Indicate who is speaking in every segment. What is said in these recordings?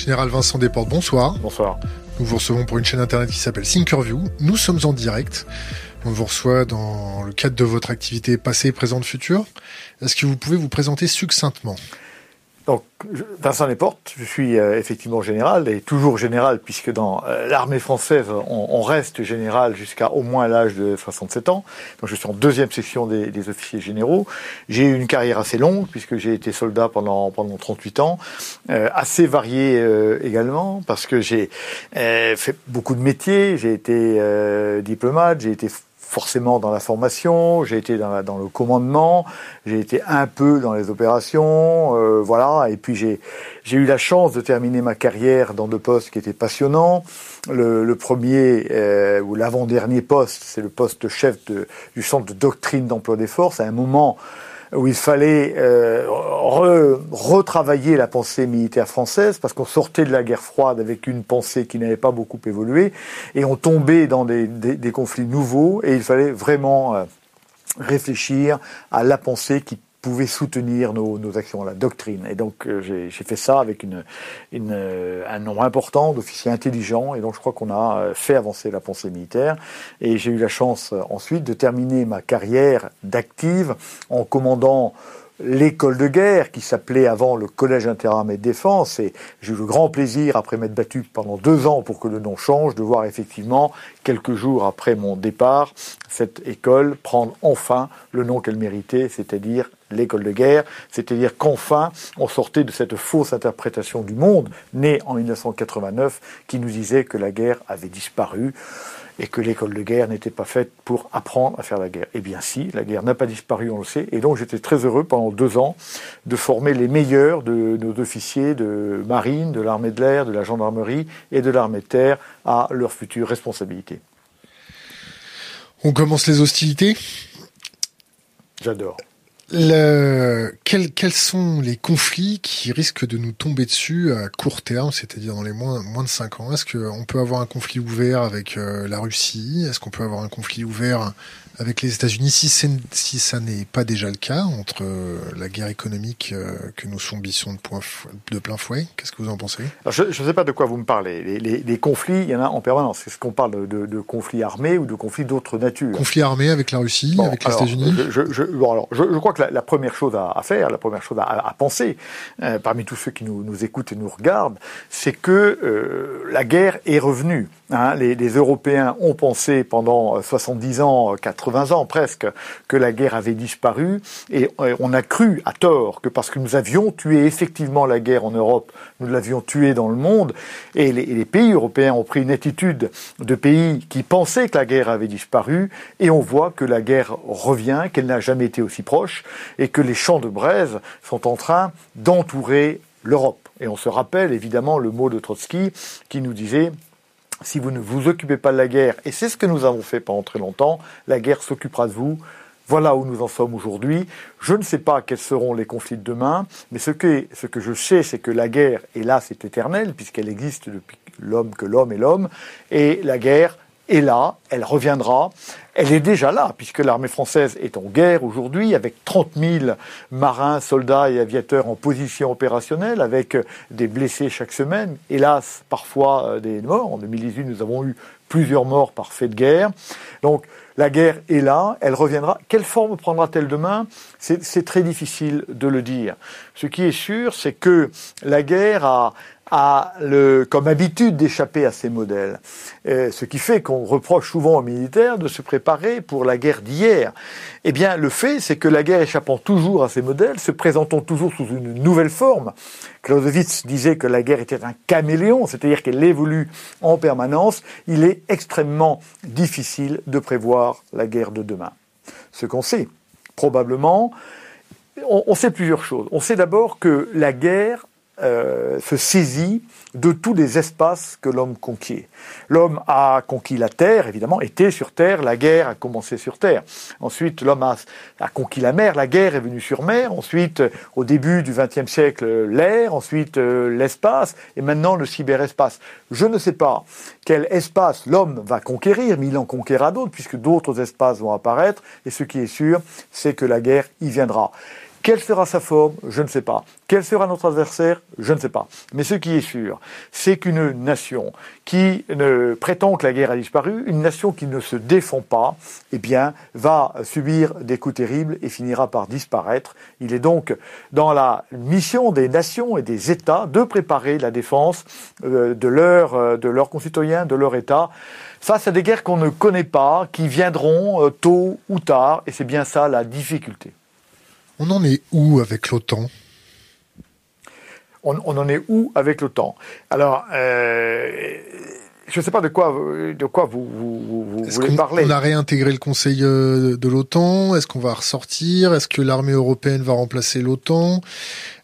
Speaker 1: Général Vincent Desportes, bonsoir.
Speaker 2: Bonsoir.
Speaker 1: Nous vous recevons pour une chaîne internet qui s'appelle Thinkerview. Nous sommes en direct. On vous reçoit dans le cadre de votre activité passée, présente, future. Est-ce que vous pouvez vous présenter succinctement?
Speaker 2: Donc, Vincent Desportes, je suis euh, effectivement général et toujours général puisque dans euh, l'armée française, on, reste général jusqu'à au moins l'âge de 67 ans. Donc, je suis en deuxième section des, officiers généraux. J'ai eu une carrière assez longue puisque j'ai été soldat pendant pendant 38 ans, euh, assez variée également parce que j'ai fait beaucoup de métiers. J'ai été diplomate, j'ai été forcément dans la formation, j'ai été dans, dans, le commandement, j'ai été un peu dans les opérations, euh, voilà. Et puis j'ai eu la chance de terminer ma carrière dans deux postes qui étaient passionnants. Le, le premier euh, ou l'avant-dernier poste, c'est le poste chef de, du centre de doctrine d'emploi des forces. À un moment où il fallait euh, retravailler la pensée militaire française, parce qu'on sortait de la guerre froide avec une pensée qui n'avait pas beaucoup évolué, et on tombait dans des, des, des conflits nouveaux, et il fallait vraiment euh, réfléchir à la pensée qui pouvait soutenir nos, nos, actions, la doctrine. Et donc euh, j'ai fait ça avec une, une, euh, un nombre important d'officiers intelligents, et donc je crois qu'on a euh, fait avancer la pensée militaire. Et j'ai eu la chance ensuite de terminer ma carrière d'active en commandant l'école de guerre qui s'appelait avant le Collège interarmée de défense et j'ai eu le grand plaisir après m'être battu pendant deux ans pour que le nom change de voir effectivement quelques jours après mon départ cette école prendre enfin le nom qu'elle méritait c'est-à-dire l'école de guerre, c'est-à-dire qu'enfin on sortait de cette fausse interprétation du monde née en 1989 qui nous disait que la guerre avait disparu et que l'école de guerre n'était pas faite pour apprendre à faire la guerre. Eh bien si, la guerre n'a pas disparu, on le sait, et donc j'étais très heureux pendant deux ans de former les meilleurs de nos officiers de marine, de l'armée de l'air, de la gendarmerie et de l'armée de terre à leur future responsabilité.
Speaker 1: On commence les hostilités?
Speaker 2: J'adore.
Speaker 1: Le... Quels, quels, sont les conflits qui risquent de nous tomber dessus à court terme, c'est-à-dire dans les moins, moins de 5 ans? Est-ce qu'on peut avoir un conflit ouvert avec euh, la Russie? Est-ce qu'on peut avoir un conflit ouvert avec les États-Unis, si, si ça n'est pas déjà le cas, entre euh, la guerre économique euh, que nous subissons de, de plein fouet, qu'est-ce que vous en pensez?
Speaker 2: Je ne sais pas de quoi vous me parlez. Les, les, les conflits, il y en a en permanence. Est-ce qu'on parle de, de, conflits armés ou de conflits d'autres natures?
Speaker 1: Conflits armés avec la Russie, avec les États-Unis?
Speaker 2: je, je, bon, alors, je, crois que la, la, première chose à, à, faire, la première chose à, à penser, euh, parmi tous ceux qui nous, nous, écoutent et nous regardent, c'est que euh, la guerre est revenue. Hein. Les, les, Européens ont pensé pendant 70 ans, 80 20 ans presque que la guerre avait disparu et on a cru à tort que parce que nous avions tué effectivement la guerre en Europe, nous l'avions tuée dans le monde et les, les, pays européens ont pris une attitude de pays qui pensaient que la guerre avait disparu et on voit que la guerre revient, qu'elle n'a jamais été aussi proche et que les champs de braise sont en train d'entourer l'Europe. Et on se rappelle évidemment le mot de Trotsky qui nous disait si vous ne vous occupez pas de la guerre, et c'est ce que nous avons fait pendant très longtemps, la guerre s'occupera de vous. Voilà où nous en sommes aujourd'hui. Je ne sais pas quels seront les conflits de demain, mais ce que, je sais, c'est que la guerre, et là c'est éternel, puisqu'elle existe depuis l'homme que l'homme est l'homme, et la guerre est là, elle reviendra. Elle est déjà là, puisque l'armée française est en guerre aujourd'hui, avec 30 000 marins, soldats et aviateurs en position opérationnelle, avec des blessés chaque semaine, hélas, parfois euh, des morts. En 2018, nous avons eu plusieurs morts par fait de guerre. Donc, la guerre est là, elle reviendra. Quelle forme prendra-t-elle demain? C'est très difficile de le dire. Ce qui est sûr, c'est que la guerre a, a le, comme habitude d'échapper à ces modèles. ce qui fait qu'on reproche souvent aux militaires de se préparer pour la guerre d'hier. Eh bien, le fait, c'est que la guerre échappant toujours à ces modèles, se présentant toujours sous une nouvelle forme. Clausewitz disait que la guerre était un caméléon, c'est-à-dire qu'elle évolue en permanence. Il est extrêmement difficile de prévoir la guerre de demain. Ce qu'on sait, probablement, on, on sait plusieurs choses. On sait d'abord que la guerre euh, se saisit de tous les espaces que l'homme conquiert. L'homme a conquis la terre, évidemment, était sur terre, la guerre a commencé sur terre. Ensuite, l'homme a, conquis la mer, la guerre est venue sur mer. Ensuite, au début du XXe siècle, l'air, ensuite euh, l'espace, et maintenant le cyberespace. Je ne sais pas quel espace l'homme va conquérir, mais il en conquérera d'autres, puisque d'autres espaces vont apparaître, et ce qui est sûr, c'est que la guerre y viendra. Quelle sera sa forme Je ne sais pas. Quel sera notre adversaire Je ne sais pas. Mais ce qui est sûr, c'est qu'une nation qui ne prétend que la guerre a disparu, une nation qui ne se défend pas, eh bien, va subir des coups terribles et finira par disparaître. Il est donc dans la mission des nations et des États de préparer la défense euh, de leurs euh, de leurs concitoyens, de leur État face à des guerres qu'on ne connaît pas, qui viendront euh, tôt ou tard, et c'est bien ça la difficulté.
Speaker 1: On en est où avec l'OTAN?
Speaker 2: On, en est où avec l'OTAN? Alors, euh, je ne sais pas de quoi, de quoi vous, vous, voulez parler.
Speaker 1: On a réintégré le Conseil euh, de l'OTAN? Est-ce qu'on va ressortir? Est-ce que l'armée européenne va remplacer l'OTAN?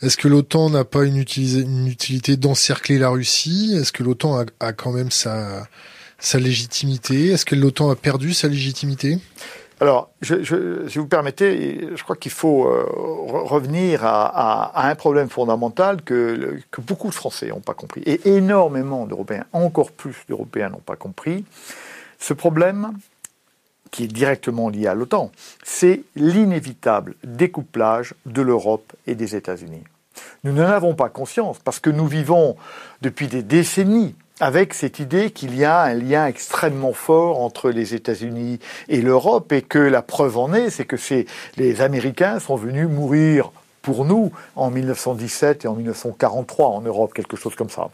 Speaker 1: Est-ce que l'OTAN n'a pas une, utilité d'encercler la Russie? Est-ce que l'OTAN a, quand même sa, sa légitimité? Est-ce que l'OTAN a perdu sa légitimité?
Speaker 2: Alors, je, si vous permettez, je crois qu'il faut euh, revenir à, un problème fondamental que, que beaucoup de Français n'ont pas compris, et énormément d'Européens, encore plus d'Européens n'ont pas compris. Ce problème, qui est directement lié à l'OTAN, c'est l'inévitable découplage de l'Europe et des États-Unis. Nous n'en avons pas conscience parce que nous vivons depuis des décennies avec cette idée qu'il y a un lien extrêmement fort entre les États-Unis et l'Europe et que la preuve en est, c'est que les Américains sont venus mourir pour nous en 1917 et en 1943 en Europe, quelque chose comme ça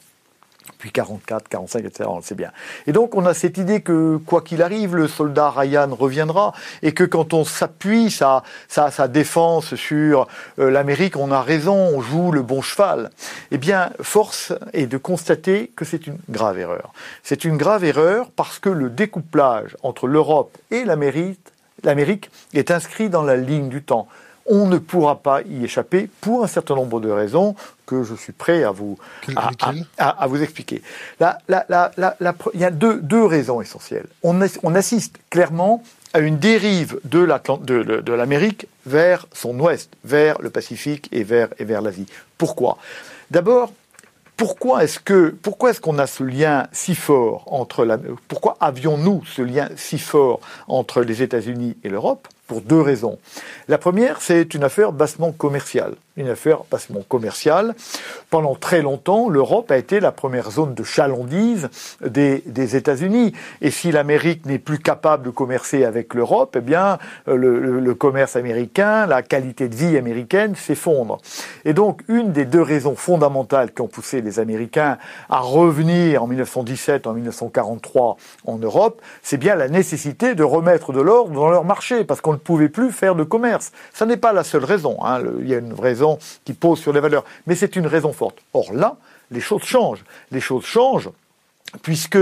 Speaker 2: puis 44, 45, etc. On le sait bien. Et donc on a cette idée que quoi qu'il arrive, le soldat Ryan reviendra et que quand on s'appuie sa, sa, défense sur euh, l'Amérique, on a raison, on joue le bon cheval. Eh bien, force est de constater que c'est une grave erreur. C'est une grave erreur parce que le découplage entre l'Europe et l'Amérique l'Amérique est inscrit dans la ligne du temps on ne pourra pas y échapper pour un certain nombre de raisons que je suis prêt à vous, à, vous expliquer. il y a deux, raisons essentielles. On, assiste clairement à une dérive de l'Amérique vers son ouest, vers le Pacifique et vers, et vers l'Asie. Pourquoi? D'abord, pourquoi est-ce que pourquoi est-ce qu'on a ce lien si fort entre la pourquoi avions-nous ce lien si fort entre les États-Unis et l'Europe? Pour deux raisons. La première, c'est une affaire bassement commerciale. Une affaire bassement commerciale. Pendant très longtemps, l'Europe a été la première zone de chalandise des, États-Unis. Et si l'Amérique n'est plus capable de commercer avec l'Europe, eh bien, le, le, commerce américain, la qualité de vie américaine s'effondre. Et donc, une des deux raisons fondamentales qui ont poussé les Américains à revenir en 1917, en 1943 en Europe, c'est bien la nécessité de remettre de l'ordre dans leur marché, parce qu'on ne pouvait plus faire de commerce. Ça n'est pas la seule raison. Hein. Il y a une raison qui pose sur les valeurs, mais c'est une raison forte. Or là, les choses changent. Les choses changent puisque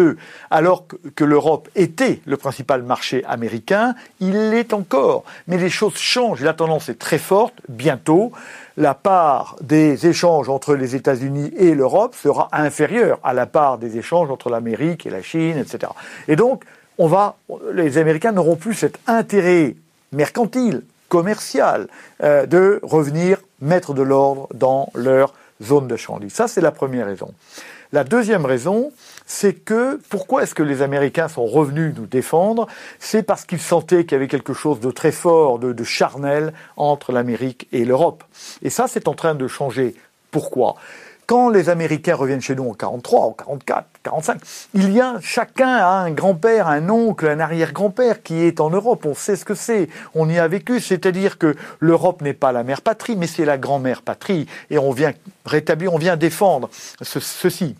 Speaker 2: alors que l'Europe était le principal marché américain, il l'est encore. Mais les choses changent, la tendance est très forte. Bientôt, la part des échanges entre les États-Unis et l'Europe sera inférieure à la part des échanges entre l'Amérique et la Chine, etc. Et donc, on va, les Américains n'auront plus cet intérêt mercantile, commercial, euh, de revenir mettre de l'ordre dans leur zone de chandise. Ça, c'est la première raison. La deuxième raison, c'est que pourquoi est-ce que les Américains sont revenus nous défendre? C'est parce qu'ils sentaient qu'il y avait quelque chose de très fort, de charnel entre l'Amérique et l'Europe. Et ça, c'est en train de changer. Pourquoi? Quand les Américains reviennent chez nous en 43, en 44, 45, il y a chacun a un grand-père, un oncle, un arrière-grand-père qui est en Europe. On sait ce que c'est. On y a vécu. C'est-à-dire que l'Europe n'est pas la mère patrie, mais c'est la grand-mère patrie. Et on vient rétablir, on vient défendre ceci.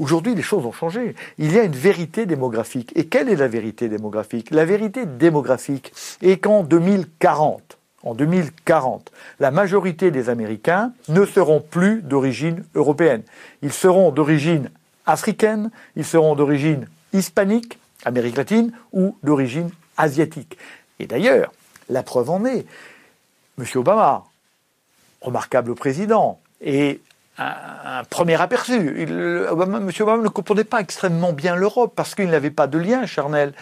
Speaker 2: Aujourd'hui, les choses ont changé. Il y a une vérité démographique. Et quelle est la vérité démographique? La vérité démographique est qu'en 2040, en 2040, la majorité des Américains ne seront plus d'origine européenne. Ils seront d'origine africaine, ils seront d'origine hispanique, Amérique latine, ou d'origine asiatique. Et d'ailleurs, la preuve en est, M. Obama, remarquable président, et un, premier aperçu. M. Obama ne comprenait pas extrêmement bien l'Europe parce qu'il n'avait pas de lien charnel.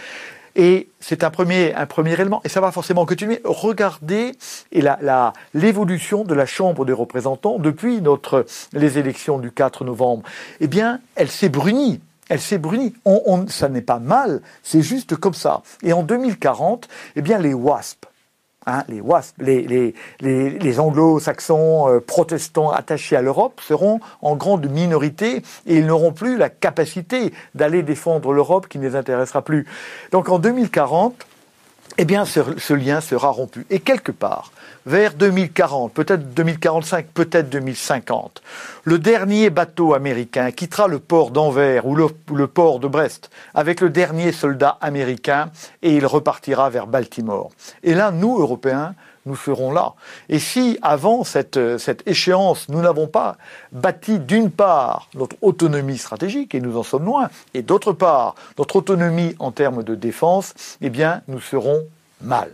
Speaker 2: Et c'est un premier, élément, et ça va forcément continuer. Regardez l'évolution de la Chambre des représentants depuis notre, les élections du 4 novembre. Eh bien, elle s'est brunie. Elle s'est brunie. Ça n'est pas mal, c'est juste comme ça. Et en 2040, eh bien, les WASP, Hein, les WASP, les, anglo-saxons euh, protestants attachés à l'Europe seront en grande minorité et ils n'auront plus la capacité d'aller défendre l'Europe qui ne les intéressera plus. Donc en 2040, eh bien, ce, lien sera rompu. Et quelque part, vers 2040, peut-être 2045, peut-être 2050, le dernier bateau américain quittera le port d'Anvers ou le, port de Brest avec le dernier soldat américain et il repartira vers Baltimore. Et là, nous, Européens, nous serons là. Et si, avant cette, cette échéance, nous n'avons pas bâti d'une part notre autonomie stratégique, et nous en sommes loin, et d'autre part notre autonomie en termes de défense, eh bien, nous serons mal.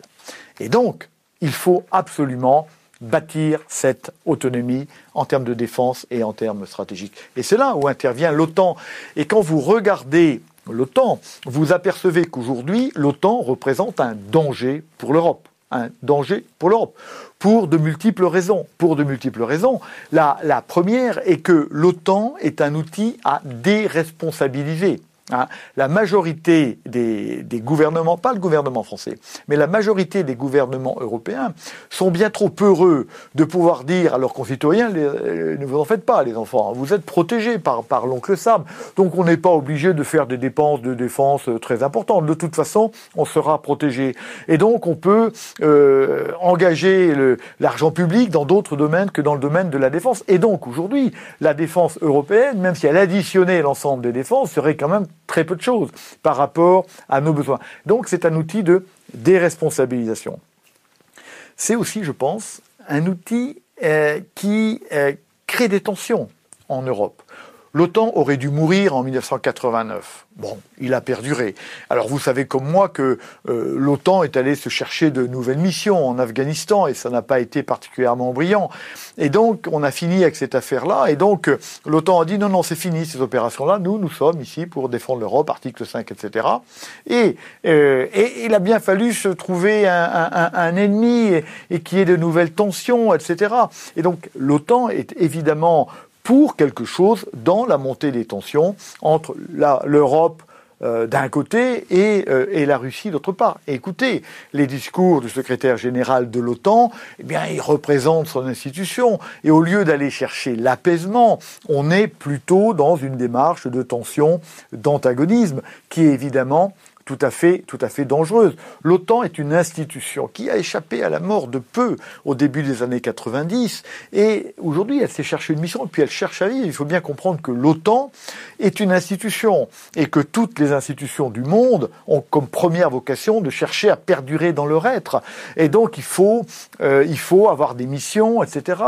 Speaker 2: Et donc, il faut absolument bâtir cette autonomie en termes de défense et en termes stratégiques. Et c'est là où intervient l'OTAN. Et quand vous regardez l'OTAN, vous apercevez qu'aujourd'hui, l'OTAN représente un danger pour l'Europe un danger pour l'Europe, pour de multiples raisons. Pour de multiples raisons. La, la première est que l'OTAN est un outil à déresponsabiliser. Hein. la majorité des, gouvernements, pas le gouvernement français, mais la majorité des gouvernements européens sont bien trop heureux de pouvoir dire à leurs concitoyens euh, ne vous en faites pas, les enfants, vous êtes protégés par, par l'oncle Sam, donc on n'est pas obligé de faire des dépenses de défense euh, très importantes. De toute façon, on sera protégé. Et donc on peut euh, engager l'argent public dans d'autres domaines que dans le domaine de la défense. Et donc aujourd'hui, la défense européenne, même si elle additionnait l'ensemble des défenses, serait quand même très peu de choses par rapport à nos besoins. Donc c'est un outil de déresponsabilisation. C'est aussi, je pense, un outil euh, qui euh, crée des tensions en Europe. L'OTAN aurait dû mourir en 1989. Bon, il a perduré. Alors vous savez comme moi que euh, l'OTAN est allé se chercher de nouvelles missions en Afghanistan et ça n'a pas été particulièrement brillant. Et donc on a fini avec cette affaire-là et donc euh, l'OTAN a dit non non c'est fini ces opérations-là. Nous nous sommes ici pour défendre l'Europe, article 5, etc. Et, euh, et, il a bien fallu se trouver un ennemi et, et qu'il y ait de nouvelles tensions, etc. Et donc l'OTAN est évidemment pour quelque chose dans la montée des tensions entre l'Europe euh, d'un côté et, euh, et, la Russie d'autre part. écoutez, les discours du secrétaire général de l'OTAN, eh bien, il représente son institution. Et au lieu d'aller chercher l'apaisement, on est plutôt dans une démarche de tension, d'antagonisme, qui est évidemment tout à fait, tout à fait dangereuse. L'OTAN est une institution qui a échappé à la mort de peu au début des années 90 et aujourd'hui elle s'est cherché une mission et puis elle cherche à vivre. Il faut bien comprendre que l'OTAN est une institution et que toutes les institutions du monde ont comme première vocation de chercher à perdurer dans leur être. Et donc il faut, euh, il faut avoir des missions, etc.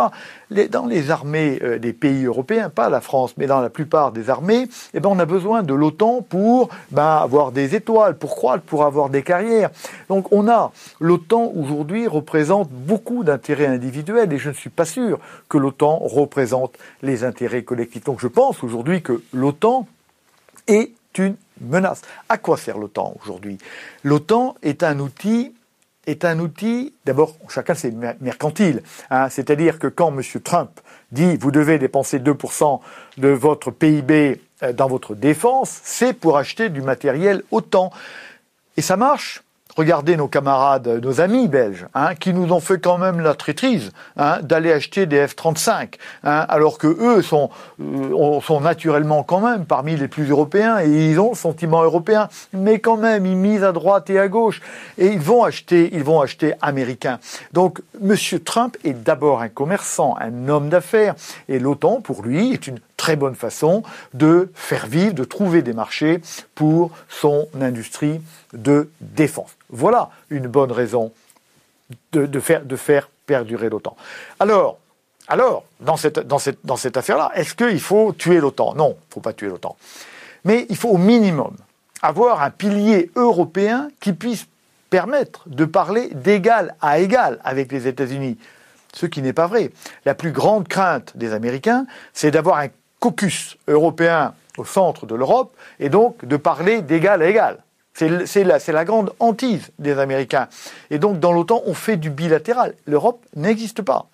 Speaker 2: dans les armées euh, des pays européens, pas la France, mais dans la plupart des armées, eh ben on a besoin de l'OTAN pour ben, avoir des étoiles pour croître, pour avoir des carrières. Donc on a, l'OTAN aujourd'hui représente beaucoup d'intérêts individuels et je ne suis pas sûr que l'OTAN représente les intérêts collectifs. Donc je pense aujourd'hui que l'OTAN est une menace. À quoi sert l'OTAN aujourd'hui? L'OTAN est un outil est un outil, d'abord, chacun c'est mercantile. Hein, C'est-à-dire que quand M. Trump dit vous devez dépenser 2% de votre PIB euh, dans votre défense, c'est pour acheter du matériel autant. Et ça marche. Regardez nos camarades, nos amis belges, hein, qui nous ont fait quand même la traîtrise hein, d'aller acheter des F-35, hein, alors que eux sont, euh, sont naturellement quand même parmi les plus européens et ils ont le sentiment européen, mais quand même ils misent à droite et à gauche et ils vont acheter, ils vont acheter américain. Donc Monsieur Trump est d'abord un commerçant, un homme d'affaires et l'OTAN pour lui est une très bonne façon de faire vivre, de trouver des marchés pour son industrie de défense. Voilà une bonne raison de, faire, perdurer l'OTAN. Alors, alors, dans cette, dans cette, dans cette affaire-là, est-ce qu'il faut tuer l'OTAN? Non, il ne faut pas tuer l'OTAN. Mais il faut au minimum avoir un pilier européen qui puisse permettre de parler d'égal à égal avec les États-Unis. Ce qui n'est pas vrai. La plus grande crainte des Américains, c'est d'avoir un caucus européen au centre de l'Europe et donc de parler d'égal à égal. C'est la, grande hantise des Américains. Et donc dans l'OTAN, on fait du bilatéral. L'Europe n'existe pas.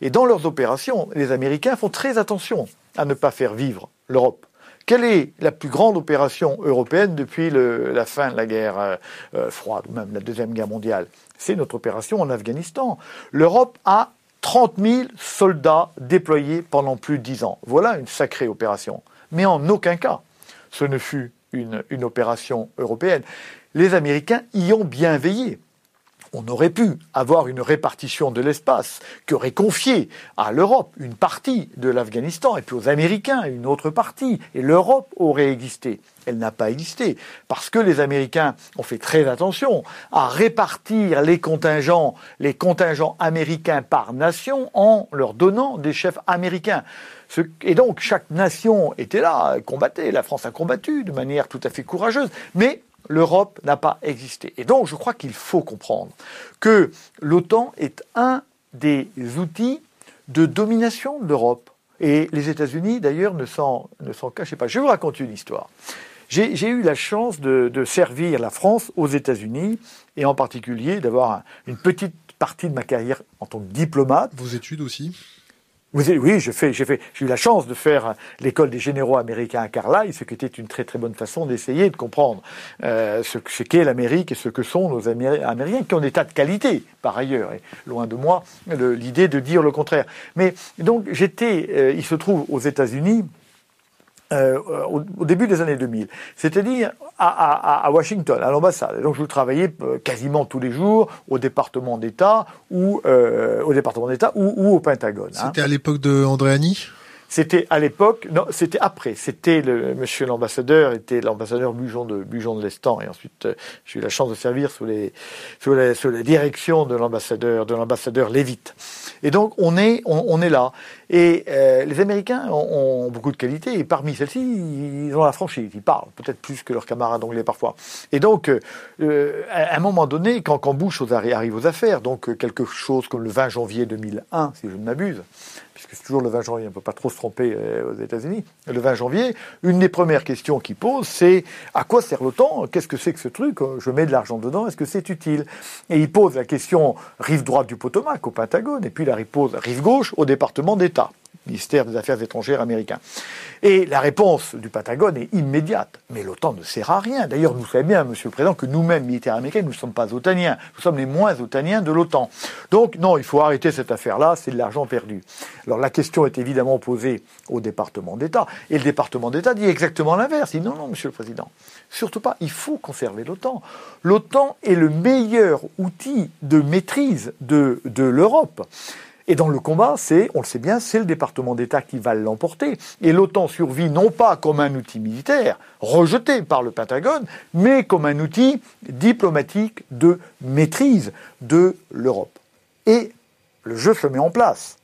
Speaker 2: Et dans leurs opérations, les Américains font très attention à ne pas faire vivre l'Europe. Quelle est la plus grande opération européenne depuis la fin de la guerre euh, euh, froide, ou même la Deuxième Guerre mondiale? C'est notre opération en Afghanistan. L'Europe a 30 000 soldats déployés pendant plus de 10 ans. Voilà une sacrée opération. Mais en aucun cas, ce ne fut une, une opération européenne. Les Américains y ont bien veillé on aurait pu avoir une répartition de l'espace qui aurait confié à l'Europe une partie de l'Afghanistan et puis aux Américains une autre partie, et l'Europe aurait existé. Elle n'a pas existé parce que les Américains ont fait très attention à répartir les contingents, les contingents américains par nation en leur donnant des chefs américains. Et donc chaque nation était là, combattait. La France a combattu de manière tout à fait courageuse, mais l'Europe n'a pas existé. Et donc, je crois qu'il faut comprendre que l'OTAN est un des outils de domination de l'Europe. Et les États-Unis, d'ailleurs, ne s'en, cachaient pas. Je vous raconter une histoire. J'ai, eu la chance de, servir la France aux États-Unis, et en particulier d'avoir une petite partie de ma carrière en tant que diplomate.
Speaker 1: Vos études aussi?
Speaker 2: Oui, j'ai fait, j'ai eu la chance de faire l'école des généraux américains à Carlisle, ce qui était une très très bonne façon d'essayer de comprendre euh, ce, ce qu'est l'Amérique et ce que sont nos Américains, qui ont des tas de qualités par ailleurs. Et loin de moi l'idée de dire le contraire. Mais donc j'étais, euh, il se trouve aux États-Unis euh, au, début des années 2000, c'est-à-dire à, à, Washington, à l'ambassade. Donc je travaillais euh, quasiment tous les jours au département d'État ou euh, au département d'État ou, ou, au Pentagone.
Speaker 1: Hein. C'était à l'époque de Andréani?
Speaker 2: C'était à l'époque, non, c'était après. C'était le monsieur l'ambassadeur, était l'ambassadeur Bujon de Bujon de l'Estan, et ensuite euh, j'ai eu la chance de servir sous les sous la, sous la direction de l'ambassadeur de l'ambassadeur Lévite. Et donc on est on, on est là. Et euh, les Américains ont, ont, beaucoup de qualités, et parmi celles-ci, ils ont la franchise. Ils parlent peut-être plus que leurs camarades anglais parfois. Et donc, euh, à un moment donné, quand, quand Bush arrive aux affaires, donc quelque chose comme le 20 janvier 2001, si je ne m'abuse, puisque c'est toujours le 20 janvier, on ne peut pas trop se tromper euh, aux États-Unis, le 20 janvier, une des premières questions qu'il pose, c'est à quoi sert l'OTAN? Qu'est-ce que c'est que ce truc? Je mets de l'argent dedans, est-ce que c'est utile? Et il pose la question rive droite du Potomac, au Pentagone, et puis il pose rive gauche au département d'État ministère des Affaires étrangères américain. Et la réponse du Patagone est immédiate. Mais l'OTAN ne sert à rien. D'ailleurs, nous savons bien, Monsieur le Président, que nous-mêmes, militaires américains, nous ne sommes pas otaniens. Nous sommes les moins otaniens de l'OTAN. Donc, non, il faut arrêter cette affaire-là, c'est de l'argent perdu. Alors, la question est évidemment posée au département d'État. Et le département d'État dit exactement l'inverse. Il dit non, non, Monsieur le Président, surtout pas, il faut conserver l'OTAN. L'OTAN est le meilleur outil de maîtrise de, de l'Europe. Et dans le combat, c'est, on le sait bien, c'est le département d'État qui va l'emporter. Et l'OTAN survit non pas comme un outil militaire rejeté par le Pentagone, mais comme un outil diplomatique de maîtrise de l'Europe. Et le jeu se met en place.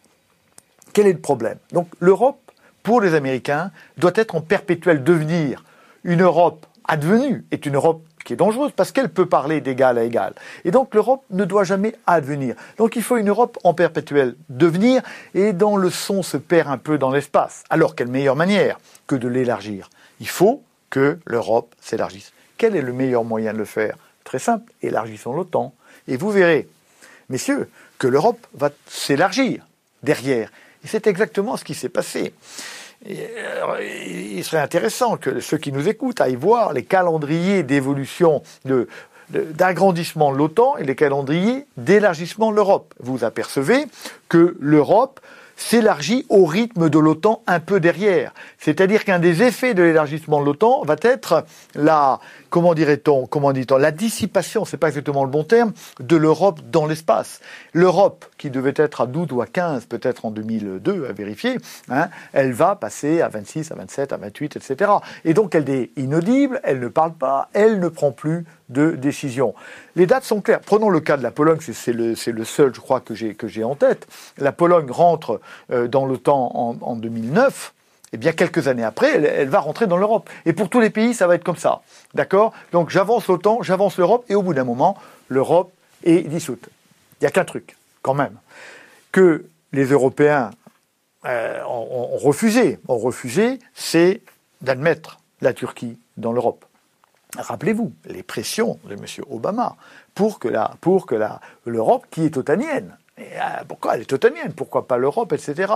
Speaker 2: Quel est le problème? Donc l'Europe, pour les Américains, doit être en perpétuel devenir. Une Europe advenue est une Europe qui est dangereuse parce qu'elle peut parler d'égal à égal. Et donc l'Europe ne doit jamais advenir. Donc il faut une Europe en perpétuel devenir et dont le son se perd un peu dans l'espace. Alors quelle meilleure manière que de l'élargir? Il faut que l'Europe s'élargisse. Quel est le meilleur moyen de le faire? Très simple, élargissons l'OTAN. Et vous verrez, messieurs, que l'Europe va s'élargir derrière. Et c'est exactement ce qui s'est passé il serait intéressant que ceux qui nous écoutent aillent voir les calendriers d'évolution d'agrandissement de l'OTAN et les calendriers d'élargissement de l'Europe. Vous apercevez que l'Europe s'élargit au rythme de l'OTAN un peu derrière. C'est-à-dire qu'un des effets de l'élargissement de l'OTAN va être la, comment dirait-on, comment dit-on, la dissipation, c'est pas exactement le bon terme, de l'Europe dans l'espace. L'Europe, qui devait être à 12 ou à 15, peut-être en 2002, à vérifier, hein, elle va passer à 26, à 27, à 28, etc. Et donc elle est inaudible, elle ne parle pas, elle ne prend plus de décision. Les dates sont claires. Prenons le cas de la Pologne, c'est le, seul, je crois, que j'ai en tête. La Pologne rentre euh, dans l'OTAN en, en 2009 eh bien quelques années après, elle, va rentrer dans l'Europe. Et pour tous les pays, ça va être comme ça. D'accord? Donc j'avance l'OTAN, j'avance l'Europe, et au bout d'un moment, l'Europe est dissoute. Il n'y a qu'un truc, quand même, que les Européens euh, ont, refusé, ont refusé, c'est d'admettre la Turquie dans l'Europe. Rappelez-vous les pressions de M. Obama pour que la, pour que l'Europe, qui est otanienne, Ah, pourquoi elle est Pourquoi pas l'Europe, etc.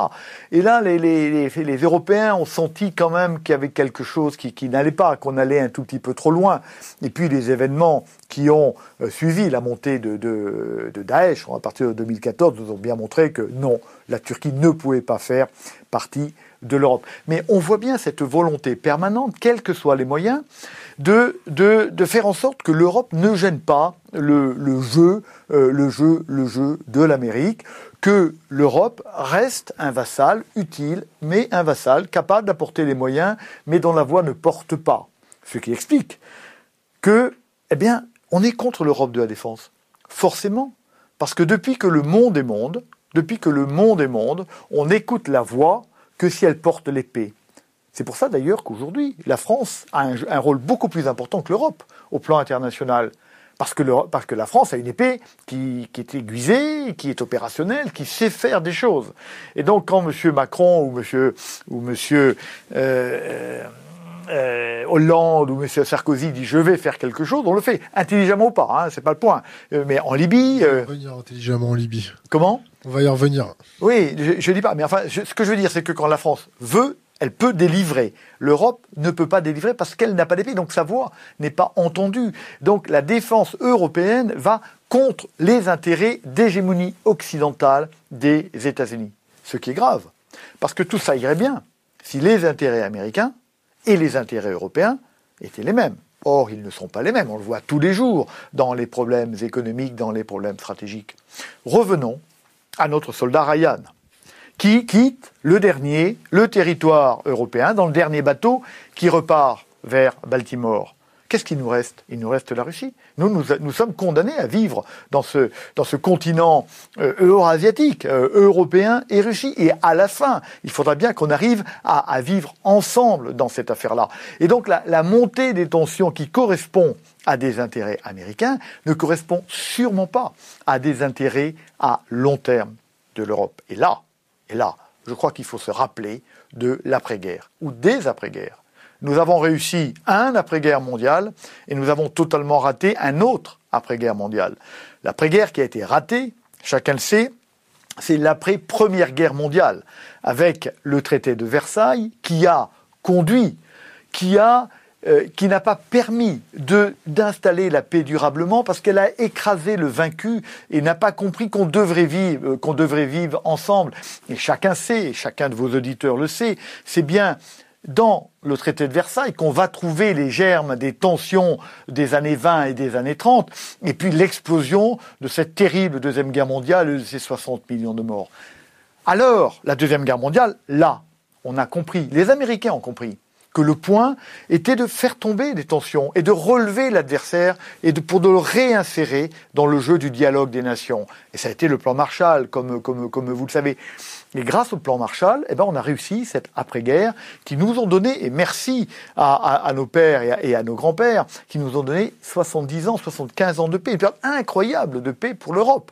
Speaker 2: Et là, les, Européens ont senti quand même qu'il y avait quelque chose qui, qui n'allait pas, qu'on allait un tout petit peu trop loin. Et puis les événements qui ont euh, suivi la montée de, de, de, Daesh à partir de 2014 nous ont bien montré que non, la Turquie ne pouvait pas faire partie de l'Europe. Mais on voit bien cette volonté permanente, quels que soient les moyens, de, faire en sorte que l'Europe ne gêne pas le, le jeu, euh, le jeu, le jeu de l'Amérique, que l'Europe reste un vassal utile, mais un vassal capable d'apporter les moyens, mais dont la voix ne porte pas. Ce qui explique que, eh on est contre l'Europe de la défense. Forcément. Parce que depuis que le monde est monde, depuis que le monde est monde, on écoute la voix que si elle porte l'épée. C'est pour ça d'ailleurs qu'aujourd'hui, la France a un, rôle beaucoup plus important que l'Europe au plan international. Parce que, parce que, la France a une épée qui, qui, est aiguisée, qui est opérationnelle, qui sait faire des choses. Et donc quand M. Macron ou M. Ou monsieur, euh, euh, Hollande ou M. Sarkozy dit je vais faire quelque chose, on le fait intelligemment ou pas, hein, c'est pas le point. Euh, mais en Libye,
Speaker 1: on va y revenir intelligemment en Libye.
Speaker 2: Comment?
Speaker 1: On va y revenir.
Speaker 2: Oui, je, ne dis pas, mais enfin, ce que je veux dire, c'est que quand la France veut elle peut délivrer. L'Europe ne peut pas délivrer parce qu'elle n'a pas d'épée, donc sa voix n'est pas entendue. Donc la défense européenne va contre les intérêts d'hégémonie occidentale des États-Unis. Ce qui est grave, parce que tout ça irait bien si les intérêts américains et les intérêts européens étaient les mêmes. Or, ils ne sont pas les mêmes, on le voit tous les jours dans les problèmes économiques, dans les problèmes stratégiques. Revenons à notre soldat Ryan qui quitte le dernier, le territoire européen, dans le dernier bateau qui repart vers Baltimore. Qu'est-ce qui nous reste? Il nous reste la Russie. Nous, nous, sommes condamnés à vivre dans ce, dans ce continent euh, eurasiatique, euh, européen et Russie. Et à la fin, il faudra bien qu'on arrive à, à, vivre ensemble dans cette affaire-là. Et donc la, la montée des tensions qui correspond à des intérêts américains ne correspond sûrement pas à des intérêts à long terme de l'Europe. Et là, et là, je crois qu'il faut se rappeler de l'après-guerre, ou des après-guerres. Nous avons réussi un après-guerre mondiale et nous avons totalement raté un autre après-guerre mondiale. L'après-guerre qui a été ratée, chacun le sait, c'est l'après-première guerre mondiale, avec le traité de Versailles qui a conduit, qui a euh, qui n'a pas permis d'installer la paix durablement parce qu'elle a écrasé le vaincu et n'a pas compris qu'on devrait vivre euh, qu'on devrait vivre ensemble. Et chacun sait chacun de vos auditeurs le sait c'est bien dans le traité de Versailles qu'on va trouver les germes des tensions des années 20 et des années 30 et puis l'explosion de cette terrible deuxième guerre mondiale de ces 60 millions de morts. Alors la deuxième guerre mondiale là on a compris les américains ont compris que le point était de faire tomber des tensions et de relever l'adversaire et de, pour de le réinsérer dans le jeu du dialogue des nations. Et ça a été le plan Marshall, comme, comme, comme vous le savez. Et grâce au plan Marshall, eh ben, on a réussi cette après-guerre qui nous ont donné, et merci à, nos pères et à, et à nos grands-pères, qui nous ont donné 70 ans, 75 ans de paix, une période incroyable de paix pour l'Europe.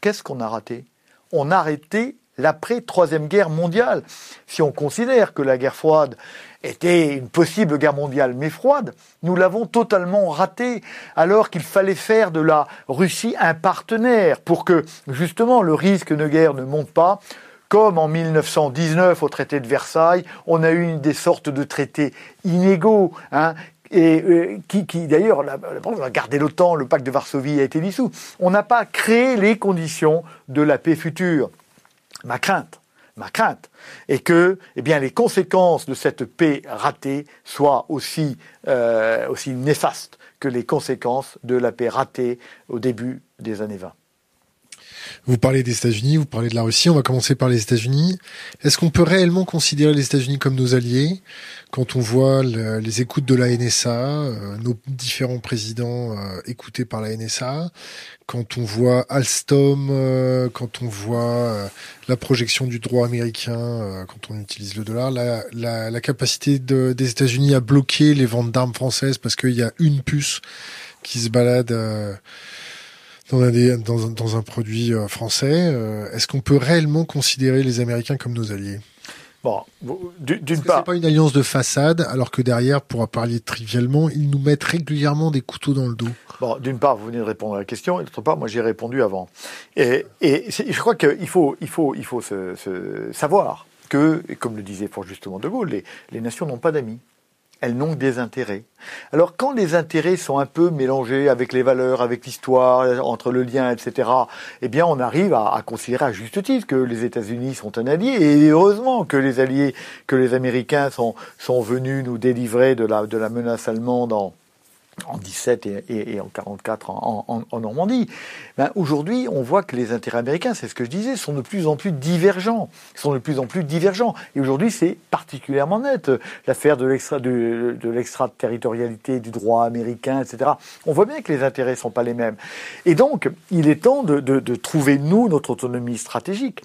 Speaker 2: Qu'est-ce qu'on a raté? On a arrêté l'après-troisième guerre mondiale. Si on considère que la guerre froide était une possible guerre mondiale, mais froide, nous l'avons totalement raté, alors qu'il fallait faire de la Russie un partenaire pour que, justement, le risque de guerre ne monte pas, comme en 1919 au traité de Versailles, on a eu des sortes de traités inégaux, hein, et euh, qui, qui d'ailleurs, on a gardé l'OTAN, le pacte de Varsovie a été dissous. On n'a pas créé les conditions de la paix future. Ma crainte, ma crainte est que eh les conséquences de cette paix ratée soient aussi, euh, aussi néfastes que les conséquences de la paix ratée au début des années 20.
Speaker 1: Vous parlez des États-Unis, vous parlez de la Russie. On va commencer par les États-Unis. Est-ce qu'on peut réellement considérer les États-Unis comme nos alliés quand on voit les écoutes de la NSA, euh, nos différents présidents euh, écoutés par la NSA, quand on voit Alstom, euh, quand on voit la projection du droit américain, quand on utilise le dollar, la, capacité de, des États-Unis à bloquer les ventes d'armes françaises parce qu'il y a une puce qui se balade dans un, dans, dans un produit euh, français. Euh, est-ce qu'on peut réellement considérer les Américains comme nos alliés?
Speaker 2: Bon, d'une
Speaker 1: part. C'est pas une alliance de façade, alors que derrière, pour parler trivialement, ils nous mettent régulièrement des couteaux dans le dos.
Speaker 2: Bon, d'une part, vous venez de répondre à la question, et d'autre part, moi j'ai répondu avant. Et, et je crois qu'il faut, il faut, il faut se, savoir que, comme le disait fort justement De Gaulle, les, les nations n'ont pas d'amis elles n'ont que des intérêts. Alors quand les intérêts sont un peu mélangés avec les valeurs, avec l'histoire, entre le lien, etc., eh bien on arrive à, considérer à juste titre que les États-Unis sont un allié, et heureusement que les alliés, que les Américains sont, sont venus nous délivrer de la, de la menace allemande en, en 17 et, en 44 en, Normandie. Ben, Aujourd'hui, on voit que les intérêts américains, c'est ce que je disais, sont de plus en plus divergents, sont de plus en plus divergents. Et aujourd'hui, c'est particulièrement net. L'affaire de l'extra de, l'extraterritorialité du droit américain, etc. On voit bien que les intérêts sont pas les mêmes. Et donc, il est temps de, trouver nous notre autonomie stratégique.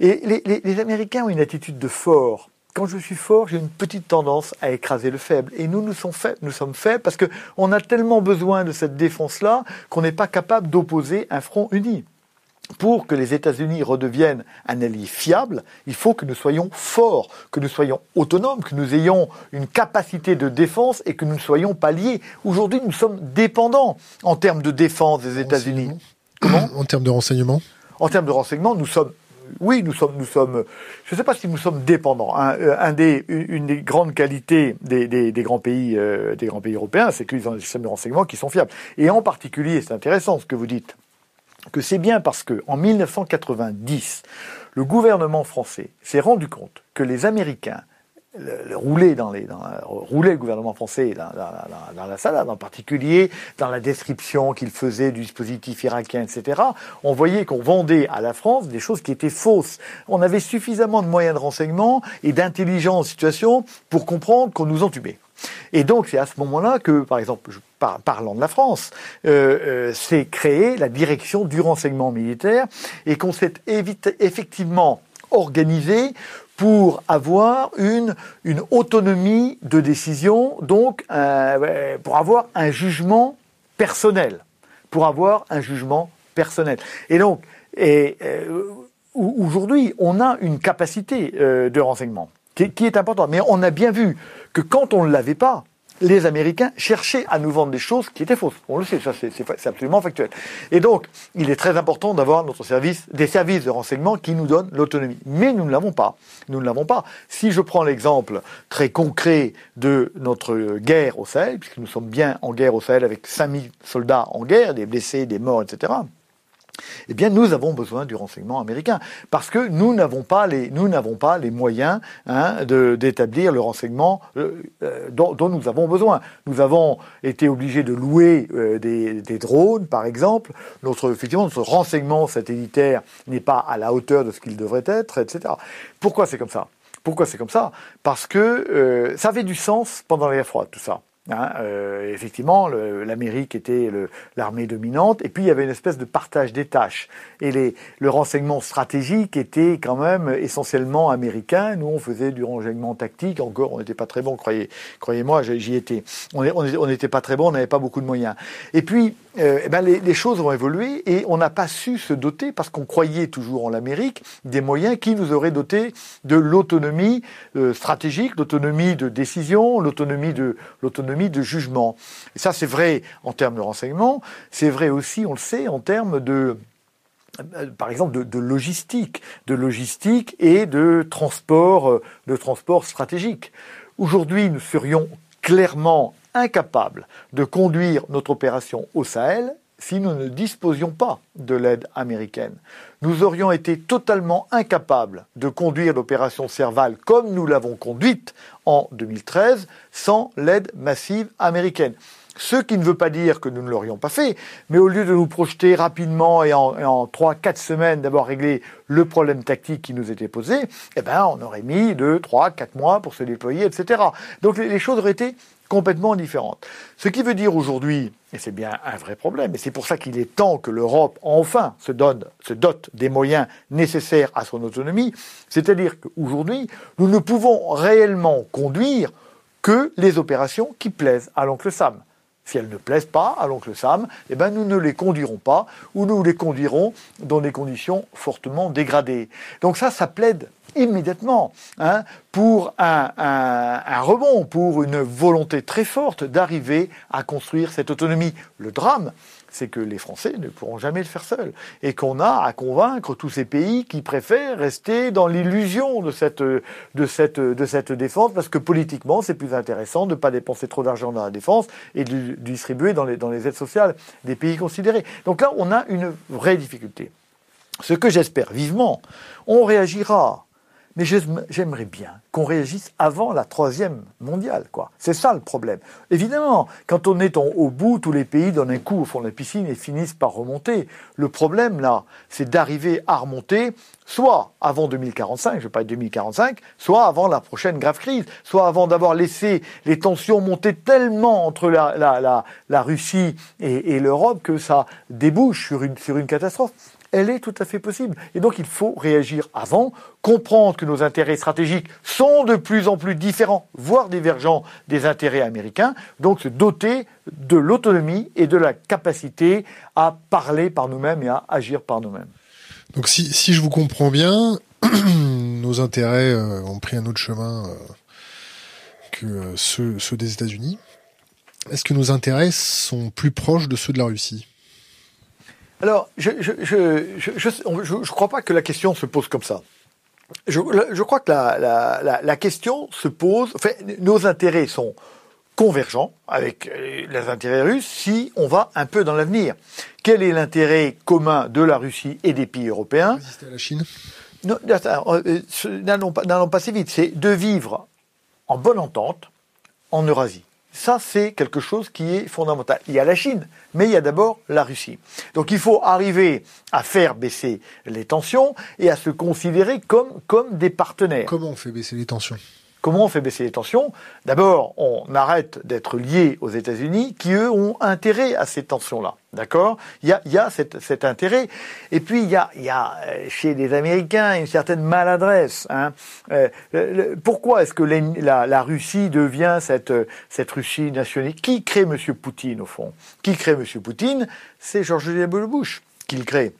Speaker 2: Et les, les Américains ont une attitude de fort quand je suis fort, j'ai une petite tendance à écraser le faible. Et nous, nous sommes faibles, nous sommes faibles parce qu'on a tellement besoin de cette défense-là qu'on n'est pas capable d'opposer un front uni. Pour que les États-Unis redeviennent un allié fiable, il faut que nous soyons forts, que nous soyons autonomes, que nous ayons une capacité de défense et que nous ne soyons pas liés. Aujourd'hui, nous sommes dépendants en termes de défense des États-Unis.
Speaker 1: Comment En termes de renseignement
Speaker 2: En termes de renseignement, nous sommes oui, nous sommes, je ne sais pas si nous sommes dépendants. Euh, un, des, une des grandes qualités des, des, grands pays, euh, grands pays européens, c'est qu'ils ont des systèmes de renseignement qui sont fiables. Et en particulier, c'est intéressant ce que vous dites, que c'est bien parce que en 1990, le gouvernement français s'est rendu compte que les Américains le, rouler dans les dans, rouler le gouvernement français dans, dans, dans, la salade en particulier dans la description qu'il faisait du dispositif irakien etc on voyait qu'on vendait à la France des choses qui étaient fausses. On avait suffisamment de moyens de renseignement et d'intelligence en situation pour comprendre qu'on nous entubait. Et donc c'est à ce moment-là que, par exemple, parlant de la France, euh, euh, s'est créée la direction du renseignement militaire et qu'on s'est effectivement organisé pour avoir une, autonomie de décision, donc euh, pour avoir un jugement personnel, pour avoir un jugement personnel. Et donc, euh, aujourd'hui, on a une capacité euh, de renseignement qui, qui, est importante, mais on a bien vu que quand on ne l'avait pas, les Américains cherchaient à nous vendre des choses qui étaient fausses. On le sait, ça c'est absolument factuel. Et donc, il est très important d'avoir notre service, des services de renseignement qui nous donnent l'autonomie. Mais nous ne l'avons pas. Nous ne l'avons pas. Si je prends l'exemple très concret de notre guerre au Sahel, puisque nous sommes bien en guerre au Sahel avec 5000 soldats en guerre, des blessés, des morts, etc eh bien, nous avons besoin du renseignement américain parce que nous n'avons pas les nous n'avons pas les moyens hein, d'établir le renseignement euh, euh, dont, nous avons besoin. Nous avons été obligés de louer euh, des, drones, par exemple. Notre effectivement notre renseignement satellitaire n'est pas à la hauteur de ce qu'il devrait être, etc. Pourquoi c'est comme ça? Pourquoi c'est comme ça? Parce que ça avait du sens pendant la guerre froide, tout ça. Hein, euh, effectivement, l'Amérique était l'armée dominante, et puis il y avait une espèce de partage des tâches. Et les, le renseignement stratégique était quand même essentiellement américain. Nous, on faisait du renseignement tactique. Encore, on n'était pas très bon, croyez, croyez-moi, j'y étais. On n'était pas très bon, on n'avait pas beaucoup de moyens. Et puis, euh, eh ben les, choses ont évolué et on n'a pas su se doter, parce qu'on croyait toujours en l'Amérique, des moyens qui nous auraient doté de l'autonomie euh, stratégique, l'autonomie de décision, l'autonomie de l'autonomie de jugement. Et ça, c'est vrai en termes de renseignement, c'est vrai aussi, on le sait, en termes de euh, par exemple de, de, logistique, de logistique et de transport, de transport stratégique. Aujourd'hui, nous serions clairement incapable de conduire notre opération au Sahel si nous ne disposions pas de l'aide américaine. Nous aurions été totalement incapables de conduire l'opération Serval comme nous l'avons conduite en 2013 sans l'aide massive américaine. Ce qui ne veut pas dire que nous ne l'aurions pas fait, mais au lieu de nous projeter rapidement et en, trois, quatre semaines d'avoir réglé le problème tactique qui nous était posé, eh ben, on aurait mis deux, trois, quatre mois pour se déployer, etc. Donc les choses auraient été complètement différentes. Ce qui veut dire aujourd'hui, et c'est bien un vrai problème, et c'est pour ça qu'il est temps que l'Europe enfin se, donne, se dote des moyens nécessaires à son autonomie, c'est-à-dire qu'aujourd'hui, nous ne pouvons réellement conduire que les opérations qui plaisent à l'oncle Sam. Si elles ne plaisent pas à l'oncle Sam, eh ben nous ne les conduirons pas ou nous les conduirons dans des conditions fortement dégradées. Donc ça, ça plaide immédiatement hein, pour un, un, rebond, pour une volonté très forte d'arriver à construire cette autonomie. Le drame, c'est que les Français ne pourront jamais le faire seuls et qu'on a à convaincre tous ces pays qui préfèrent rester dans l'illusion de cette, de, cette, de cette défense parce que politiquement c'est plus intéressant de ne pas dépenser trop d'argent dans la défense et de le distribuer dans les, dans les aides sociales des pays considérés. Donc là, on a une vraie difficulté. Ce que j'espère vivement, on réagira mais j'aimerais bien qu'on réagisse avant la troisième mondiale, quoi. C'est ça le problème. Évidemment, quand on est au bout, tous les pays donnent un coup au fond de la piscine et finissent par remonter. Le problème, là, c'est d'arriver à remonter soit avant 2045, je vais pas être 2045, soit avant la prochaine grave crise, soit avant d'avoir laissé les tensions monter tellement entre la, Russie et, l'Europe que ça débouche sur une catastrophe elle est tout à fait possible. Et donc il faut réagir avant, comprendre que nos intérêts stratégiques sont de plus en plus différents, voire divergents des intérêts américains, donc se doter de l'autonomie et de la capacité à parler par nous-mêmes et à agir par nous-mêmes.
Speaker 1: Donc si, je vous comprends bien, nos intérêts euh, ont pris un autre chemin euh, que euh, ceux, ceux des États-Unis. Est-ce que nos intérêts sont plus proches de ceux de la Russie?
Speaker 2: Alors, je ne crois pas que la question se pose comme ça. Je, crois que la, question se pose. Enfin, nos intérêts sont convergents avec les intérêts russes si on va un peu dans l'avenir. Quel est l'intérêt commun de la Russie et des pays européens?
Speaker 1: Résister à la Chine?
Speaker 2: Non, euh, n'allons pas, pas si vite. C'est de vivre en bonne entente en Eurasie. Ça, c'est quelque chose qui est fondamental. Il y a la Chine, mais il y a d'abord la Russie. Donc il faut arriver à faire baisser les tensions et à se considérer comme, comme des partenaires.
Speaker 1: Comment on fait baisser les tensions?
Speaker 2: Comment on fait baisser les tensions D'abord, on arrête d'être lié aux États-Unis, qui eux ont intérêt à ces tensions-là. D'accord Il y a, y a cet, intérêt. Et puis, il y a, y a euh, chez les Américains une certaine maladresse. Hein. Euh, pourquoi est-ce que la, la, Russie devient cette, cette Russie nationale? Qui crée M. Poutine, au fond? Qui crée M. Poutine? C'est George W. Bush qui le crée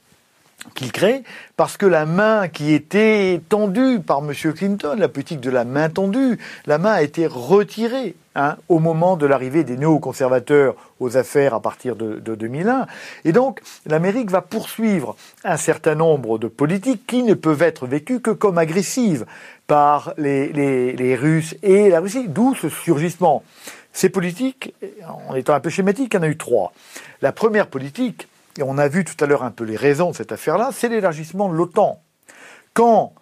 Speaker 2: qu'il crée, parce que la main qui était tendue par M. Clinton, la politique de la main tendue, la main a été retirée hein, au moment de l'arrivée des néoconservateurs aux affaires à partir de, 2001. Et donc, l'Amérique va poursuivre un certain nombre de politiques qui ne peuvent être vécues que comme agressives par les, les Russes et la Russie, d'où ce surgissement. Ces politiques, en étant un peu schématique, il y en a eu trois. La première politique, et on a vu tout à l'heure un peu les raisons de cette affaire-là, c'est l'élargissement de l'OTAN. Quand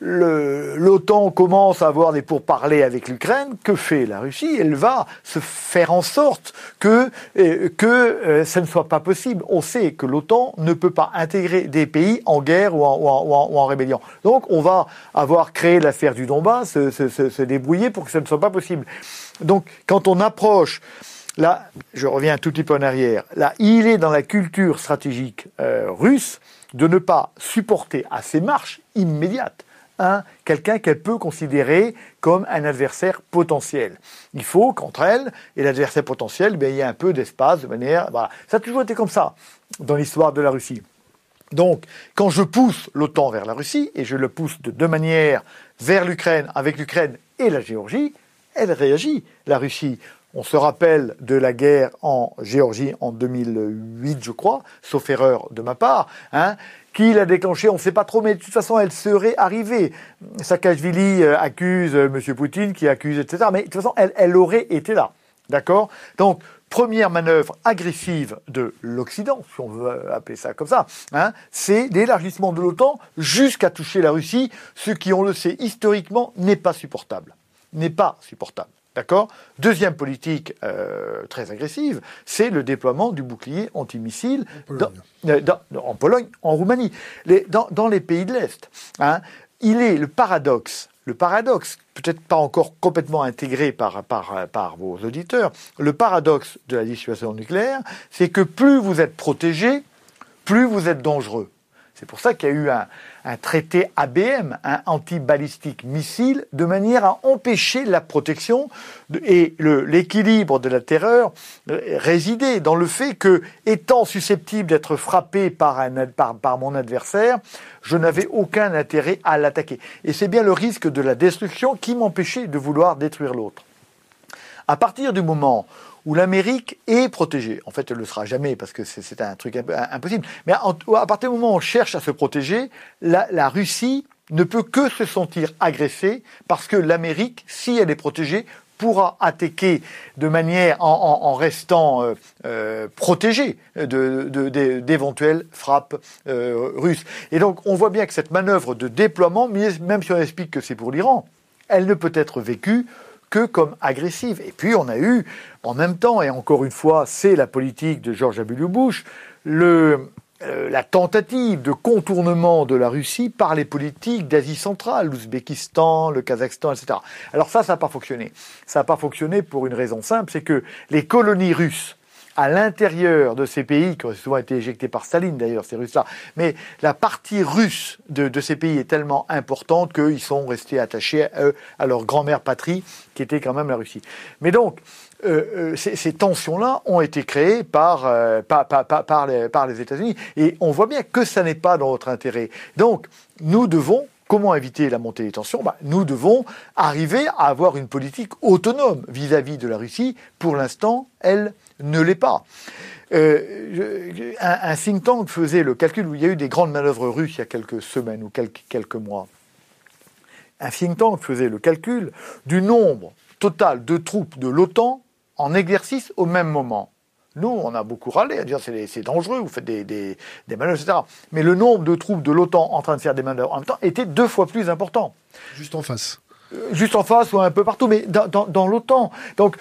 Speaker 2: l'OTAN commence à avoir des pourparlers avec l'Ukraine, que fait la Russie? Elle va se faire en sorte que, euh, que euh, ça ne soit pas possible. On sait que l'OTAN ne peut pas intégrer des pays en guerre ou en, rébellion. Donc on va avoir créé l'affaire du Donbass, se, se, débrouiller pour que ça ne soit pas possible. Donc quand on approche Là, je reviens un tout petit peu en arrière. Là, il est dans la culture stratégique euh, russe de ne pas supporter à ses marches immédiates un quelqu'un qu'elle peut considérer comme un adversaire potentiel. Il faut qu'entre elle et l'adversaire potentiel, ben, il y ait un peu d'espace, de manière... Voilà. Ça a toujours été comme ça dans l'histoire de la Russie. Donc, quand je pousse l'OTAN vers la Russie, et je le pousse de deux manières vers l'Ukraine, avec l'Ukraine et la Géorgie, elle réagit, la Russie. On se rappelle de la guerre en Géorgie en 2008, je crois, sauf erreur de ma part, hein, qui l'a déclenché, on ne sait pas trop, mais de toute façon, elle serait arrivée. Saakashvili euh, accuse euh, M. Poutine, qui accuse, etc. Mais de toute façon, elle, elle aurait été là. D'accord? Donc, première manœuvre agressive de l'Occident, si on veut appeler ça comme ça, hein, c'est l'élargissement de l'OTAN jusqu'à toucher la Russie, ce qui, on le sait historiquement, n'est pas supportable. N'est pas supportable. D'accord? Deuxième politique euh, très agressive, c'est le déploiement du bouclier antimissile euh, en Pologne, en Roumanie, dans, les pays de l'Est. Hein. il est le paradoxe, le paradoxe, peut-être pas encore complètement intégré par, par, par vos auditeurs, le paradoxe de la dissuasion nucléaire, c'est que plus vous êtes protégé, plus vous êtes dangereux. C'est pour ça qu'il y a eu un, un traité ABM, un anti-balistique missile, de manière à empêcher la protection et l'équilibre de la terreur euh, résidait dans le fait que, étant susceptible d'être frappé par, par mon adversaire, je n'avais aucun intérêt à l'attaquer. Et c'est bien le risque de la destruction qui m'empêchait de vouloir détruire l'autre. À partir du moment où l'Amérique est protégée. En fait, elle ne le sera jamais parce que c'est un truc impossible. Mais à partir du moment où on cherche à se protéger, la, Russie ne peut que se sentir agressée parce que l'Amérique, si elle est protégée, pourra attaquer de manière en, restant euh, euh, protégée d'éventuelles frappes euh, russes. Et donc on voit bien que cette manœuvre de déploiement, même si on explique que c'est pour l'Iran, elle ne peut être vécue que comme agressive. Et puis on a eu, en même temps, et encore une fois, c'est la politique de George W. Bush, le, euh, la tentative de contournement de la Russie par les politiques d'Asie centrale, l'Ouzbékistan, le Kazakhstan, etc. Alors ça, ça n'a pas fonctionné. Ça n'a pas fonctionné pour une raison simple, c'est que les colonies russes à l'intérieur de ces pays, qui ont souvent été éjectés par Staline d'ailleurs, ces Russes-là, mais la partie russe de, ces pays est tellement importante qu'ils sont restés attachés à, leur grand-mère patrie, qui était quand même la Russie. Mais donc, euh, euh, ces, tensions-là ont été créées par, euh, par, les, par les États-Unis. Et on voit bien que ça n'est pas dans notre intérêt. Donc, nous devons Comment éviter la montée des tensions? Bah, Nous devons arriver à avoir une politique autonome vis-à-vis -vis de la Russie. Pour l'instant, elle ne l'est pas. Euh, un, think tank faisait le calcul où il y a eu des grandes manœuvres russes il y a quelques semaines ou quelques mois. Un think tank faisait le calcul du nombre total de troupes de l'OTAN en exercice au même moment. Nous, on a beaucoup râlé à dire c'est dangereux, vous faites des, des, manœuvres, etc. Mais le nombre de troupes de l'OTAN en train de faire des manœuvres en même temps était deux fois plus important.
Speaker 1: Juste en face.
Speaker 2: Euh, juste en face ou un peu partout, mais dans, dans, dans l'OTAN. Donc,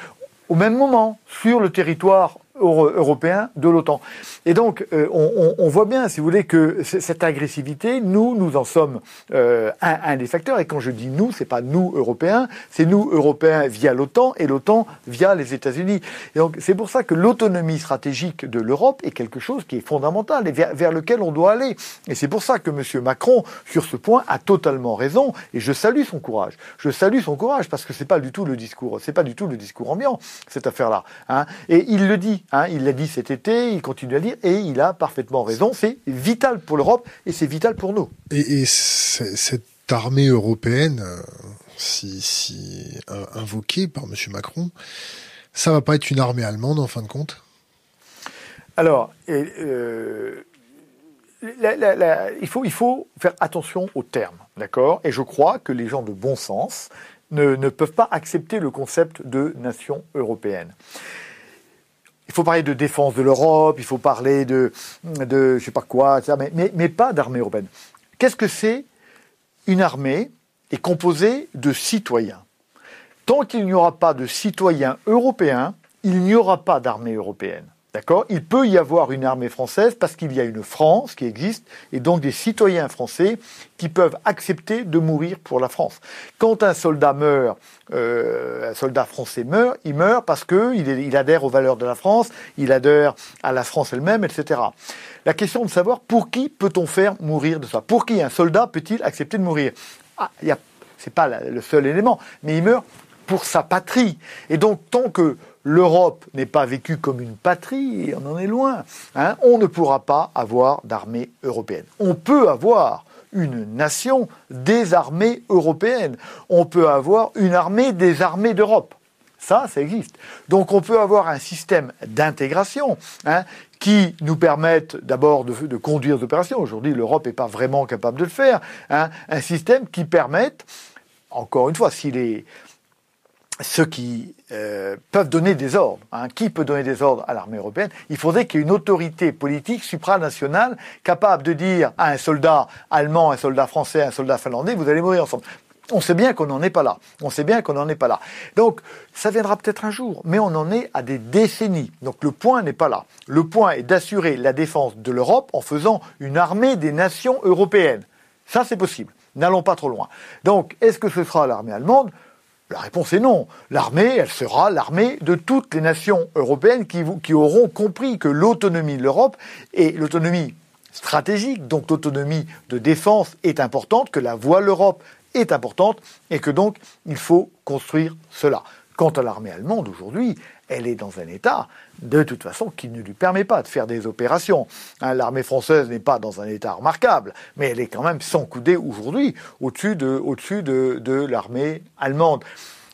Speaker 2: au même moment, sur le territoire européen de l'OTAN. Et donc, euh, on, voit bien, si vous voulez, que cette agressivité, nous, nous en sommes euh, un, des facteurs. Et quand je dis nous, c'est pas nous Européens, c'est nous Européens via l'OTAN et l'OTAN via les États-Unis. Et donc, c'est pour ça que l'autonomie stratégique de l'Europe est quelque chose qui est fondamental et vers, vers lequel on doit aller. Et c'est pour ça que M. Macron, sur ce point, a totalement raison. Et je salue son courage. Je salue son courage parce que c'est pas du tout le discours, c'est pas du tout le discours ambiant cette affaire-là. Hein. Et il le dit. Hein, il l'a dit cet été, il continue à le dire, et il a parfaitement raison. C'est vital pour l'Europe et c'est vital pour nous.
Speaker 1: Et, cette armée européenne, euh, si, euh, invoquée par M. Macron, ça va pas être une armée allemande en fin de compte?
Speaker 2: Alors, euh, il, faut, il faut faire attention aux termes, d'accord? Et je crois que les gens de bon sens ne, ne peuvent pas accepter le concept de nation européenne il faut parler de défense de l'Europe, il faut parler de, de je sais pas quoi, mais, mais, mais pas d'armée européenne. Qu'est-ce que c'est Une armée est composée de citoyens? Tant qu'il n'y aura pas de citoyens européens, il n'y aura pas d'armée européenne. D'accord? Il peut y avoir une armée française parce qu'il y a une France qui existe et donc des citoyens français qui peuvent accepter de mourir pour la France. Quand un soldat meurt, euh, un soldat français meurt, il meurt parce qu'il il adhère aux valeurs de la France, il adhère à la France elle-même, etc. La question de savoir pour qui peut-on faire mourir de ça? Pour qui un soldat peut-il accepter de mourir? Ah, C'est pas le seul élément, mais il meurt pour sa patrie. Et donc tant que l'Europe n'est pas vécue comme une patrie, on en est loin, hein, on ne pourra pas avoir d'armée européenne. On peut avoir une nation des armées européennes. On peut avoir une armée des armées d'Europe. Ça, ça existe. Donc on peut avoir un système d'intégration hein, qui nous permette d'abord de, conduire des opérations. Aujourd'hui, l'Europe n'est pas vraiment capable de le faire. Hein. un système qui permette, encore une fois, est ceux qui euh, peuvent donner des ordres. Hein. Qui peut donner des ordres à l'armée européenne? Il faudrait qu'il y ait une autorité politique supranationale capable de dire à un soldat allemand, un soldat français, un soldat finlandais, vous allez mourir ensemble. On sait bien qu'on n'en est pas là. On sait bien qu'on n'en est pas là. Donc, ça viendra peut-être un jour, mais on en est à des décennies. Donc, le point n'est pas là. Le point est d'assurer la défense de l'Europe en faisant une armée des nations européennes. Ça, c'est possible. N'allons pas trop loin. Donc, est-ce que ce sera l'armée allemande? La réponse est non. L'armée, elle sera l'armée de toutes les nations européennes qui, auront compris que l'autonomie de l'Europe et l'autonomie stratégique, donc l'autonomie de défense est importante, que la voie l'Europe est importante et que donc il faut construire cela. Quant à l'armée allemande aujourd'hui, elle est dans un état de toute façon qui ne lui permet pas de faire des opérations. Hein, l'armée française n'est pas dans un état remarquable, mais elle est quand même sans coudée aujourd'hui au-dessus de, l'armée allemande.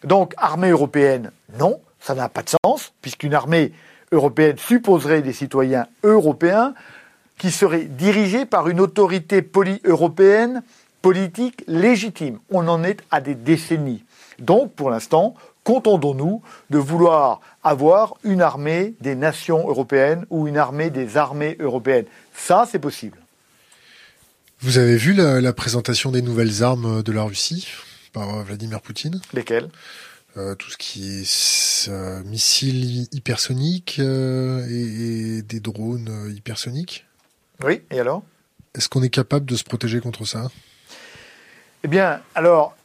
Speaker 2: Donc armée européenne, non, ça n'a pas de sens, puisqu'une armée européenne supposerait des citoyens européens qui seraient dirigés par une autorité poli européenne politique légitime. On en est à des décennies. Donc, pour l'instant, contendons-nous de vouloir avoir une armée des nations européennes ou une armée des armées européennes? Ça, c'est possible.
Speaker 1: Vous avez vu la, présentation des nouvelles armes de la Russie par Vladimir Poutine?
Speaker 2: Lesquelles?
Speaker 1: Euh, tout ce qui est euh, missiles hypersoniques euh, et, et, des drones hypersoniques.
Speaker 2: Oui, et alors?
Speaker 1: Est-ce qu'on est capable de se protéger contre ça?
Speaker 2: Eh bien, alors,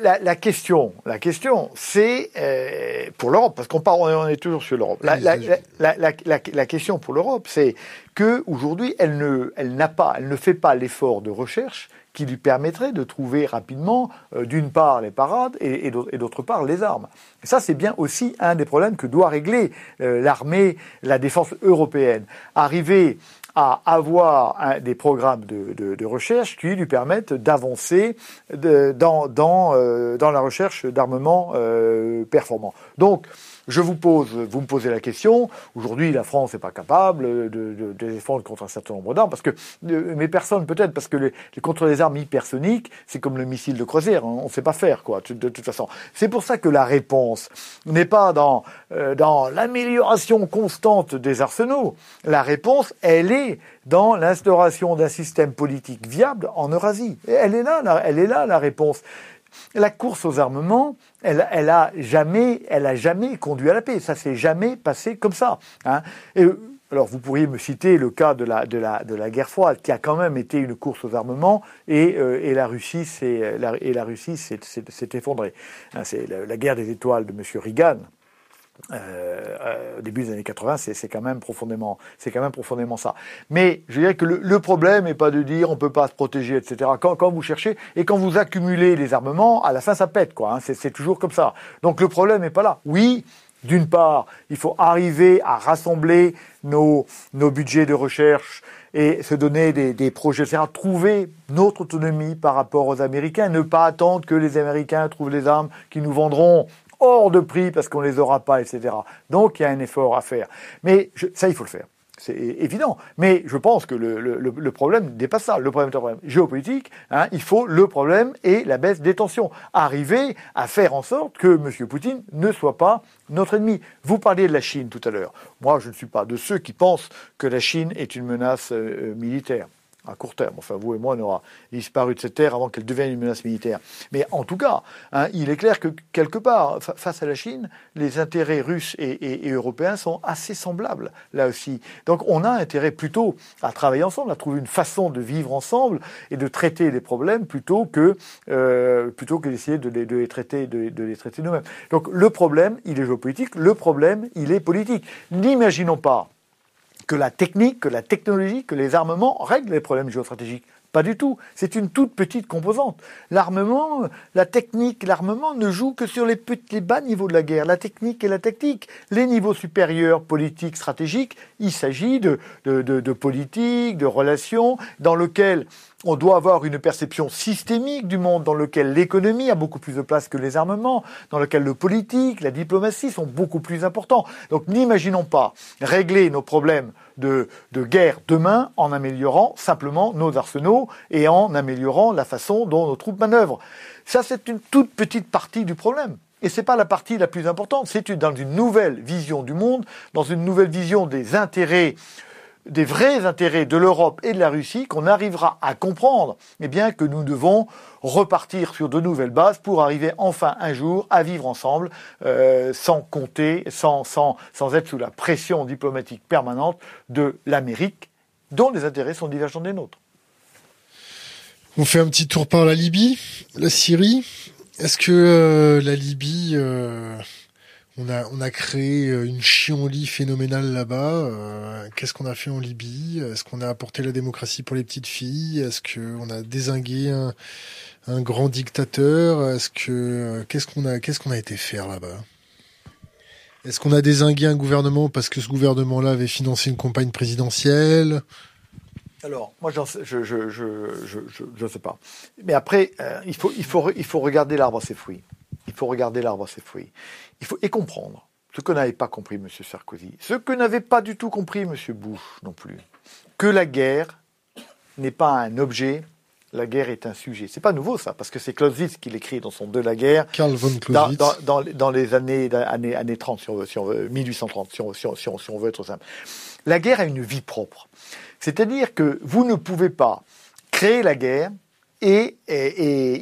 Speaker 2: la, question, la question, c'est euh, pour l'Europe, parce qu'on parle, on est toujours sur l'Europe. La, la, question pour l'Europe, c'est que aujourd'hui, elle ne, elle n'a pas, elle ne fait pas l'effort de recherche qui lui permettrait de trouver rapidement, euh, d'une part, les parades et, et d'autre part, les armes. Et ça, c'est bien aussi un des problèmes que doit régler euh, l'armée, la défense européenne. Arriver à avoir des programmes de, recherche qui lui permettent d'avancer euh, dans la recherche d'armements euh, performants. Donc, je vous pose, vous me posez la question. Aujourd'hui, la France n'est pas capable de, de, défendre contre un certain nombre d'armes, parce que, mais personne peut-être, parce que les, contre les armes hypersoniques, c'est comme le missile de croisière, hein, on ne sait pas faire, quoi, de, toute façon. C'est pour ça que la réponse n'est pas dans, euh, dans l'amélioration constante des arsenaux. La réponse, elle est dans l'instauration d'un système politique viable en Eurasie. elle est là, elle est là la réponse. La course aux armements, elle, elle a jamais, elle a jamais conduit à la paix. Ça s'est jamais passé comme ça. Hein. Alors vous pourriez me citer le cas de la, de, la, de la guerre froide, qui a quand même été une course aux armements, et, euh, et la Russie s'est effondrée. Hein, c'est la, la, guerre des étoiles de M. Reagan, euh, euh, au début des années 80, c'est quand même profondément, c'est quand même profondément ça. Mais je dirais que le, problème n'est pas de dire on peut pas se protéger, etc. Quand, vous cherchez et quand vous accumulez les armements, à la fin ça pète, quoi. Hein, c'est toujours comme ça. Donc le problème n'est pas là. Oui, d'une part, il faut arriver à rassembler nos, nos budgets de recherche et se donner des, des projets, etc. Trouver notre autonomie par rapport aux Américains, ne pas attendre que les Américains trouvent les armes qui nous vendront hors de prix parce qu'on les aura pas, etc. Donc il y a un effort à faire. Mais ça, il faut le faire. C'est évident. Mais je pense que le, le, le problème pas ça. Le problème est un problème géopolitique. Hein, il faut le problème et la baisse des tensions. Arriver à faire en sorte que M. Poutine ne soit pas notre ennemi. Vous parliez de la Chine tout à l'heure. Moi, je ne suis pas de ceux qui pensent que la Chine est une menace euh, militaire à court terme. Enfin, vous et moi, on aura disparu de cette terre avant qu'elle devienne une menace militaire. Mais en tout cas, hein, il est clair que quelque part, face à la Chine, les intérêts russes et, européens sont assez semblables, là aussi. Donc on a intérêt plutôt à travailler ensemble, à trouver une façon de vivre ensemble et de traiter les problèmes plutôt que, euh, que d'essayer de les traiter, de, de les traiter nous-mêmes. Donc le problème, il est géopolitique, le problème, il est politique. N'imaginons pas que la technique, que la technologie, que les armements règlent les problèmes géostratégiques. Pas du tout. C'est une toute petite composante. L'armement, la technique, l'armement ne joue que sur les, petits, bas niveaux de la guerre. La technique et la tactique. Les niveaux supérieurs, politiques, stratégiques, il s'agit de, de, de, de politique, de relations, dans lequel on doit avoir une perception systémique du monde dans lequel l'économie a beaucoup plus de place que les armements, dans lequel le politique, la diplomatie sont beaucoup plus importants. Donc n'imaginons pas régler nos problèmes de, guerre demain en améliorant simplement nos arsenaux et en améliorant la façon dont nos troupes manœuvrent. Ça, c'est une toute petite partie du problème. Et c'est pas la partie la plus importante. C'est dans une nouvelle vision du monde, dans une nouvelle vision des intérêts des vrais intérêts de l'Europe et de la Russie qu'on arrivera à comprendre eh bien, que nous devons repartir sur de nouvelles bases pour arriver enfin un jour à vivre ensemble euh, sans compter, sans, sans, sans être sous la pression diplomatique permanente de l'Amérique, dont les intérêts sont divergents des nôtres.
Speaker 1: On fait un petit tour par la Libye, la Syrie. Est-ce que euh, la Libye, euh, On a, on a créé une chienlit phénoménale là-bas. Qu'est-ce qu'on a fait en Libye? Est-ce qu'on a apporté la démocratie pour les petites filles? Est-ce qu'on a désingué un, un grand dictateur? Est-ce que qu'est-ce qu'on a qu'est-ce qu'on a été faire là-bas? Est-ce qu'on a désingué un gouvernement parce que ce gouvernement-là avait financé une campagne présidentielle?
Speaker 2: Alors, moi, je je, je, je, je, sais pas. Mais après, euh, il, faut, il, faut, il faut regarder l'arbre à ses fruits. Il faut regarder l'arbre à ses fruits. Il faut, et comprendre ce que n'avait pas compris M. Sarkozy, ce que n'avait pas du tout compris M. Bush non plus, que la guerre n'est pas un objet la guerre est un sujet. C'est pas nouveau ça, parce que c'est Clausewitz qui l'écrit dans son De la guerre.
Speaker 1: Karl von Clausewitz.
Speaker 2: Dans, dans, les années, années, années 30, si on veut, si 1830, si on, si, on, si on veut être simple. La guerre a une vie propre. C'est-à-dire que vous ne pouvez pas créer la guerre et,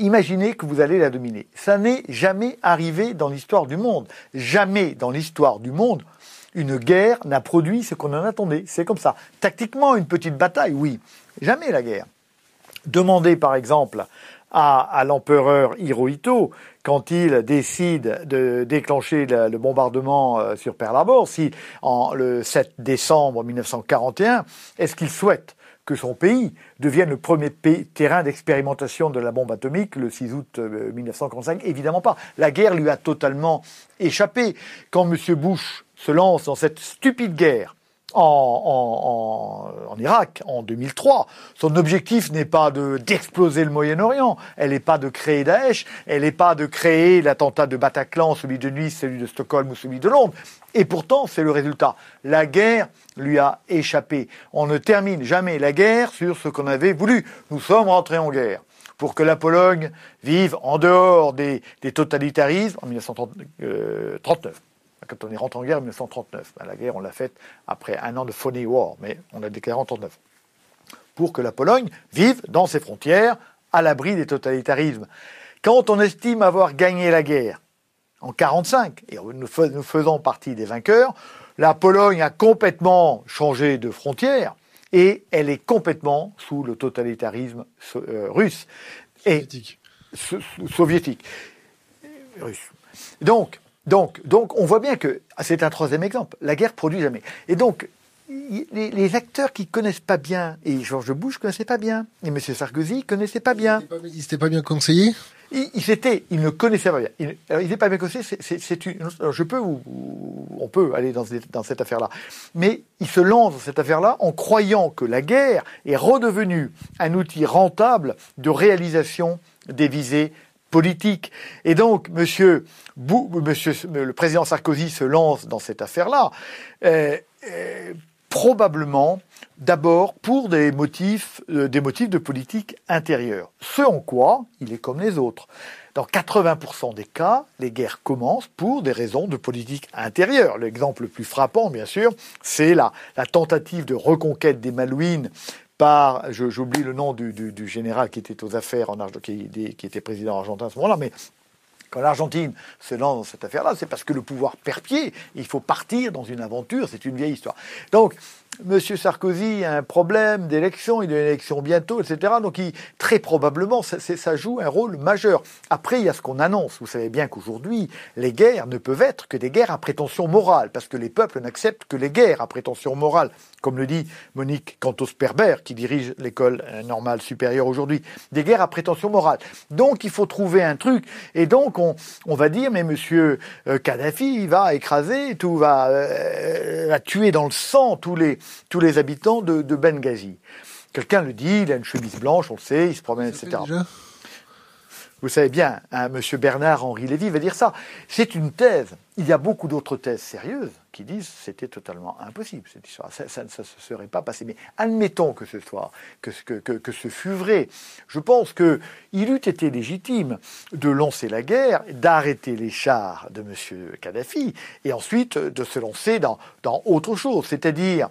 Speaker 2: imaginer que vous allez la dominer. Ça n'est jamais arrivé dans l'histoire du monde. Jamais dans l'histoire du monde, une guerre n'a produit ce qu'on en attendait. C'est comme ça. Tactiquement, une petite bataille, oui. Jamais la guerre. Demandez par exemple à, l'empereur Hirohito, quand il décide de déclencher le, bombardement euh, sur Pearl Harbor, si en, le 7 décembre 1941, est-ce qu'il souhaite que son pays devienne le premier terrain d'expérimentation de la bombe atomique le 6 août 1945 euh, Évidemment pas. La guerre lui a totalement échappé. Quand M. Bush se lance dans cette stupide guerre en, en, Irak en 2003. Son objectif n'est pas de d'exploser le Moyen-Orient, elle n'est pas de créer Daesh, elle n'est pas de créer l'attentat de Bataclan, celui de Nice, celui de Stockholm ou celui de Londres. Et pourtant, c'est le résultat. La guerre lui a échappé. On ne termine jamais la guerre sur ce qu'on avait voulu. Nous sommes rentrés en guerre pour que la Pologne vive en dehors des, des totalitarismes en 1939 quand on est rentré en guerre en 1939. Ben, la guerre, on l'a faite après un an de phony war, mais on a déclaré en 1939. Pour que la Pologne vive dans ses frontières, à l'abri des totalitarismes. Quand on estime avoir gagné la guerre en 1945, et nous, faisons partie des vainqueurs, la Pologne a complètement changé de frontière et elle est complètement sous le totalitarisme euh, russe
Speaker 1: et
Speaker 2: soviétique. Russe. Donc, donc, donc, on voit bien que ah, c'est un troisième exemple. La guerre produit jamais. Et donc, les, acteurs qui connaissent pas bien, et Georges Bush connaissait pas bien, et M. Sarkozy connaissait pas bien.
Speaker 1: Il s'était pas bien conseillé?
Speaker 2: Il, il, il ne connaissait pas bien. Il, n'est pas bien conseillé. C'est, une, je peux ou, on peut aller dans, dans cette affaire-là, mais il se lance dans cette affaire-là en croyant que la guerre est redevenue un outil rentable de réalisation des visées politique. Et donc, monsieur, le président Sarkozy se lance dans cette affaire-là, euh, euh, probablement d'abord pour des motifs, euh, des motifs de politique intérieure. Ce en quoi il est comme les autres. Dans 80% des cas, les guerres commencent pour des raisons de politique intérieure. L'exemple le plus frappant, bien sûr, c'est la tentative de reconquête des Malouines j'oublie le nom du, général qui était aux affaires en qui, qui était président argentin à ce moment-là, mais quand l'Argentine se lance dans cette affaire-là, c'est parce que le pouvoir perd pied. Il faut partir dans une aventure, c'est une vieille histoire. Donc, M. Sarkozy a un problème d'élection, il a une élection bientôt, etc. Donc, il, très probablement, ça, joue un rôle majeur. Après, il y a ce qu'on annonce. Vous savez bien qu'aujourd'hui, les guerres ne peuvent être que des guerres à prétention morale, parce que les peuples n'acceptent que les guerres à prétention morale, comme le dit Monique Cantos-Perber, qui dirige l'école normale supérieure aujourd'hui. Des guerres à prétention morale. Donc, il faut trouver un truc. Et donc, on, on va dire, mais M. Euh, Kadhafi, il va écraser, tout va, euh, va tuer dans le sang tous les tous les habitants de, Benghazi. Quelqu'un le dit, il a une chemise blanche, on le sait, il se promène, etc. Vous savez bien, hein, M. Bernard-Henri Lévy va dire ça. C'est une thèse. Il y a beaucoup d'autres thèses sérieuses qui disent que c'était totalement impossible, cette histoire. Ça, ne se serait pas passé. Mais admettons que ce soit, que, que, que, ce fût vrai. Je pense qu'il eût été légitime de lancer la guerre, d'arrêter les chars de M. Kadhafi, et ensuite de se lancer dans, dans autre chose. C'est-à-dire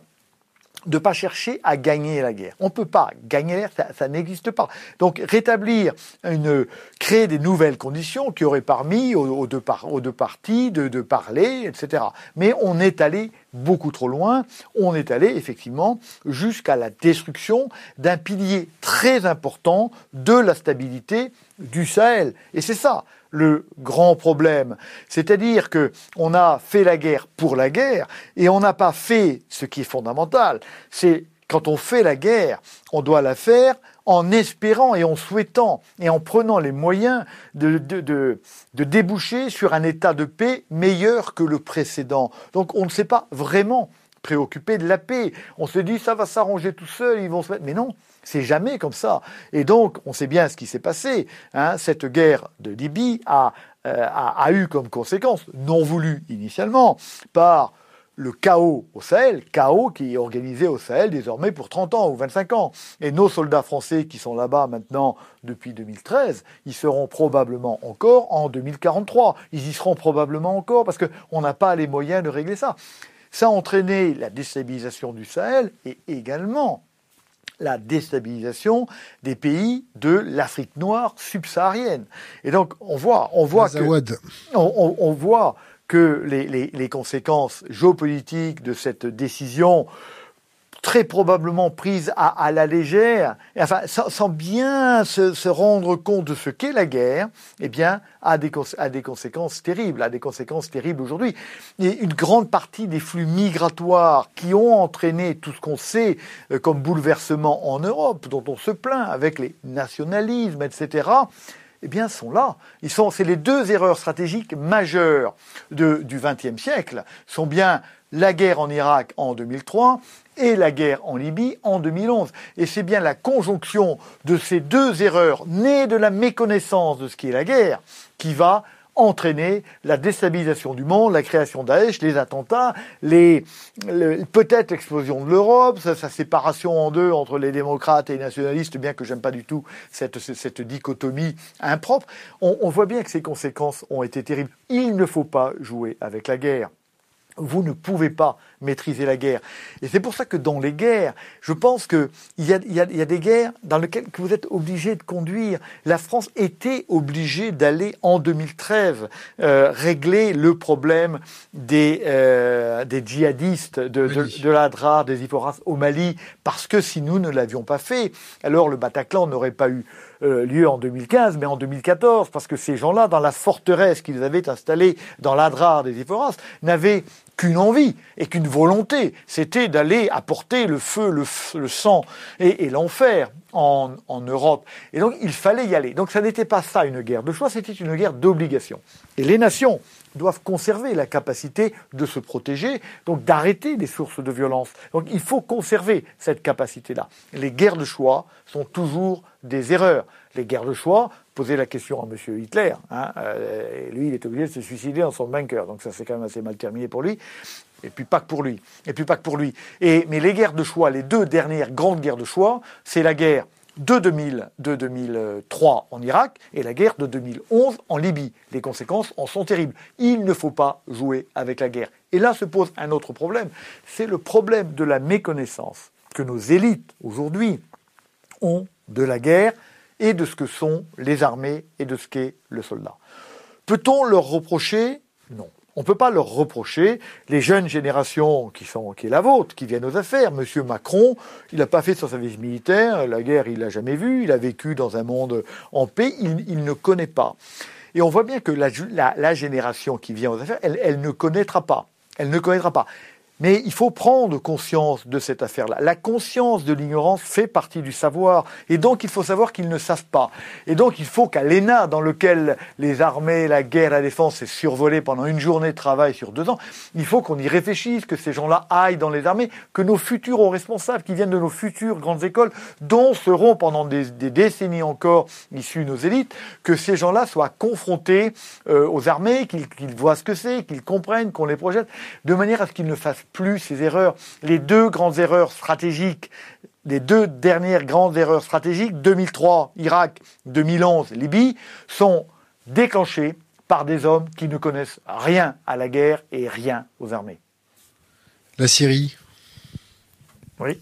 Speaker 2: de ne pas chercher à gagner la guerre. On ne peut pas gagner la guerre, ça, n'existe pas. Donc rétablir, une, créer des nouvelles conditions qui auraient permis aux, deux, parties de, de, parler, etc. Mais on est allé beaucoup trop loin. On est allé effectivement jusqu'à la destruction d'un pilier très important de la stabilité du Sahel. Et c'est ça le grand problème. C'est-à-dire que on a fait la guerre pour la guerre et on n'a pas fait ce qui est fondamental. C'est quand on fait la guerre, on doit la faire en espérant et en souhaitant et en prenant les moyens de, de, de, déboucher sur un état de paix meilleur que le précédent. Donc on ne s'est pas vraiment préoccupé de la paix. On se dit ça va s'arranger tout seul, ils vont se mettre. Mais non, c'est jamais comme ça. Et donc on sait bien ce qui s'est passé. Hein. Cette guerre de Libye a, euh, a, a eu comme conséquence, non voulu initialement, par le chaos au Sahel, chaos qui est organisé au Sahel désormais pour 30 ans ou 25 ans. Et nos soldats français qui sont là-bas maintenant depuis 2013, ils seront probablement encore en 2043. Ils y seront probablement encore parce qu'on n'a pas les moyens de régler ça. Ça a entraîné la déstabilisation du Sahel et également la déstabilisation des pays de l'Afrique noire subsaharienne. Et donc on voit, on voit que, on, on voit que les, les, conséquences géopolitiques de cette décision très probablement prise à, à la légère, enfin, sans, sans bien se, se, rendre compte de ce qu'est la guerre, eh bien, a des, a des conséquences terribles, a des conséquences terribles aujourd'hui. Et une grande partie des flux migratoires qui ont entraîné tout ce qu'on sait euh, comme bouleversement en Europe, dont on se plaint avec les nationalismes, etc., eh bien, sont là. Ils sont, c'est les deux erreurs stratégiques majeures du XXe siècle, sont bien la guerre en Irak en 2003 et la guerre en Libye en 2011. Et c'est bien la conjonction de ces deux erreurs nées de la méconnaissance de ce qu'est la guerre qui va entraîner la déstabilisation du monde, la création d'Aesh, les attentats, les, peut-être l'explosion de l'Europe, sa, sa, séparation en deux entre les démocrates et les nationalistes, bien que j'aime pas du tout cette, cette dichotomie impropre. On, on voit bien que ces conséquences ont été terribles. Il ne faut pas jouer avec la guerre. Vous ne pouvez pas maîtriser la guerre. Et c'est pour ça que dans les guerres, je pense qu'il y a, y, a, y a des guerres dans lesquelles que vous êtes obligé de conduire. La France était obligée d'aller en 2013 euh, régler le problème des, euh, des djihadistes de, de, de l'Adrar, des Iforas au Mali, parce que si nous ne l'avions pas fait, alors le Bataclan n'aurait pas eu euh, lieu en 2015, mais en 2014, parce que ces gens-là, dans la forteresse qu'ils avaient installée dans l'Adrar des Iforas, n'avaient qu'une envie et qu'une volonté, c'était d'aller apporter le feu, le, sang et, l'enfer en, en, Europe. Et donc il fallait y aller. Donc ça n'était pas ça une guerre de choix, c'était une guerre d'obligation. Et les nations doivent conserver la capacité de se protéger, donc d'arrêter les sources de violence. Donc il faut conserver cette capacité-là. Les guerres de choix sont toujours des erreurs. Les guerres de choix, poser la question à M. Hitler, hein, euh, lui il est obligé de se suicider dans son bunker, donc ça c'est quand même assez mal terminé pour lui. Et puis pas que pour lui. Et puis pas que pour lui. Mais les guerres de choix, les deux dernières grandes guerres de choix, c'est la guerre de 2000, de 2003 en Irak et la guerre de 2011 en Libye. Les conséquences en sont terribles. Il ne faut pas jouer avec la guerre. Et là se pose un autre problème. C'est le problème de la méconnaissance que nos élites aujourd'hui ont de la guerre et de ce que sont les armées et de ce qu'est le soldat. Peut-on leur reprocher? Non. On ne peut pas leur reprocher les jeunes générations qui sont qui est la vôtre, qui viennent aux affaires. Monsieur Macron, il n'a pas fait son service militaire, la guerre il l'a jamais vu, il a vécu dans un monde en paix, il, ne connaît pas. Et on voit bien que la, génération qui vient aux affaires, elle ne connaîtra pas. Elle ne connaîtra pas. Mais il faut prendre conscience de cette affaire-là. La conscience de l'ignorance fait partie du savoir. Et donc, il faut savoir qu'ils ne savent pas. Et donc, il faut qu'à l'ENA, dans lequel les armées, la guerre, la défense est survolée pendant une journée de travail sur deux ans, il faut qu'on y réfléchisse, que ces gens-là aillent dans les armées, que nos futurs responsables, qui viennent de nos futures grandes écoles, dont seront pendant des, décennies encore issus nos élites, que ces gens-là soient confrontés euh, aux armées, qu'ils qu voient ce que c'est, qu'ils comprennent, qu'on les projette, de manière à ce qu'ils ne fassent plus ces erreurs. Les deux grandes erreurs stratégiques, les deux dernières grandes erreurs stratégiques, 2003 Irak, 2011 Libye, sont déclenchées par des hommes qui ne connaissent rien à la guerre et rien aux armées.
Speaker 1: La Syrie
Speaker 2: Oui.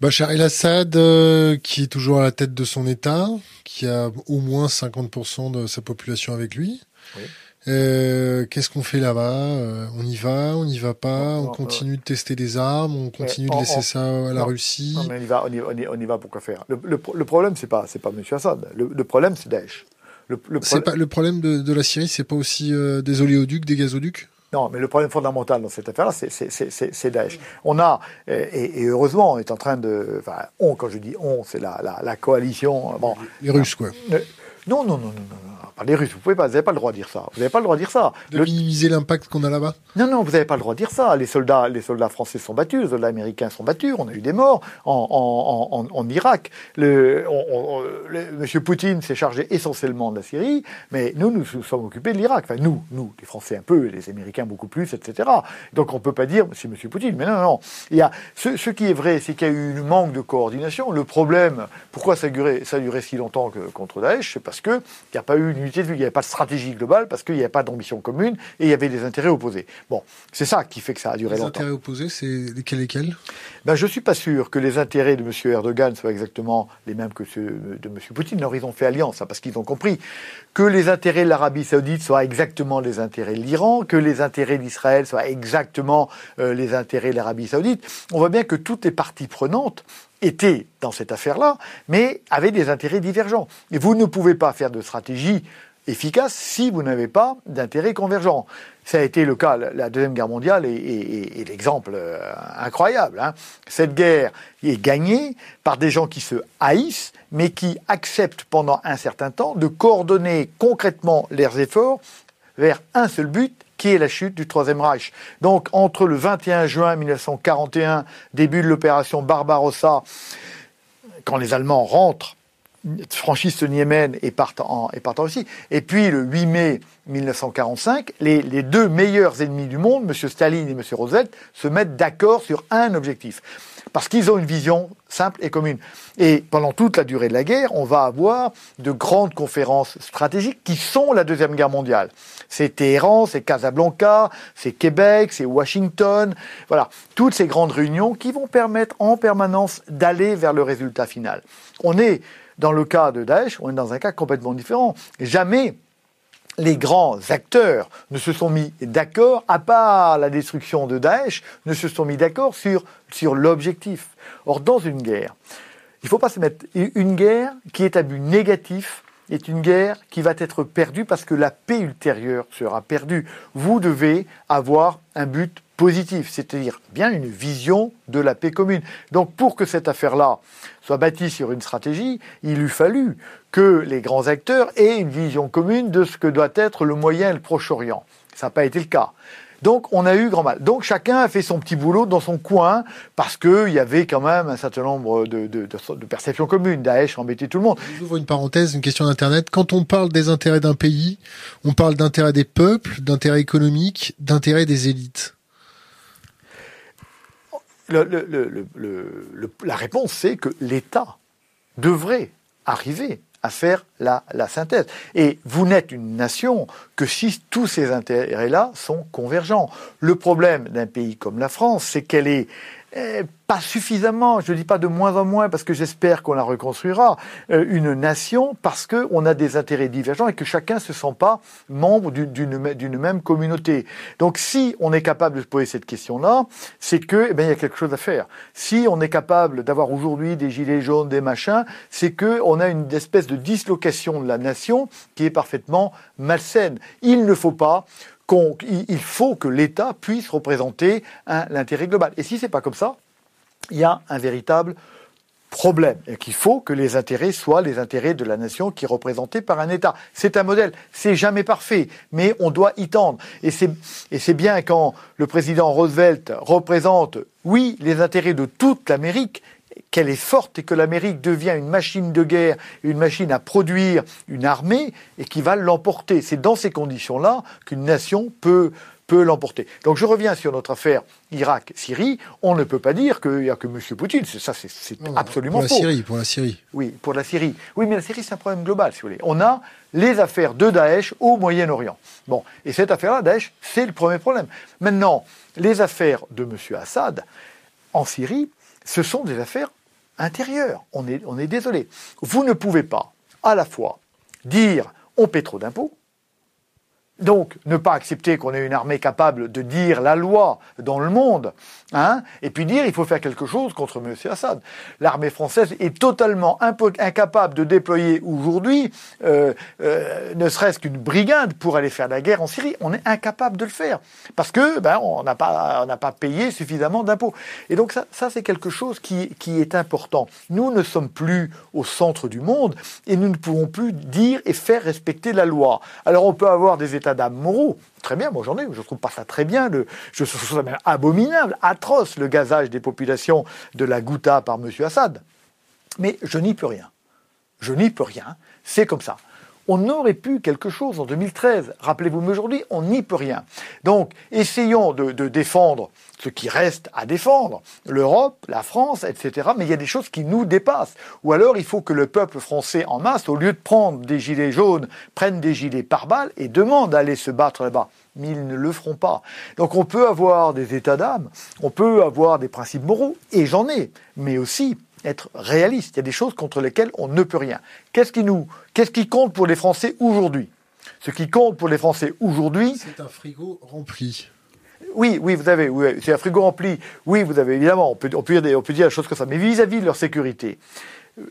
Speaker 1: Bachar el-Assad, euh, qui est toujours à la tête de son État, qui a au moins 50% de sa population avec lui.
Speaker 2: Oui.
Speaker 1: Euh, Qu'est-ce qu'on fait là-bas? Euh, On y va On n'y va pas On continue de tester des armes On continue de laisser ça à la Russie
Speaker 2: Non, mais on y va, on y, on va pour quoi faire le, le, le problème, c'est pas, c'est pas M. Assad. Le, le problème, c'est Daesh.
Speaker 1: Le, le, pas, le problème de, de la Syrie, c'est pas aussi euh, des oléoducs, des gazoducs?
Speaker 2: Non, mais le problème fondamental dans cette affaire-là, c'est Daesh. On a, et, et, heureusement, on est en train de. Enfin, on, quand je dis on, c'est la, la, la, coalition. Bon,
Speaker 1: les Russes, quoi.
Speaker 2: Non, non, non, non, non les Russes, vous pouvez pas, vous n'avez pas le droit de dire ça. Vous n'avez pas le droit de dire ça.
Speaker 1: De minimiser l'impact qu'on a là-bas.
Speaker 2: Non, non, vous n'avez pas le droit de dire ça. Les soldats, les soldats français sont battus, les soldats américains sont battus. On a eu des morts en, en, en, en Irak. Le, on, Monsieur Poutine s'est chargé essentiellement de la Syrie, mais nous, nous nous sommes occupés de l'Irak. Enfin, nous, nous, les Français un peu, les Américains beaucoup plus, etc. Donc on peut pas dire c'est Monsieur Poutine. Mais non, non, non. Il y a ce, ce qui est vrai, c'est qu'il y a eu un manque de coordination. Le problème, pourquoi ça a duré, ça a duré si longtemps que, contre Daesh, c'est parce que il n'y a pas eu une il n'y avait pas de stratégie globale parce qu'il n'y avait pas d'ambition commune et il y avait des intérêts opposés. Bon, c'est ça qui fait que ça a duré
Speaker 1: les
Speaker 2: longtemps.
Speaker 1: Les intérêts opposés, c'est lesquels lesquels?
Speaker 2: Ben, Je ne suis pas sûr que les intérêts de M. Erdogan soient exactement les mêmes que ceux de M. Poutine. Alors, ils ont fait alliance, hein, parce qu'ils ont compris que les intérêts de l'Arabie saoudite soient exactement les intérêts de l'Iran, que les intérêts d'Israël soient exactement euh, les intérêts de l'Arabie saoudite. On voit bien que toutes les parties prenantes étaient dans cette affaire-là, mais avaient des intérêts divergents. Et vous ne pouvez pas faire de stratégie efficace si vous n'avez pas d'intérêts convergents. Ça a été le cas, la Deuxième Guerre mondiale est, l'exemple euh, incroyable. Hein. Cette guerre est gagnée par des gens qui se haïssent, mais qui acceptent pendant un certain temps de coordonner concrètement leurs efforts vers un seul but, qui est la chute du Troisième Reich. Donc entre le 21 juin 1941, début de l'opération Barbarossa, quand les Allemands rentrent franchissent le Niémen et partent en, et partent. Et puis le 8 mai 1945, les, les deux meilleurs ennemis du monde, M. Staline et M. Roosevelt, se mettent d'accord sur un objectif. Parce qu'ils ont une vision simple et commune. Et pendant toute la durée de la guerre, on va avoir de grandes conférences stratégiques qui sont la Deuxième Guerre mondiale. C'est Téhéran, c'est Casablanca, c'est Québec, c'est Washington. Voilà, toutes ces grandes réunions qui vont permettre en permanence d'aller vers le résultat final. On est dans le cas de Daesh, on est dans un cas complètement différent. Jamais les grands acteurs ne se sont mis d'accord, à part la destruction de Daesh, ne se sont mis d'accord sur, l'objectif. Or, dans une guerre, il ne faut pas se mettre. Une guerre qui est à but négatif est une guerre qui va être perdue parce que la paix ultérieure sera perdue. Vous devez avoir un but positif, c'est-à-dire bien une vision de la paix commune. Donc pour que cette affaire-là soit bâtie sur une stratégie, il eût fallu que les grands acteurs aient une vision commune de ce que doit être le Moyen et le Proche-Orient. Ça n'a pas été le cas. Donc on a eu grand mal. Donc chacun a fait son petit boulot dans son coin parce qu'il y avait quand même un certain nombre de, perceptions communes. Daesh embêtait tout le monde.
Speaker 1: J'ouvre une parenthèse, une question d'Internet. Quand on parle des intérêts d'un pays, on parle d'intérêts des peuples, d'intérêts économiques, d'intérêts des élites
Speaker 2: la réponse, c'est que l'État devrait arriver à faire la, synthèse. Et vous n'êtes une nation que si tous ces intérêts-là sont convergents. Le problème d'un pays comme la France, c'est qu'elle est eh, pas suffisamment, je ne dis pas de moins en moins parce que j'espère qu'on la reconstruira, euh, une nation parce qu'on a des intérêts divergents et que chacun ne se sent pas membre d'une même communauté. Donc si on est capable de se poser cette question-là, c'est que eh bien, il y a quelque chose à faire. Si on est capable d'avoir aujourd'hui des gilets jaunes, des machins, c'est qu'on a une espèce de dislocation de la nation qui est parfaitement malsaine. Il ne faut pas il faut que l'État puisse représenter l'intérêt global. Et si c'est pas comme ça, il y a un véritable problème et faut que les intérêts soient les intérêts de la nation qui est représentée par un État. C'est un modèle, c'est jamais parfait, mais on doit y tendre. Et c'est bien quand le président Roosevelt représente, oui, les intérêts de toute l'Amérique, qu'elle est forte et que l'Amérique devient une machine de guerre, une machine à produire une armée et qui va l'emporter. C'est dans ces conditions-là qu'une nation peut peut l'emporter. Donc je reviens sur notre affaire Irak-Syrie. On ne peut pas dire qu'il n'y a que M. Poutine. Ça, c'est absolument
Speaker 1: faux.
Speaker 2: Pour
Speaker 1: la Syrie, pour la Syrie.
Speaker 2: Oui, pour la Syrie. Oui, mais la Syrie, c'est un problème global, si vous voulez. On a les affaires de Daesh au Moyen-Orient. Bon, et cette affaire-là, Daesh, c'est le premier problème. Maintenant, les affaires de M. Assad en Syrie, ce sont des affaires intérieures. On est, désolé. Vous ne pouvez pas à la fois dire on paie trop d'impôts, donc, ne pas accepter qu'on ait une armée capable de dire la loi dans le monde, hein, et puis dire il faut faire quelque chose contre M. Assad. L'armée française est totalement incapable de déployer aujourd'hui, euh, euh, ne serait-ce qu'une brigade pour aller faire la guerre en Syrie. On est incapable de le faire parce que ben, on n'a pas, on n'a pas payé suffisamment d'impôts. Et donc ça, ça c'est quelque chose qui, qui est important. Nous ne sommes plus au centre du monde et nous ne pouvons plus dire et faire respecter la loi. Alors on peut avoir des États d'âme moraux. Très bien, moi j'en ai, je trouve pas ça très bien, je trouve ça même abominable, atroce le gazage des populations de la Ghouta par M. Assad. Mais je n'y peux rien. Je n'y peux rien, c'est comme ça. On aurait pu quelque chose en 2013. Rappelez-vous, mais aujourd'hui, on n'y peut rien. Donc, essayons de, défendre ce qui reste à défendre, l'Europe, la France, etc. Mais il y a des choses qui nous dépassent. Ou alors il faut que le peuple français en masse, au lieu de prendre des gilets jaunes, prenne des gilets par balles et demande d'aller se battre là-bas. Mais ils ne le feront pas. Donc on peut avoir des états d'âme, on peut avoir des principes moraux, et j'en ai, mais aussi être réaliste. Il y a des choses contre lesquelles on ne peut rien. Qu'est-ce qui nous, qu'est-ce qui compte pour les Français aujourd'hui? Ce qui compte pour les Français aujourd'hui,
Speaker 1: c'est un frigo rempli.
Speaker 2: Oui, oui, vous avez, oui, c'est un frigo rempli. Oui, vous avez évidemment, on peut, on peut, dire, on peut dire la chose comme ça. Mais vis-à-vis de leur sécurité,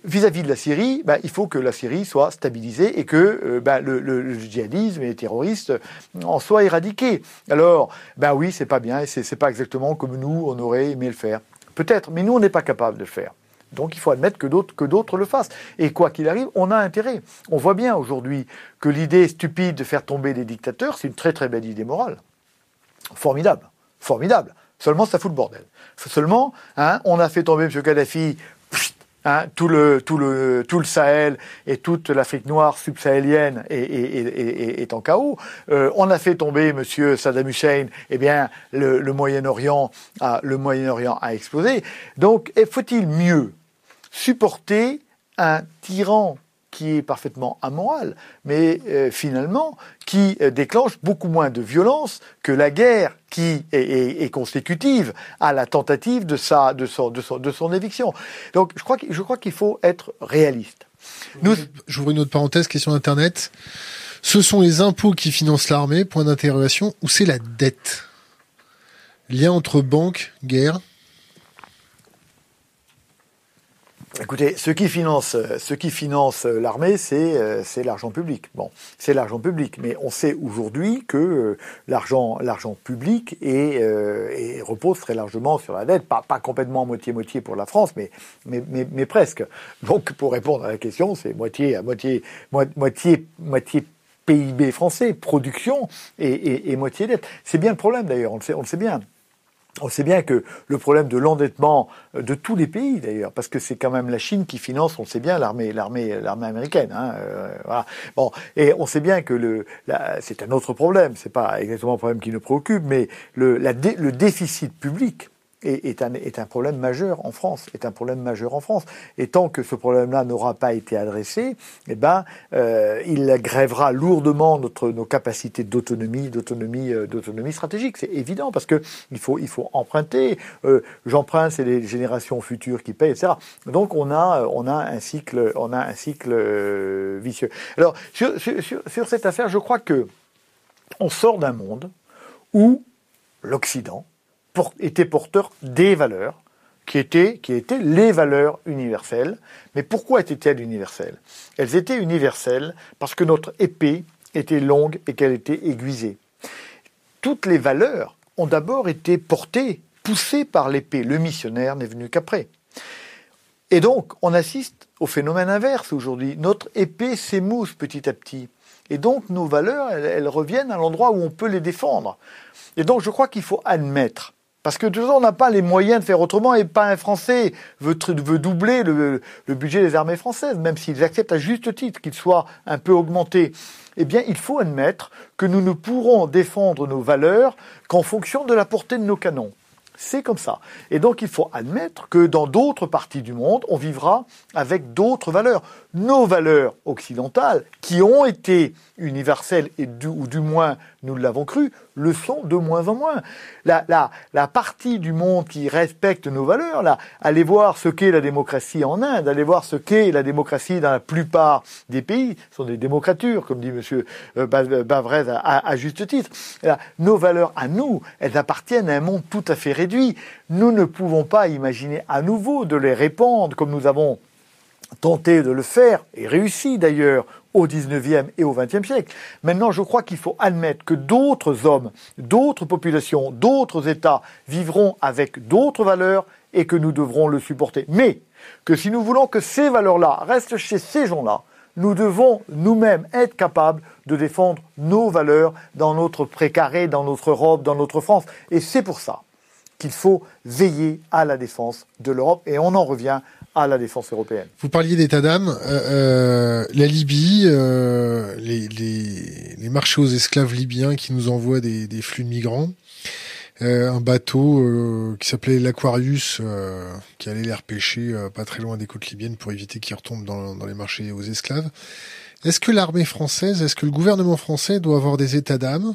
Speaker 2: vis-à-vis de la Syrie, bah, il faut que la Syrie soit stabilisée et que euh, bah, le, le, djihadisme et les terroristes en soient éradiqués. Alors, ben oui, c'est pas bien et c'est pas exactement comme nous on aurait aimé le faire. Peut-être, mais nous on n'est pas capable de le faire. Donc il faut admettre que d'autres le fassent. Et quoi qu'il arrive, on a intérêt. On voit bien aujourd'hui que l'idée stupide de faire tomber des dictateurs, c'est une très très belle idée morale. Formidable, formidable. Seulement, ça fout le bordel. Seulement, hein, on a fait tomber M. Kadhafi, hein, tout, le, tout, le, tout le Sahel et toute l'Afrique noire subsahélienne est, en chaos. Euh, on a fait tomber M. Saddam Hussein, eh bien, le, le Moyen-Orient a, le Moyen-Orient a explosé. Donc, faut-il mieux supporter un tyran qui est parfaitement amoral, mais euh, finalement qui euh, déclenche beaucoup moins de violence que la guerre qui est, est, consécutive à la tentative de, sa, de, son, de, son, de son éviction. Donc je crois, je crois qu'il faut être réaliste.
Speaker 1: Nous... J'ouvre une autre parenthèse, question d'Internet. Ce sont les impôts qui financent l'armée, point d'interrogation, ou c'est la dette? Lien entre banque, guerre
Speaker 2: Écoutez, ce qui finance, ce qui finance l'armée, c'est euh, c'est l'argent public. Bon, c'est l'argent public, mais on sait aujourd'hui que euh, l'argent l'argent public est, euh, repose très largement sur la dette, pas pas complètement moitié moitié pour la France, mais mais mais, mais presque. Donc, pour répondre à la question, c'est moitié à moitié moitié moitié PIB français, production et, et, et moitié dette. C'est bien le problème d'ailleurs, on le sait, on le sait bien. On sait bien que le problème de l'endettement euh, de tous les pays d'ailleurs, parce que c'est quand même la Chine qui finance, on sait bien l'armée, l'armée, l'armée américaine. Hein, euh. Bon, et on sait bien que le, c'est un autre problème. C'est pas exactement un problème qui nous préoccupe, mais le, la, le déficit public est, un, est un problème majeur en France, est un problème majeur en France. Et tant que ce problème-là n'aura pas été adressé, eh ben, euh, il grèvera lourdement notre, nos capacités d'autonomie, d'autonomie, euh, d'autonomie stratégique. C'est évident parce que il faut, il faut emprunter. Euh, J'emprunte, c'est les générations futures qui payent, etc. Donc on a, on a un cycle, on a un cycle euh, vicieux. Alors sur, sur, sur cette affaire, je crois que on sort d'un monde où l'Occident était porteur des valeurs qui étaient, qui étaient les valeurs universelles. Mais pourquoi étaient-elles universelles? Elles étaient universelles parce que notre épée était longue et qu'elle était aiguisée. Toutes les valeurs ont d'abord été portées, poussées par l'épée. Le missionnaire n'est venu qu'après. Et donc, on assiste au phénomène inverse aujourd'hui. Notre épée s'émousse petit à petit. Et donc, nos valeurs, elles reviennent à l'endroit où on peut les défendre. Et donc, je crois qu'il faut admettre parce que toujours, on n'a pas les moyens de faire autrement et pas un Français veut, doubler le, le, budget des armées françaises, même s'ils acceptent à juste titre qu'il soit un peu augmenté. Eh bien, il faut admettre que nous ne pourrons défendre nos valeurs qu'en fonction de la portée de nos canons. C'est comme ça. Et donc il faut admettre que dans d'autres parties du monde, on vivra avec d'autres valeurs. Nos valeurs occidentales, qui ont été universelles, et ou du moins nous l'avons cru, le sont de moins en moins. La, la, la partie du monde qui respecte nos valeurs, là, allez voir ce qu'est la démocratie en Inde, allez voir ce qu'est la démocratie dans la plupart des pays, ce sont des démocratures, comme dit M. Euh, Bavrez à, à, juste titre. nos valeurs à nous, elles appartiennent à un monde tout à fait réduit. Nous ne pouvons pas imaginer à nouveau de les répandre comme nous avons tenté de le faire, et réussi d'ailleurs, au XIXe et au XXe siècle. Maintenant, je crois qu'il faut admettre que d'autres hommes, d'autres populations, d'autres États vivront avec d'autres valeurs et que nous devrons le supporter. Mais que si nous voulons que ces valeurs-là restent chez ces gens-là, nous devons nous-mêmes être capables de défendre nos valeurs dans notre précaré, dans notre Europe, dans notre France. Et c'est pour ça qu'il faut veiller à la défense de l'Europe. Et on en revient à la défense européenne.
Speaker 1: Vous parliez d'état d'âme. Euh, euh, la Libye, euh, les, les, les, marchés aux esclaves libyens qui nous envoient des, des flux de migrants. Euh, un bateau euh, qui s'appelait l'Aquarius, euh, qui allait les repêcher pas très loin des côtes libyennes pour éviter qu'ils retombent dans, dans les marchés aux esclaves. Est-ce que l'armée française, est-ce que le gouvernement français doit avoir des états d'âme?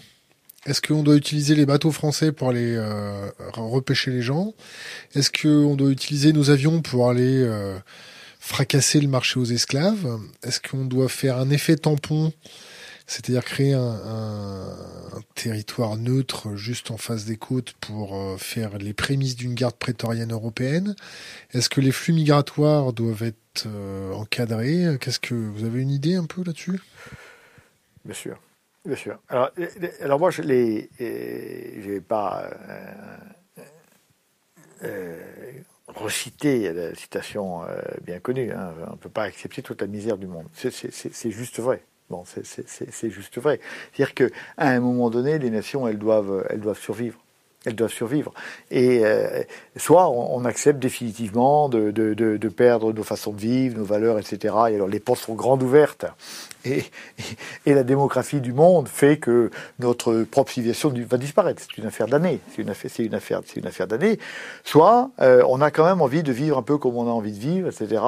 Speaker 1: Est-ce qu'on doit utiliser les bateaux français pour aller euh, repêcher les gens? Est-ce qu'on doit utiliser nos avions pour aller euh, fracasser le marché aux esclaves? Est-ce qu'on doit faire un effet tampon, c'est-à-dire créer un, territoire neutre juste en face des côtes pour euh, faire les prémices d'une garde prétorienne européenne? Est-ce que les flux migratoires doivent être encadrés? Qu'est-ce que vous avez une idée un peu là-dessus?
Speaker 2: Bien sûr. Bien sûr. Alors, moi, je n'ai vais pas euh, euh, recité la citation euh, bien connue. Hein. on ne peut pas accepter toute la misère du monde. C'est juste vrai. C'est juste vrai. C'est-à-dire qu'à un moment donné, les nations, elles doivent survivre elles doivent survivre. Et euh, soit on, accepte définitivement de, de, de, perdre nos façons de vivre, nos valeurs, etc. Et alors les portes sont grandes ouvertes. Et, et, la démographie du monde fait que notre propre civilisation va disparaître. C'est une affaire d'année. C'est une affaire, c'est une affaire, c'est une affaire d'année. Soit euh, on a quand même envie de vivre un peu comme on a envie de vivre, etc.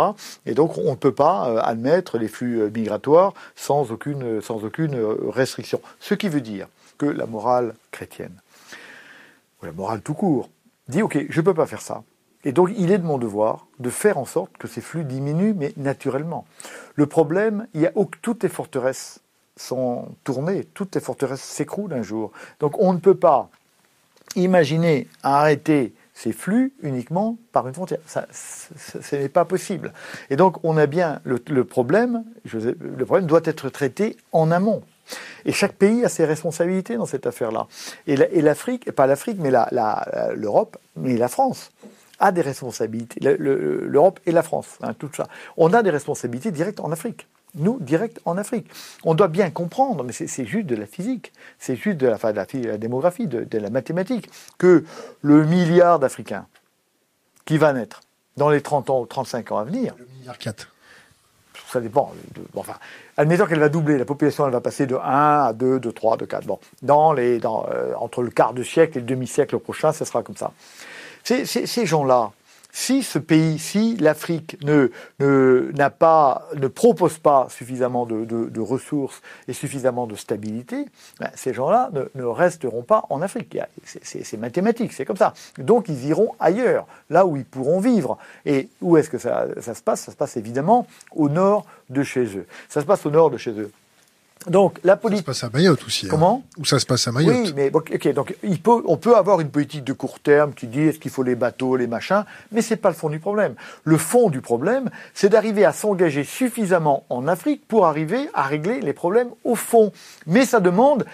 Speaker 2: Et donc on ne peut pas euh, admettre les flux migratoires sans aucune, sans aucune restriction. Ce qui veut dire que la morale chrétienne ou la morale tout court, dit ok, je ne peux pas faire ça. Et donc il est de mon devoir de faire en sorte que ces flux diminuent, mais naturellement. Le problème, il y a toutes les forteresses sont tournées, toutes les forteresses s'écroulent un jour. Donc on ne peut pas imaginer arrêter ces flux uniquement par une frontière. Ça, ce n'est pas possible. Et donc on a bien le, le problème, le problème doit être traité en amont. Et chaque pays a ses responsabilités dans cette affaire-là. Et l'Afrique, pas l'Afrique, mais l'Europe, mais la France a des responsabilités. L'Europe et la France, hein, tout ça. On a des responsabilités directes en Afrique. Nous, directes en Afrique. On doit bien comprendre, mais c'est juste de la physique, c'est juste de la, de la, démographie, de, de, la mathématique, que le milliard d'Africains qui va naître dans les 30 ans ou 35 ans à venir.
Speaker 1: Le milliard 4
Speaker 2: ça dépend. enfin, admettons qu'elle va doubler, la population elle va passer de 1 à 2, de 3, de 4. Bon, dans les, dans, euh, entre le quart de siècle et le demi-siècle prochain, ça sera comme ça. ces gens-là, si ce pays, si l'Afrique ne, propose pas suffisamment de, ressources et suffisamment de stabilité, ben, ces gens-là ne, resteront pas en Afrique. C'est, c'est mathématique, c'est comme ça. Donc ils iront ailleurs, là où ils pourront vivre. Et où est-ce que ça, ça se passe? Ça se passe évidemment au nord de chez eux. Ça se passe au nord de chez eux. Donc la politique.
Speaker 1: Ça se passe à Mayotte aussi. Hein.
Speaker 2: Comment?
Speaker 1: Où ça se passe à Mayotte
Speaker 2: Oui, mais ok. Donc il peut, on peut avoir une politique de court terme qui dit est-ce qu'il faut les bateaux, les machins, mais c'est pas le fond du problème. Le fond du problème, c'est d'arriver à s'engager suffisamment en Afrique pour arriver à régler les problèmes au fond. Mais ça demande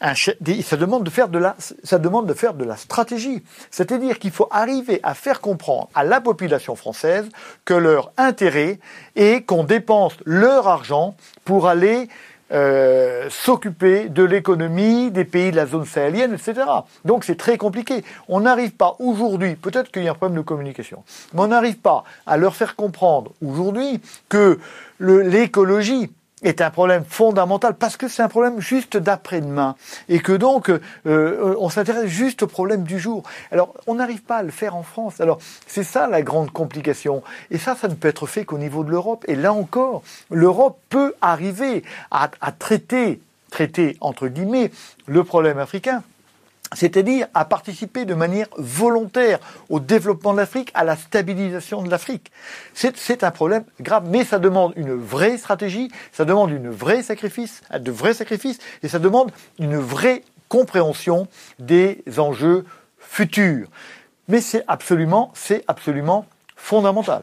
Speaker 2: un, ça demande de faire de la, ça demande de faire de la stratégie. C'est-à-dire qu'il faut arriver à faire comprendre à la population française que leur intérêt est qu'on dépense leur argent pour aller euh, s'occuper de l'économie des pays de la zone sahélienne, etc. Donc c'est très compliqué. On n'arrive pas aujourd'hui, peut-être qu'il y a un problème de communication, mais on n'arrive pas à leur faire comprendre aujourd'hui que l'écologie est un problème fondamental parce que c'est un problème juste d'après-demain et que donc euh, on s'intéresse juste au problème du jour. Alors on n'arrive pas à le faire en France. Alors c'est ça la grande complication et ça ça ne peut être fait qu'au niveau de l'Europe. Et là encore, l'Europe peut arriver à traiter traiter entre guillemets le problème africain c'est-à-dire à participer de manière volontaire au développement de l'Afrique, à la stabilisation de l'Afrique. C'est un problème grave, mais ça demande une vraie stratégie, ça demande une vraie sacrifice, de vrais sacrifices, et ça demande une vraie compréhension des enjeux futurs. Mais c'est absolument, c'est absolument fondamental.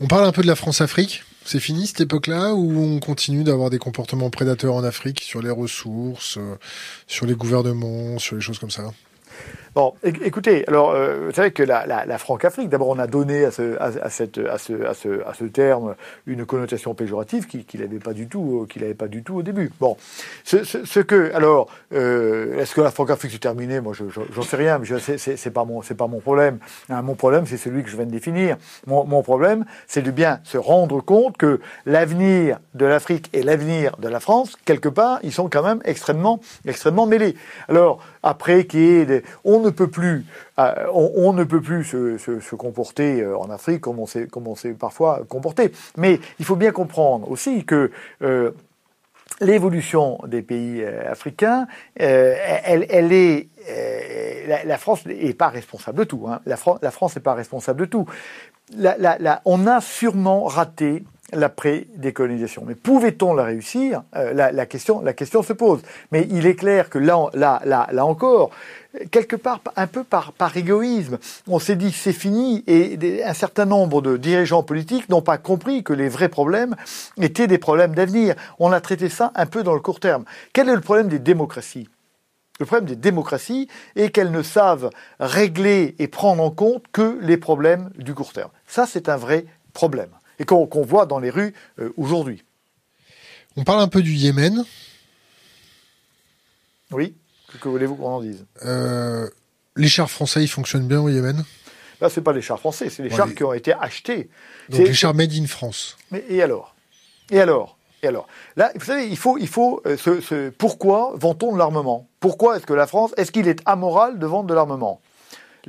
Speaker 1: On parle un peu de la France-Afrique. C'est fini cette époque-là où on continue d'avoir des comportements prédateurs en Afrique sur les ressources, euh, sur les gouvernements, sur les choses comme ça?
Speaker 2: Bon, écoutez, alors euh, vous savez que la, la, la Franc-Afrique, d'abord on a donné à ce, à, cette, à, ce, à, ce, à ce terme une connotation péjorative qu'il qui n'avait pas du tout, euh, n'avait pas du tout au début. Bon, ce, ce, ce que, alors, euh, est-ce que la Franc-Afrique s'est terminée? Moi, j'en sais rien, mais c'est pas mon, c'est pas mon problème. Hein, mon problème, c'est celui que je viens de définir. Mon, mon problème, c'est de bien se rendre compte que l'avenir de l'Afrique et l'avenir de la France, quelque part, ils sont quand même extrêmement, extrêmement mêlés. Alors, après, qui est, on on ne peut plus, euh, on, ne peut plus se, comporter euh, en Afrique comme on s'est, parfois comporté. Mais il faut bien comprendre aussi que euh, l'évolution des pays africains, elle, est la, France n'est pas responsable de tout. Hein. La, France n'est pas responsable de tout. on a sûrement raté l'après-décolonisation. Mais pouvait-on la réussir? La, question, la se pose. Mais il est clair que là encore, quelque part un peu par, par égoïsme. On s'est dit c'est fini et un certain nombre de dirigeants politiques n'ont pas compris que les vrais problèmes étaient des problèmes d'avenir. On a traité ça un peu dans le court terme. Quel est le problème des démocraties? Le problème des démocraties est qu'elles ne savent régler et prendre en compte que les problèmes du court terme. Ça, c'est un vrai problème et qu'on voit dans les rues euh, aujourd'hui.
Speaker 1: On parle un peu du Yémen.
Speaker 2: Oui. Que voulez-vous qu'on en dise?
Speaker 1: Euh, Les chars français, ils fonctionnent bien au Yémen?
Speaker 2: Là, ce pas les chars français, c'est les chars qui ont été achetés.
Speaker 1: Donc les chars made in France.
Speaker 2: Mais et alors? Et alors? Et alors? Là, vous savez, il faut, il faut euh, ce, pourquoi vend-on de l'armement? Pourquoi est-ce que la France, est-ce qu'il est amoral de vendre de l'armement?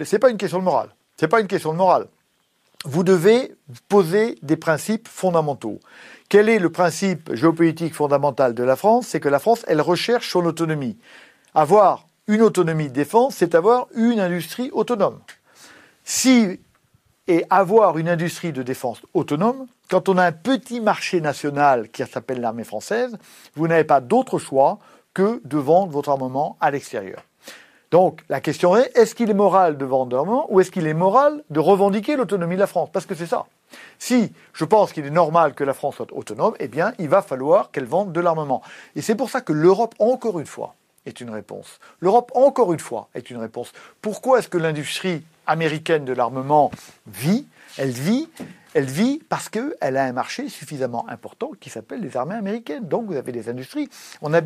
Speaker 2: C'est pas une question de morale. C'est pas une question de morale. Vous devez poser des principes fondamentaux. Quel est le principe géopolitique fondamental de la France? C'est que la France, elle recherche son autonomie. Avoir une autonomie de défense, c'est avoir une industrie autonome. Si et avoir une industrie de défense autonome, quand on a un petit marché national qui s'appelle l'armée française, vous n'avez pas d'autre choix que de vendre votre armement à l'extérieur. Donc la question est, est-ce qu'il est moral de vendre l'armement ou est-ce qu'il est moral de revendiquer l'autonomie de la France? Parce que c'est ça. Si je pense qu'il est normal que la France soit autonome, eh bien il va falloir qu'elle vende de l'armement. Et c'est pour ça que l'Europe, encore une fois, est une réponse. L'Europe, encore une fois, est une réponse. Pourquoi est-ce que l'industrie américaine de l'armement vit? Elle vit, elle vit parce qu'elle a un marché suffisamment important qui s'appelle les armées américaines. Donc vous avez des industries.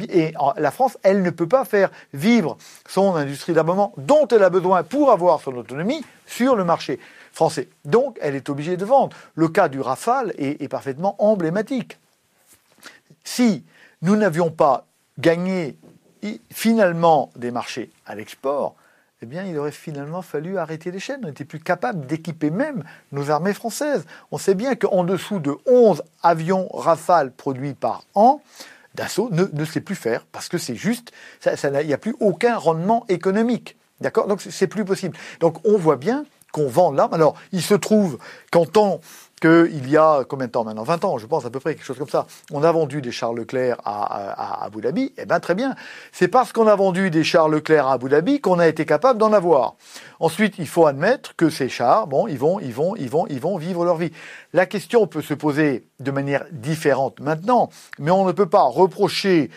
Speaker 2: Et la France, elle ne peut pas faire vivre son industrie d'armement dont elle a besoin pour avoir son autonomie sur le marché français. Donc elle est obligée de vendre. Le cas du Rafale est parfaitement emblématique. Si nous n'avions pas gagné finalement des marchés à l'export, eh bien, il aurait finalement fallu arrêter les chaînes. On n'était plus capable d'équiper même nos armées françaises. On sait bien qu'en dessous de 11 avions Rafale produits par an, Dassault ne, sait plus faire parce que c'est juste, il n'y a plus aucun rendement économique. D'accord? Donc c'est plus possible. Donc on voit bien qu'on vend l'arme. Alors il se trouve qu'en temps qu'il y a combien de temps maintenant? 20 ans, je pense à peu près, quelque chose comme ça. On a vendu des chars Leclerc à, Abu Dhabi. Eh bien, très bien. C'est parce qu'on a vendu des chars Leclerc à Abu Dhabi qu'on a été capable d'en avoir. Ensuite, il faut admettre que ces chars, bon, ils vont, ils vont, ils vont, ils vont vivre leur vie. La question peut se poser de manière différente maintenant, mais on ne peut pas reprocher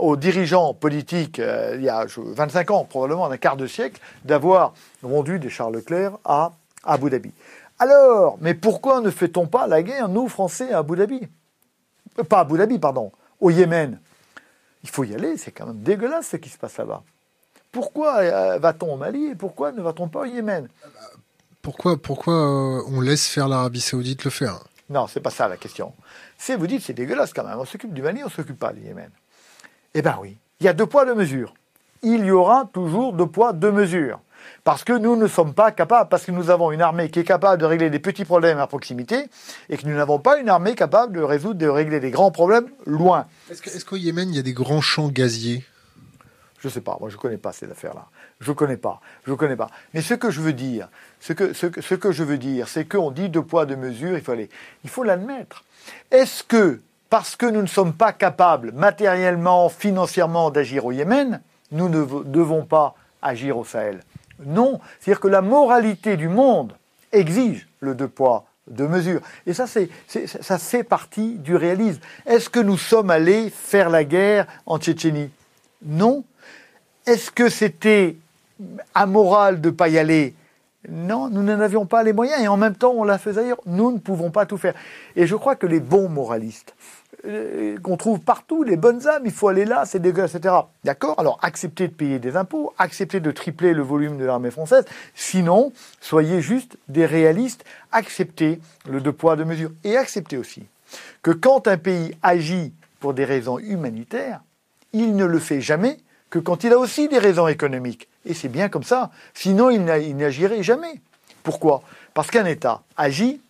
Speaker 2: aux dirigeants politiques, euh, il y a 25 ans, probablement un quart de siècle, d'avoir vendu des chars Leclerc à Abu Dhabi. Alors, mais pourquoi ne fait-on pas la guerre, nous, Français, à Abu Dhabi? Euh, Pas à Abu Dhabi, pardon, au Yémen. Il faut y aller, c'est quand même dégueulasse ce qui se passe là-bas. Pourquoi euh, va-t-on au Mali et pourquoi ne va-t-on pas au Yémen?
Speaker 1: Pourquoi, pourquoi euh, on laisse faire l'Arabie Saoudite le faire?
Speaker 2: Non, c'est pas ça la question. C'est, vous dites, c'est dégueulasse quand même. On s'occupe du Mali, on s'occupe pas du Yémen. Eh ben oui. Il y a deux poids, deux mesures. Il y aura toujours deux poids, deux mesures. Parce que nous ne sommes pas capables, parce que nous avons une armée qui est capable de régler des petits problèmes à proximité, et que nous n'avons pas une armée capable de résoudre, de régler des grands problèmes loin.
Speaker 1: Est-ce qu'au Yémen, il y a des grands champs gaziers?
Speaker 2: Je ne sais pas, moi je ne connais pas ces affaires-là. Je ne connais pas, je connais pas. Mais ce que je veux dire, ce que, ce que, ce que je veux dire, c'est qu'on dit deux poids, deux mesures, il faut aller, il faut l'admettre. Est-ce que, parce que nous ne sommes pas capables matériellement, financièrement d'agir au Yémen, nous ne devons pas agir au Sahel? Non. C'est-à-dire que la moralité du monde exige le deux poids, deux mesures. Et ça, c'est, ça fait partie du réalisme. Est-ce que nous sommes allés faire la guerre en Tchétchénie? Non. Est-ce que c'était amoral de ne pas y aller? Non, nous n'en avions pas les moyens et en même temps on l'a fait ailleurs. Nous ne pouvons pas tout faire. Et je crois que les bons moralistes, qu'on trouve partout, les bonnes âmes, il faut aller là, c'est dégueulasse, etc. D'accord? Alors acceptez de payer des impôts, acceptez de tripler le volume de l'armée française. Sinon, soyez juste des réalistes, acceptez le deux poids, deux mesures. Et acceptez aussi que quand un pays agit pour des raisons humanitaires, il ne le fait jamais que quand il a aussi des raisons économiques. Et c'est bien comme ça. Sinon, il n'agirait jamais. Pourquoi? Parce qu'un État agit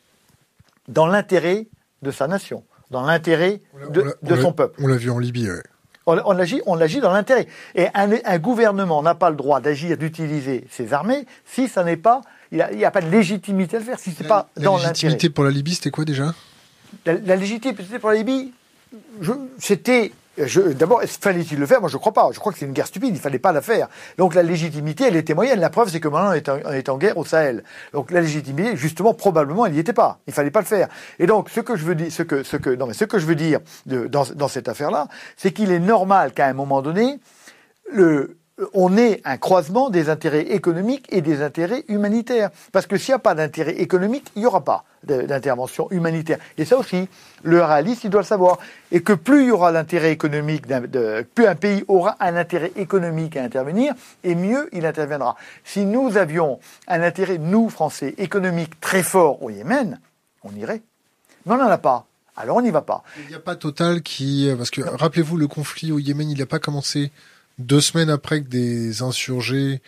Speaker 2: dans l'intérêt de sa nation, dans l'intérêt de, son peuple.
Speaker 1: On l'a vu en Libye, oui.
Speaker 2: On, agit, on agit dans l'intérêt. Et un, gouvernement n'a pas le droit d'agir, d'utiliser ses armées si ça n'est pas, il n'y a, pas de légitimité à le faire, si c'est pas dans l'intérêt. La légitimité
Speaker 1: pour la Libye, c'était quoi déjà?
Speaker 2: La, la légitimité pour la Libye, c'était D'abord, fallait-il le faire? Moi, je ne crois pas. Je crois que c'est une guerre stupide. Il ne fallait pas la faire. Donc, la légitimité, elle était moyenne. La preuve, c'est que maintenant, on est, en, guerre au Sahel. Donc, la légitimité, justement, probablement, elle n'y était pas. Il fallait pas le faire. Et donc, ce que je veux dire, ce que, ce que, non, mais ce que je veux dire dans, dans cette affaire-là, c'est qu'il est normal qu'à un moment donné, le, on est un croisement des intérêts économiques et des intérêts humanitaires. Parce que s'il n'y a pas d'intérêt économique, il n'y aura pas d'intervention humanitaire. Et ça aussi, le réaliste, il doit le savoir. Et que plus il y aura d'intérêt économique, plus un pays aura un intérêt économique à intervenir, et mieux il interviendra. Si nous avions un intérêt, nous, Français, économique très fort au Yémen, on irait. Mais on n'en a pas. Alors on n'y va pas.
Speaker 1: Il n'y a pas Total qui... Parce que, rappelez-vous, le conflit au Yémen, il n'a pas commencé deux semaines après que des insurgés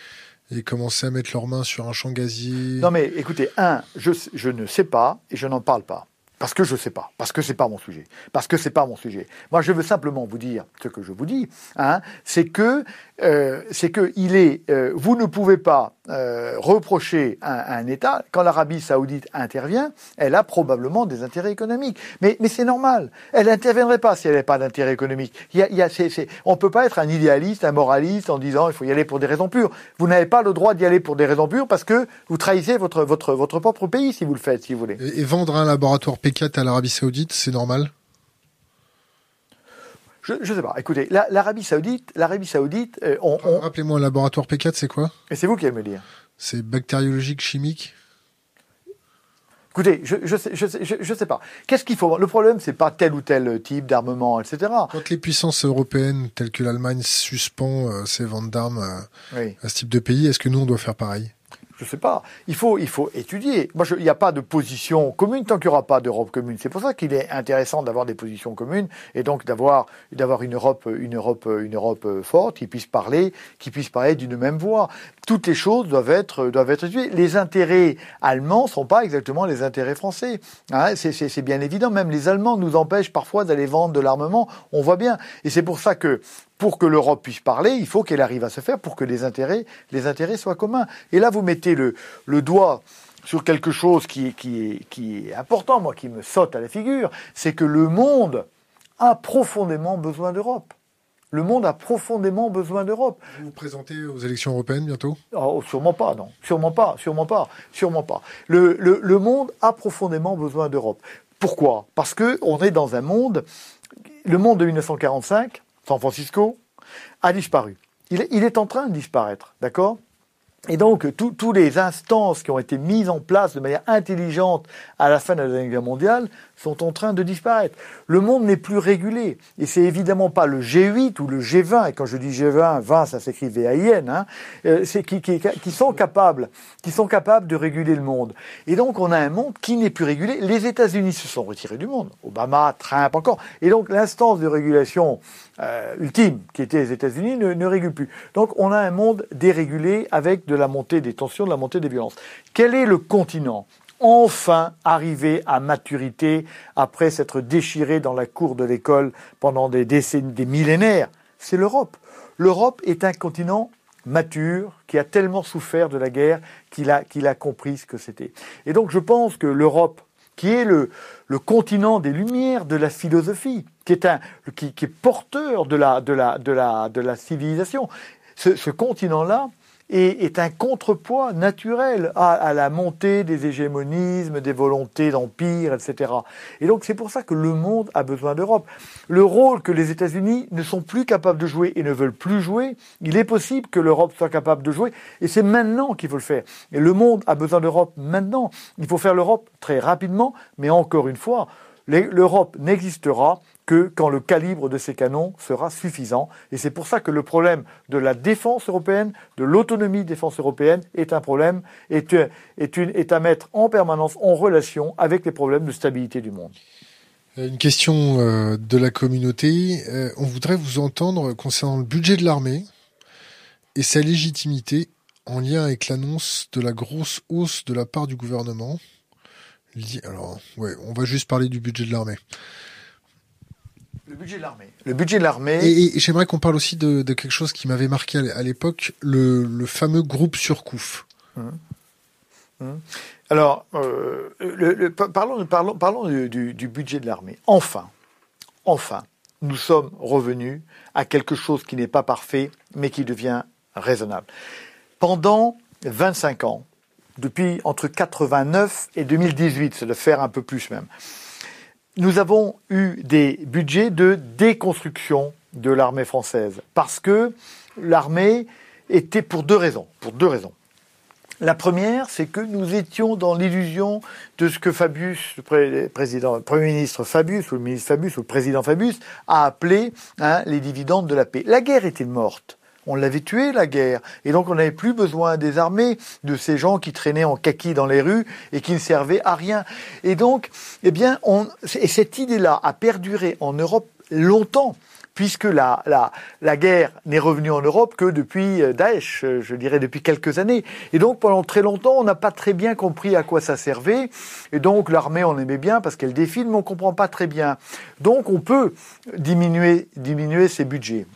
Speaker 1: aient commencé à mettre leurs mains sur un champ gazier.
Speaker 2: Non mais écoutez, un, je, ne sais pas et je n'en parle pas. Parce que je ne sais pas, parce que c'est pas mon sujet, parce que c'est pas mon sujet. Moi, je veux simplement vous dire ce que je vous dis, hein, c'est que euh, c'est que il est, euh, vous ne pouvez pas euh, reprocher à, un État quand l'Arabie Saoudite intervient, elle a probablement des intérêts économiques, mais mais c'est normal, elle n'interviendrait pas si elle n'avait pas d'intérêt économique. Y a, y a, on peut pas être un idéaliste, un moraliste en disant il faut y aller pour des raisons pures. Vous n'avez pas le droit d'y aller pour des raisons pures parce que vous trahissez votre votre votre propre pays si vous le faites, si vous voulez.
Speaker 1: Et, vendre un laboratoire P4 à l'Arabie Saoudite, c'est normal?
Speaker 2: Je ne sais pas. Écoutez, l'Arabie Saoudite, l'Arabie Saoudite, euh, on,
Speaker 1: rappelez-moi, un laboratoire P4, c'est quoi?
Speaker 2: Et c'est vous qui allez me dire.
Speaker 1: C'est bactériologique, chimique?
Speaker 2: Écoutez, je je sais, je sais, je, sais pas. Qu'est-ce qu'il faut? Le problème, c'est pas tel ou tel type d'armement, etc.
Speaker 1: Quand les puissances européennes, telles que l'Allemagne, suspend euh, ses ventes d'armes euh, à ce type de pays, est-ce que nous on doit faire pareil?
Speaker 2: Je sais pas. Il faut, il faut étudier. Moi, il n'y a pas de position commune tant qu'il n'y aura pas d'Europe commune. C'est pour ça qu'il est intéressant d'avoir des positions communes et donc d'avoir, d'avoir une Europe, une Europe, une Europe forte qui puisse parler, qui puisse parler d'une même voix. Toutes les choses doivent être, doivent être étudiées. Les intérêts allemands sont pas exactement les intérêts français. Hein, c'est bien évident. Même les Allemands nous empêchent parfois d'aller vendre de l'armement. On voit bien. Et c'est pour ça que pour que l'Europe puisse parler, il faut qu'elle arrive à se faire pour que les intérêts, les intérêts soient communs. Et là, vous mettez le, le doigt sur quelque chose qui, qui, qui est important, moi, qui me saute à la figure, c'est que le monde a profondément besoin d'Europe. Le monde a profondément besoin d'Europe.
Speaker 1: Vous vous présentez aux élections européennes bientôt?
Speaker 2: Oh, Sûrement pas, non. Sûrement pas, sûrement pas, sûrement pas. Le, le, le monde a profondément besoin d'Europe. Pourquoi? Parce que on est dans un monde, le monde de 1945, San Francisco, a disparu. Il, est en train de disparaître, d'accord? Et donc, tous les instances qui ont été mises en place de manière intelligente à la fin de la Deuxième Guerre mondiale sont en train de disparaître. Le monde n'est plus régulé. Et c'est évidemment pas le G8 ou le G20. Et quand je dis G20, 20, ça s'écrit V-A-I-N. Hein, euh, qui, qui, qui, sont capables, qui sont capables de réguler le monde. Et donc, on a un monde qui n'est plus régulé. Les États-Unis se sont retirés du monde. Obama, Trump encore. Et donc, l'instance de régulation euh, ultime, qui était les États-Unis, ne, ne régule plus. Donc, on a un monde dérégulé avec de la montée des tensions, de la montée des violences. Quel est le continent enfin arrivé à maturité après s'être déchiré dans la cour de l'école pendant des décennies, des millénaires, c'est l'Europe. L'Europe est un continent mature, qui a tellement souffert de la guerre qu'il a, qu'il a compris ce que c'était. Et donc je pense que l'Europe, qui est le, le continent des lumières de la philosophie, qui est, un, qui, est porteur de la, de, la, de, la, de la civilisation, ce, continent-là, est un contrepoids naturel à, la montée des hégémonismes, des volontés d'empire, etc. Et donc c'est pour ça que le monde a besoin d'Europe. Le rôle que les États-Unis ne sont plus capables de jouer et ne veulent plus jouer, il est possible que l'Europe soit capable de jouer, et c'est maintenant qu'il faut le faire. Et le monde a besoin d'Europe maintenant. Il faut faire l'Europe très rapidement, mais encore une fois, l'Europe n'existera que quand le calibre de ces canons sera suffisant. Et c'est pour ça que le problème de la défense européenne, de l'autonomie défense européenne, est un problème, est, est, est à mettre en permanence en relation avec les problèmes de stabilité du monde.
Speaker 1: Une question euh, de la communauté. Euh, on voudrait vous entendre concernant le budget de l'armée et sa légitimité en lien avec l'annonce de la grosse hausse de la part du gouvernement. Alors, ouais, on va juste parler du budget de l'armée.
Speaker 2: Le budget de l'armée. Le budget de l'armée.
Speaker 1: Et, j'aimerais qu'on parle aussi de, quelque chose qui m'avait marqué à l'époque, le, fameux groupe Surcouf. Hum.
Speaker 2: Alors, euh, le, parlons, parlons, parlons du, du budget de l'armée. Enfin, enfin, nous sommes revenus à quelque chose qui n'est pas parfait, mais qui devient raisonnable. Pendant 25 ans, depuis entre 89 et 2018, c'est de faire un peu plus même, nous avons eu des budgets de déconstruction de l'armée française parce que l'armée était pour deux raisons. Pour deux raisons. La première, c'est que nous étions dans l'illusion de ce que Fabius, le président, premier ministre Fabius, ou le ministre Fabius, ou le président Fabius, a appelé hein, les dividendes de la paix. La guerre était morte? On l'avait tué, la guerre. Et donc on n'avait plus besoin des armées, de ces gens qui traînaient en kaki dans les rues et qui ne servaient à rien. Et donc, eh bien, et cette idée-là a perduré en Europe longtemps puisque la, la, la guerre n'est revenue en Europe que depuis euh, Daesh, euh, je dirais depuis quelques années. Et donc pendant très longtemps, on n'a pas très bien compris à quoi ça servait. Et donc l'armée, on aimait bien parce qu'elle défile, mais on comprend pas très bien. Donc on peut diminuer, diminuer ses budgets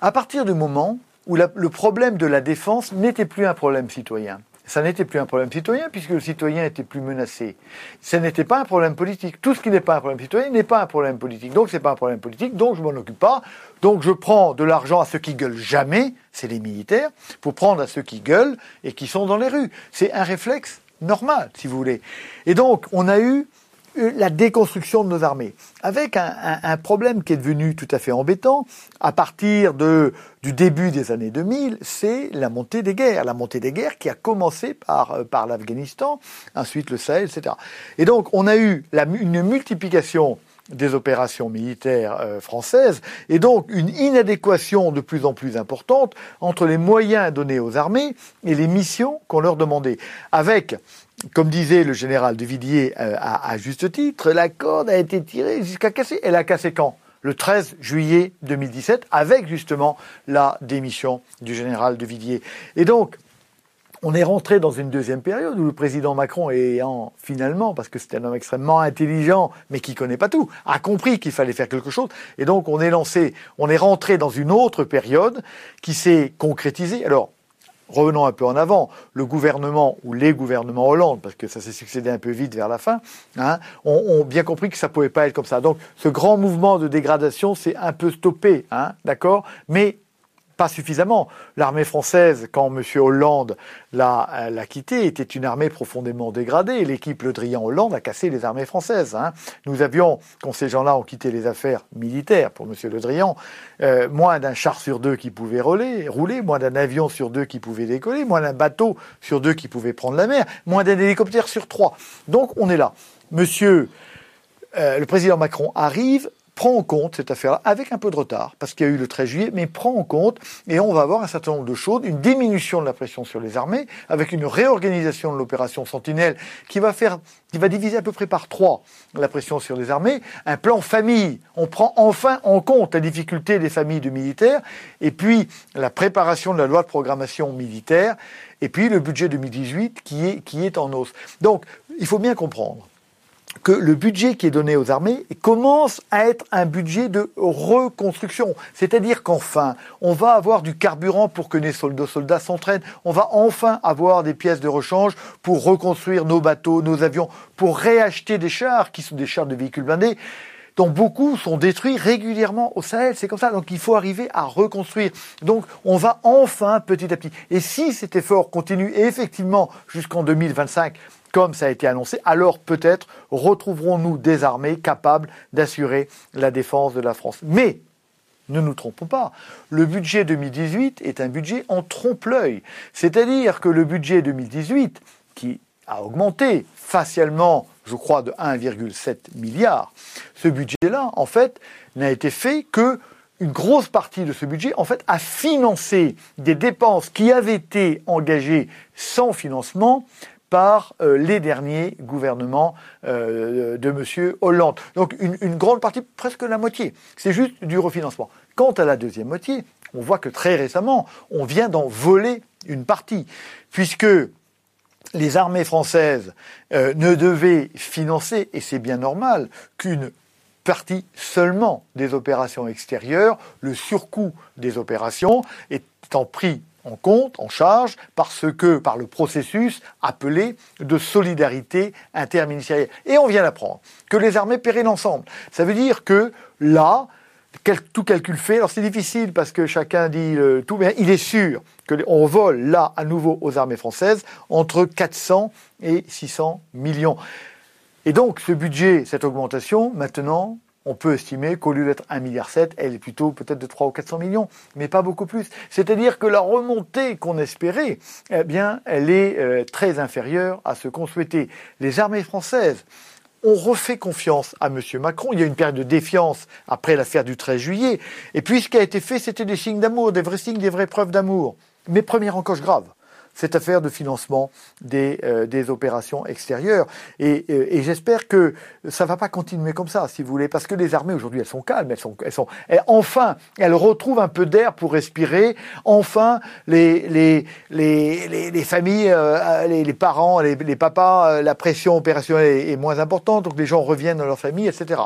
Speaker 2: à partir du moment où le problème de la défense n'était plus un problème citoyen. Ça n'était plus un problème citoyen puisque le citoyen était plus menacé. Ce n'était pas un problème politique. Tout ce qui n'est pas un problème citoyen n'est pas un problème politique. Donc c'est pas un problème politique, donc je m'en occupe pas. Donc je prends de l'argent à ceux qui gueulent jamais, c'est les militaires, pour prendre à ceux qui gueulent et qui sont dans les rues. C'est un réflexe normal, si vous voulez. Et donc on a eu la déconstruction de nos armées, avec un, problème qui est devenu tout à fait embêtant à partir de, du début des années 2000, c'est la montée des guerres, la montée des guerres qui a commencé par, euh, par l'Afghanistan, ensuite le Sahel, etc. Et donc on a eu la, une multiplication des opérations militaires euh, françaises et donc une inadéquation de plus en plus importante entre les moyens donnés aux armées et les missions qu'on leur demandait, avec comme disait le général de Villiers euh, à, juste titre, la corde a été tirée jusqu'à casser. Elle a cassé quand? Le 13 juillet 2017, avec justement la démission du général de Villiers. Et donc, on est rentré dans une deuxième période où le président Macron, ayant finalement, parce que c'est un homme extrêmement intelligent, mais qui connaît pas tout, a compris qu'il fallait faire quelque chose. Et donc, on est lancé, on est rentré dans une autre période qui s'est concrétisée. Alors, revenons un peu en avant, le gouvernement ou les gouvernements Hollande, parce que ça s'est succédé un peu vite vers la fin, hein, ont, bien compris que ça pouvait pas être comme ça. Donc ce grand mouvement de dégradation s'est un peu stoppé, hein, d'accord? Mais pas suffisamment. L'armée française, quand M. Hollande l'a, l'a quittée, était une armée profondément dégradée. L'équipe Le Drian-Hollande a cassé les armées françaises. Hein. Nous avions, quand ces gens-là ont quitté les affaires militaires pour M. Le Drian, euh, moins d'un char sur deux qui pouvait rouler, rouler, moins d'un avion sur deux qui pouvait décoller, moins d'un bateau sur deux qui pouvait prendre la mer, moins d'un hélicoptère sur trois. Donc on est là. Monsieur euh, le président Macron arrive prend en compte cette affaire-là, avec un peu de retard, parce qu'il y a eu le 13 juillet, mais prend en compte, et on va avoir un certain nombre de choses, une diminution de la pression sur les armées, avec une réorganisation de l'opération Sentinelle, qui va faire, qui va diviser à peu près par trois la pression sur les armées, un plan famille, on prend enfin en compte la difficulté des familles de militaires, et puis la préparation de la loi de programmation militaire, et puis le budget 2018 qui est, qui est en hausse. Donc, il faut bien comprendre que le budget qui est donné aux armées commence à être un budget de reconstruction. C'est-à-dire qu'enfin, on va avoir du carburant pour que les soldats, soldats s'entraînent. On va enfin avoir des pièces de rechange pour reconstruire nos bateaux, nos avions, pour réacheter des chars qui sont des chars de véhicules blindés dont beaucoup sont détruits régulièrement au Sahel. C'est comme ça. Donc il faut arriver à reconstruire. Donc on va enfin petit à petit. Et si cet effort continue, effectivement jusqu'en 2025, comme ça a été annoncé, alors peut-être retrouverons-nous des armées capables d'assurer la défense de la France. Mais ne nous trompons pas, le budget 2018 est un budget en trompe-l'œil. C'est-à-dire que le budget 2018, qui a augmenté facialement, je crois, de 1,7 milliard, ce budget-là, en fait, n'a été fait que une grosse partie de ce budget, en fait, a financé des dépenses qui avaient été engagées sans financement par euh, les derniers gouvernements euh, de M. Hollande. Donc une, grande partie, presque la moitié. C'est juste du refinancement. Quant à la deuxième moitié, on voit que très récemment, on vient d'en voler une partie, puisque les armées françaises euh, ne devaient financer, et c'est bien normal, qu'une partie seulement des opérations extérieures, le surcoût des opérations étant pris en compte, en charge, parce que par le processus appelé de solidarité interministérielle. Et on vient d'apprendre que les armées paieraient l'ensemble. Ça veut dire que là, tout calcul fait, alors c'est difficile parce que chacun dit tout, mais il est sûr qu'on vole là à nouveau aux armées françaises entre 400 et 600 millions. Et donc ce budget, cette augmentation, maintenant, on peut estimer qu'au lieu d'être 1,7 milliard, elle est plutôt peut-être de 3 ou 400 millions, mais pas beaucoup plus. C'est-à-dire que la remontée qu'on espérait, eh bien, elle est euh, très inférieure à ce qu'on souhaitait. Les armées françaises ont refait confiance à M. Macron. Il y a une période de défiance après l'affaire du 13 juillet. Et puis, ce qui a été fait, c'était des signes d'amour, des vrais signes, des vraies preuves d'amour. Mais première encoche grave cette affaire de financement des, euh, opérations extérieures. Et, euh, et j'espère que ça va pas continuer comme ça, si vous voulez, parce que les armées aujourd'hui, elles sont calmes, elles sont, enfin, elles retrouvent un peu d'air pour respirer. Enfin, les, les, les, les, les familles, euh, les, parents, les, les papas, la pression opérationnelle est, est moins importante, donc les gens reviennent dans leur famille, etc.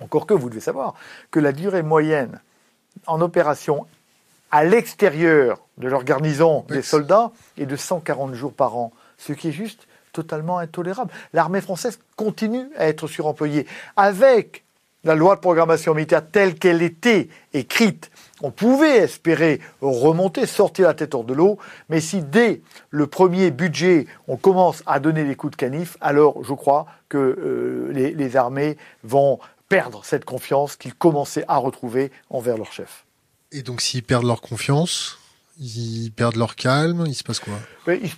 Speaker 2: Encore que vous devez savoir que la durée moyenne en opération à l'extérieur de leur garnison des soldats est de 140 jours par an, ce qui est juste totalement intolérable. L'armée française continue à être suremployée. Avec la loi de programmation militaire telle qu'elle était écrite, on pouvait espérer remonter, sortir la tête hors de l'eau, mais si dès le premier budget, on commence à donner des coups de canif, alors je crois que euh, les, les armées vont perdre cette confiance qu'ils commençaient à retrouver envers leur chef.
Speaker 1: Et donc s'ils perdent leur confiance, ils perdent leur calme, il se passe quoi?
Speaker 2: Il,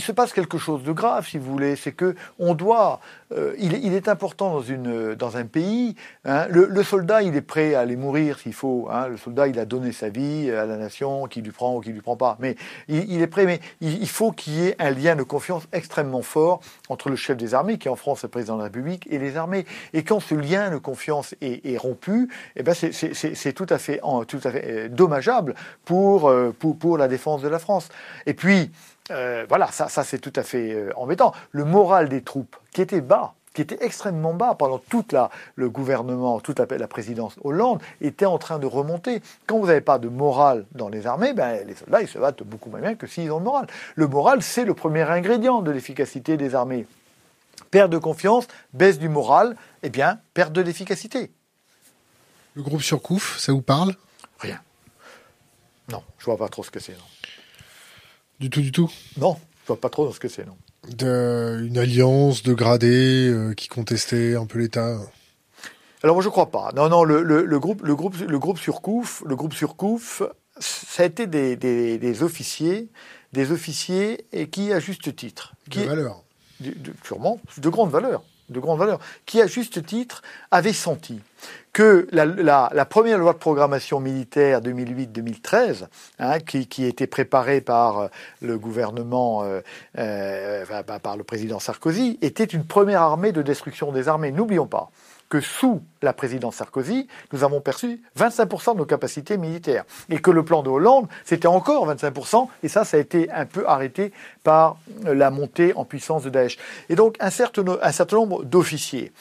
Speaker 2: se passe quelque chose de grave, si vous voulez. C'est que on doit. Euh, il, est important dans un pays. Hein, le, soldat, il est prêt à aller mourir s'il faut. Hein, le soldat, il a donné sa vie à la nation, qui lui prend ou qui lui prend pas. Mais il, est prêt. Mais il, faut qu'il y ait un lien de confiance extrêmement fort entre le chef des armées, qui en France est président de la République, et les armées. Et quand ce lien de confiance est, rompu, eh ben c'est tout à fait euh, dommageable euh, pour pour la défense de la France. Et puis euh, voilà, ça, ça c'est tout à fait euh, embêtant. Le moral des troupes, qui était bas, qui était extrêmement bas pendant toute la, le gouvernement, toute la, la, présidence Hollande, était en train de remonter. Quand vous n'avez pas de morale dans les armées, ben, les soldats ils se battent beaucoup moins bien que s'ils ont le moral. Le moral, c'est le premier ingrédient de l'efficacité des armées. Perte de confiance, baisse du moral, eh bien, perte de l'efficacité.
Speaker 1: Le groupe Surcouf, ça vous parle?
Speaker 2: Rien. Non, je vois pas trop ce que c'est, non.
Speaker 1: Du tout, du tout
Speaker 2: Non, je vois pas trop ce que c'est, non.
Speaker 1: De, une alliance de gradés euh, qui contestait un peu l'État
Speaker 2: Alors moi je crois pas. Non, non, le, le, le groupe, le groupe, le groupe Surcouf, le groupe Surcouf, ça a été des, des, des officiers, des officiers et qui à juste titre, qui
Speaker 1: de valeur,
Speaker 2: de, de, sûrement de grande valeur, de grande valeur, qui à juste titre avait senti que la, première loi de programmation militaire 2008-2013, hein, qui, qui était préparée par le gouvernement, euh, euh, par le président Sarkozy, était une première armée de destruction des armées. N'oublions pas que sous la présidence Sarkozy, nous avons perçu 25% de nos capacités militaires. Et que le plan de Hollande, c'était encore 25%, et ça, ça a été un peu arrêté par la montée en puissance de Daesh. Et donc, un certain, nombre d'officiers,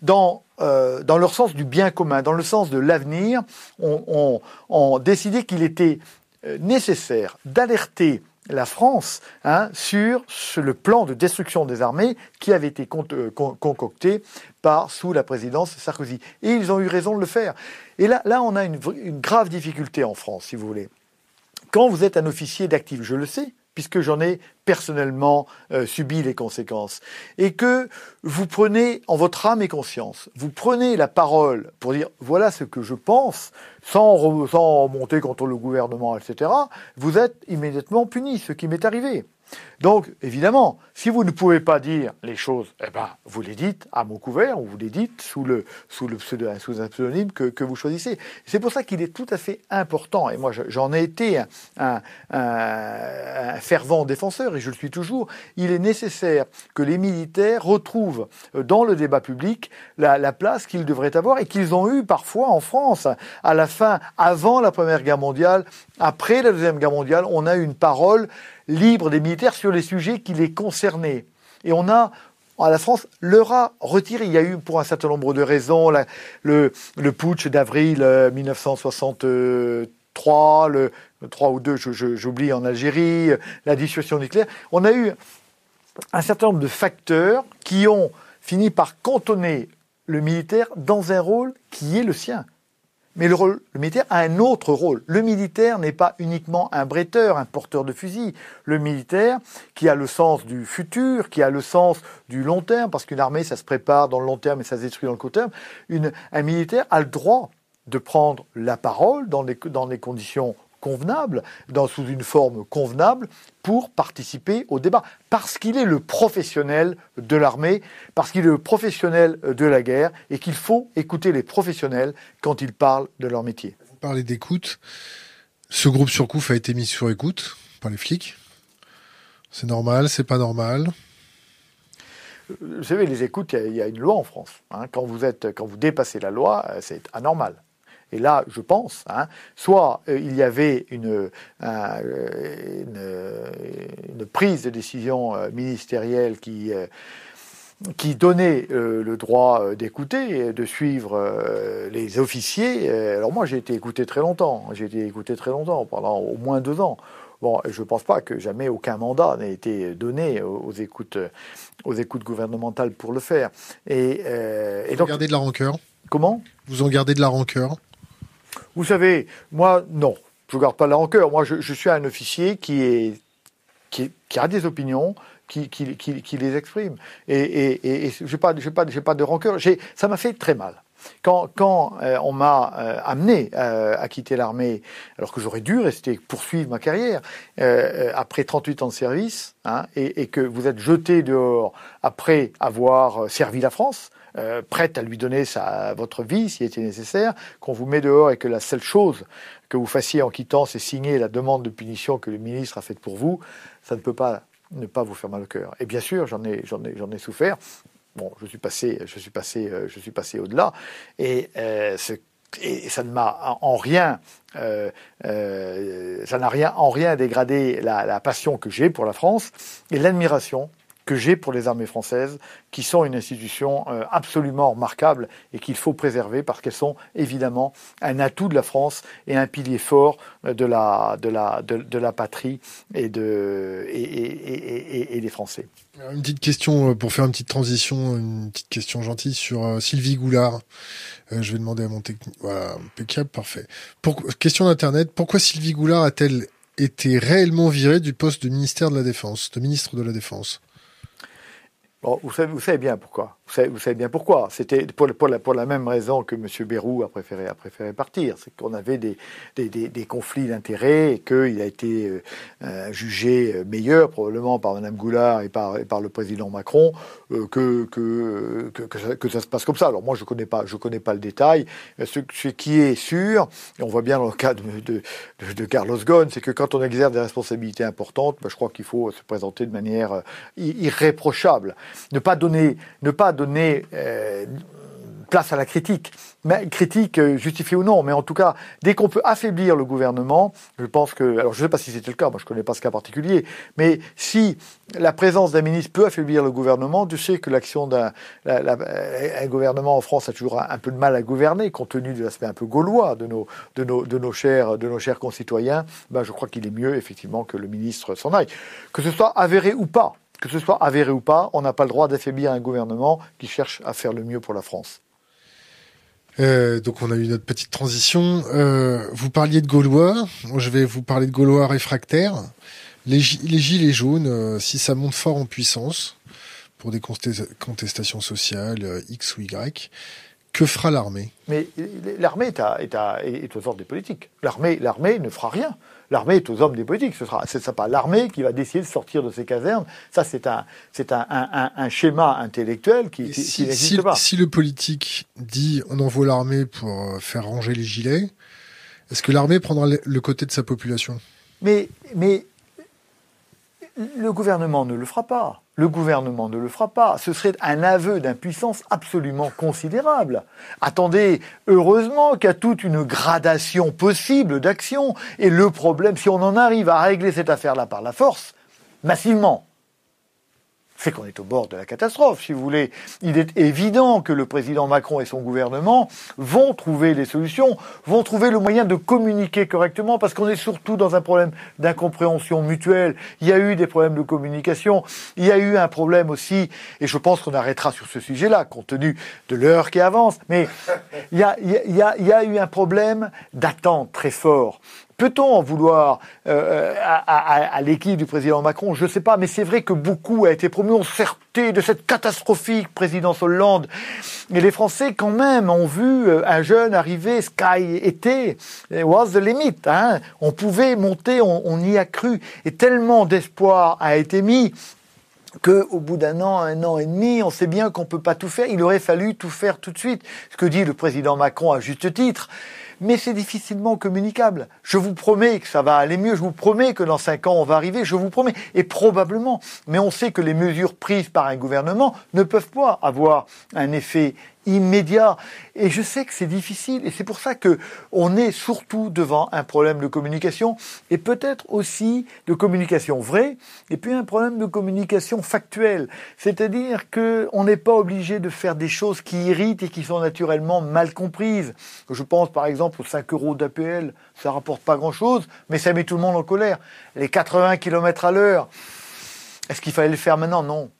Speaker 2: dans, euh, dans leur sens du bien commun, dans le sens de l'avenir, ont, décidé qu'il était nécessaire d'alerter la France hein, sur, le plan de destruction des armées qui avait été con concocté par sous la présidence Sarkozy. Et ils ont eu raison de le faire. Et là, on a une grave difficulté en France, si vous voulez. Quand vous êtes un officier d'actif, je le sais, puisque j'en ai personnellement euh, subi les conséquences, et que vous prenez en votre âme et conscience, vous prenez la parole pour dire voilà ce que je pense, sans, sans monter contre le gouvernement, etc., vous êtes immédiatement puni, ce qui m'est arrivé. Donc, évidemment, si vous ne pouvez pas dire les choses, eh ben, vous les dites à mot couvert, ou vous les dites sous, le, sous, un pseudonyme que, vous choisissez. C'est pour ça qu'il est tout à fait important, et moi j'en ai été un, fervent défenseur, et je le suis toujours, il est nécessaire que les militaires retrouvent dans le débat public la, la place qu'ils devraient avoir, et qu'ils ont eu parfois en France, à la fin, avant la Première Guerre mondiale, après la Deuxième Guerre mondiale, on a eu une parole libre des militaires sur les sujets qui les concernaient. Et on a, à la France, leur a retiré. Il y a eu, pour un certain nombre de raisons, le, putsch d'avril 1963, le, le 3 ou 2, j'oublie, en Algérie, la dissuasion nucléaire. On a eu un certain nombre de facteurs qui ont fini par cantonner le militaire dans un rôle qui est le sien. Mais le, militaire a un autre rôle. Le militaire n'est pas uniquement un bretteur, un porteur de fusil. Le militaire, qui a le sens du futur, qui a le sens du long terme, parce qu'une armée, ça se prépare dans le long terme et ça se détruit dans le court terme, un militaire a le droit de prendre la parole dans les conditions convenable, dans, sous une forme convenable, pour participer au débat. Parce qu'il est le professionnel de l'armée, parce qu'il est le professionnel de la guerre, et qu'il faut écouter les professionnels quand ils parlent de leur métier.
Speaker 1: Vous parlez d'écoute. Ce groupe Surcouf a été mis sur écoute par les flics. C'est normal, c'est pas normal
Speaker 2: vous savez, les écoutes, il y, a une loi en France. Hein. Quand, vous êtes, quand vous dépassez la loi, c'est anormal. Et là, je pense, hein, soit euh, il y avait une, une, une, prise de décision euh, ministérielle qui, euh, qui donnait euh, le droit d'écouter, de suivre les officiers. Alors moi, j'ai été écouté très longtemps. J'ai été écouté très longtemps, pendant au moins deux ans. Bon, je ne pense pas que jamais aucun mandat n'ait été donné aux écoutes, aux écoutes gouvernementales pour le faire. Et,
Speaker 1: euh, et donc, vous gardez de la rancœur?
Speaker 2: Comment?
Speaker 1: Vous en gardez de la rancœur?
Speaker 2: Vous savez, moi, non, je ne garde pas la rancœur. Moi, je, suis un officier qui, a des opinions, qui, les exprime. Et, je n'ai pas, pas, de rancœur. Ça m'a fait très mal. Quand, euh, on m'a euh, amené euh, à quitter l'armée, alors que j'aurais dû rester poursuivre ma carrière après 38 ans de service, hein, et, que vous êtes jeté dehors après avoir servi la France, euh, prête à lui donner sa, votre vie s'il était nécessaire, qu'on vous met dehors et que la seule chose que vous fassiez en quittant, c'est signer la demande de punition que le ministre a faite pour vous, ça ne peut pas ne pas vous faire mal au cœur. Et bien sûr, j'en ai, j'en ai, j'en ai souffert. Bon, je suis passé, je suis passé, euh, je suis passé au-delà, et, euh, et ça ne m'a en rien, ça n'a rien en rien dégradé la passion que j'ai pour la France et l'admiration que j'ai pour les armées françaises, qui sont une institution euh, absolument remarquable et qu'il faut préserver parce qu'elles sont évidemment un atout de la France et un pilier fort de la, de la, patrie et, de, et, et, et, des Français.
Speaker 1: Une petite question euh, pour faire une petite transition, une petite question gentille sur euh, Sylvie Goulard. je vais demander à mon technique. Voilà, impeccable, parfait. Pour... Question d'internet. Pourquoi Sylvie Goulard a-t-elle été réellement virée du poste de ministère de la Défense, de ministre de la Défense?
Speaker 2: Vous, savez, vous, savez, bien pourquoi. Vous savez, bien pourquoi. C'était pour, la, même raison que M. Bérou a préféré, partir. C'est qu'on avait des, conflits d'intérêts et qu'il a été euh, euh, jugé meilleur, probablement par Mme Goulard et par, le président Macron, euh, que, que, que, ça, se passe comme ça. Alors moi, je ne connais, pas, connais pas le détail. Ce, qui est sûr, et on voit bien dans le cas de, Carlos Ghosn, c'est que quand on exerce des responsabilités importantes, ben, je crois qu'il faut se présenter de manière irréprochable ne pas donner, ne pas donner euh, place à la critique, critique euh, justifiée ou non, mais en tout cas, dès qu'on peut affaiblir le gouvernement, je pense que, alors je ne sais pas si c'était le cas, moi je ne connais pas ce cas particulier, mais si la présence d'un ministre peut affaiblir le gouvernement, tu sais que l'action d'un un gouvernement en France a toujours un, peu de mal à gouverner, compte tenu de l'aspect un peu gaulois de nos, de nos, de nos, chers, de nos chers concitoyens, ben je crois qu'il est mieux effectivement que le ministre s'en aille. Que ce soit avéré ou pas, que ce soit avéré ou pas, on n'a pas le droit d'affaiblir un gouvernement qui cherche à faire le mieux pour la France.
Speaker 1: Euh, donc on a eu notre petite transition. Euh, vous parliez de Gaulois, je vais vous parler de Gaulois réfractaires. Les, gilets jaunes, euh, si ça monte fort en puissance pour des contestations sociales X ou Y, que fera l'armée?
Speaker 2: Mais l'armée est, est, est, aux ordres des politiques. L'armée, l'armée ne fera rien. L'armée est aux hommes des politiques. Ce sera, ce sera pas l'armée qui va décider de sortir de ses casernes. Ça, c'est un, c'est un, un, un, schéma intellectuel qui, qui,
Speaker 1: si,
Speaker 2: n'existe
Speaker 1: si,
Speaker 2: pas.
Speaker 1: Si le politique dit on envoie l'armée pour euh, faire ranger les gilets, est-ce que l'armée prendra le côté de sa population?
Speaker 2: Mais, mais le gouvernement ne le fera pas. Le gouvernement ne le fera pas. Ce serait un aveu d'impuissance absolument considérable. Attendez, heureusement qu'il y a toute une gradation possible d'action. Et le problème, si on en arrive à régler cette affaire-là par la force, massivement, c'est qu'on est au bord de la catastrophe, si vous voulez. Il est évident que le président Macron et son gouvernement vont trouver les solutions, vont trouver le moyen de communiquer correctement, parce qu'on est surtout dans un problème d'incompréhension mutuelle. Il y a eu des problèmes de communication, il y a eu un problème aussi, et je pense qu'on arrêtera sur ce sujet-là, compte tenu de l'heure qui avance, mais il y a, y a eu un problème d'attente très fort. Peut-on en vouloir euh, à, l'équipe du président Macron? Je ne sais pas, mais c'est vrai que beaucoup a été promu. On certé de cette catastrophique présidence Hollande. Et les Français, quand même, ont vu euh, un jeune arriver, Sky était, was the limit. Hein. On pouvait monter, on, on y a cru. Et tellement d'espoir a été mis qu'au bout d'un an, un an et demi, on sait bien qu'on ne peut pas tout faire. Il aurait fallu tout faire tout de suite. Ce que dit le président Macron à juste titre mais c'est difficilement communicable. Je vous promets que ça va aller mieux, je vous promets que dans cinq ans on va arriver, je vous promets, et probablement. Mais on sait que les mesures prises par un gouvernement ne peuvent pas avoir un effet immédiat. Et je sais que c'est difficile, et c'est pour ça que on est surtout devant un problème de communication, et peut-être aussi de communication vraie, et puis un problème de communication factuelle. C'est-à-dire que on n'est pas obligé de faire des choses qui irritent et qui sont naturellement mal comprises. Je pense par exemple aux 5 euros d'APL, ça rapporte pas grand-chose, mais ça met tout le monde en colère. Les 80 km à l'heure, est-ce qu'il fallait le faire maintenant? Non.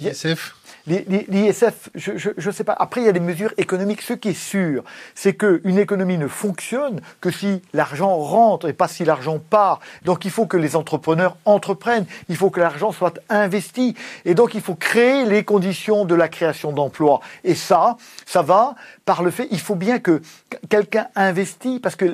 Speaker 1: ISF
Speaker 2: L'ISF, je ne sais pas. Après, il y a des mesures économiques. Ce qui est sûr, c'est qu'une économie ne fonctionne que si l'argent rentre et pas si l'argent part. Donc, il faut que les entrepreneurs entreprennent. Il faut que l'argent soit investi. Et donc, il faut créer les conditions de la création d'emplois. Et ça, ça va par le fait, il faut bien que quelqu'un investisse, parce que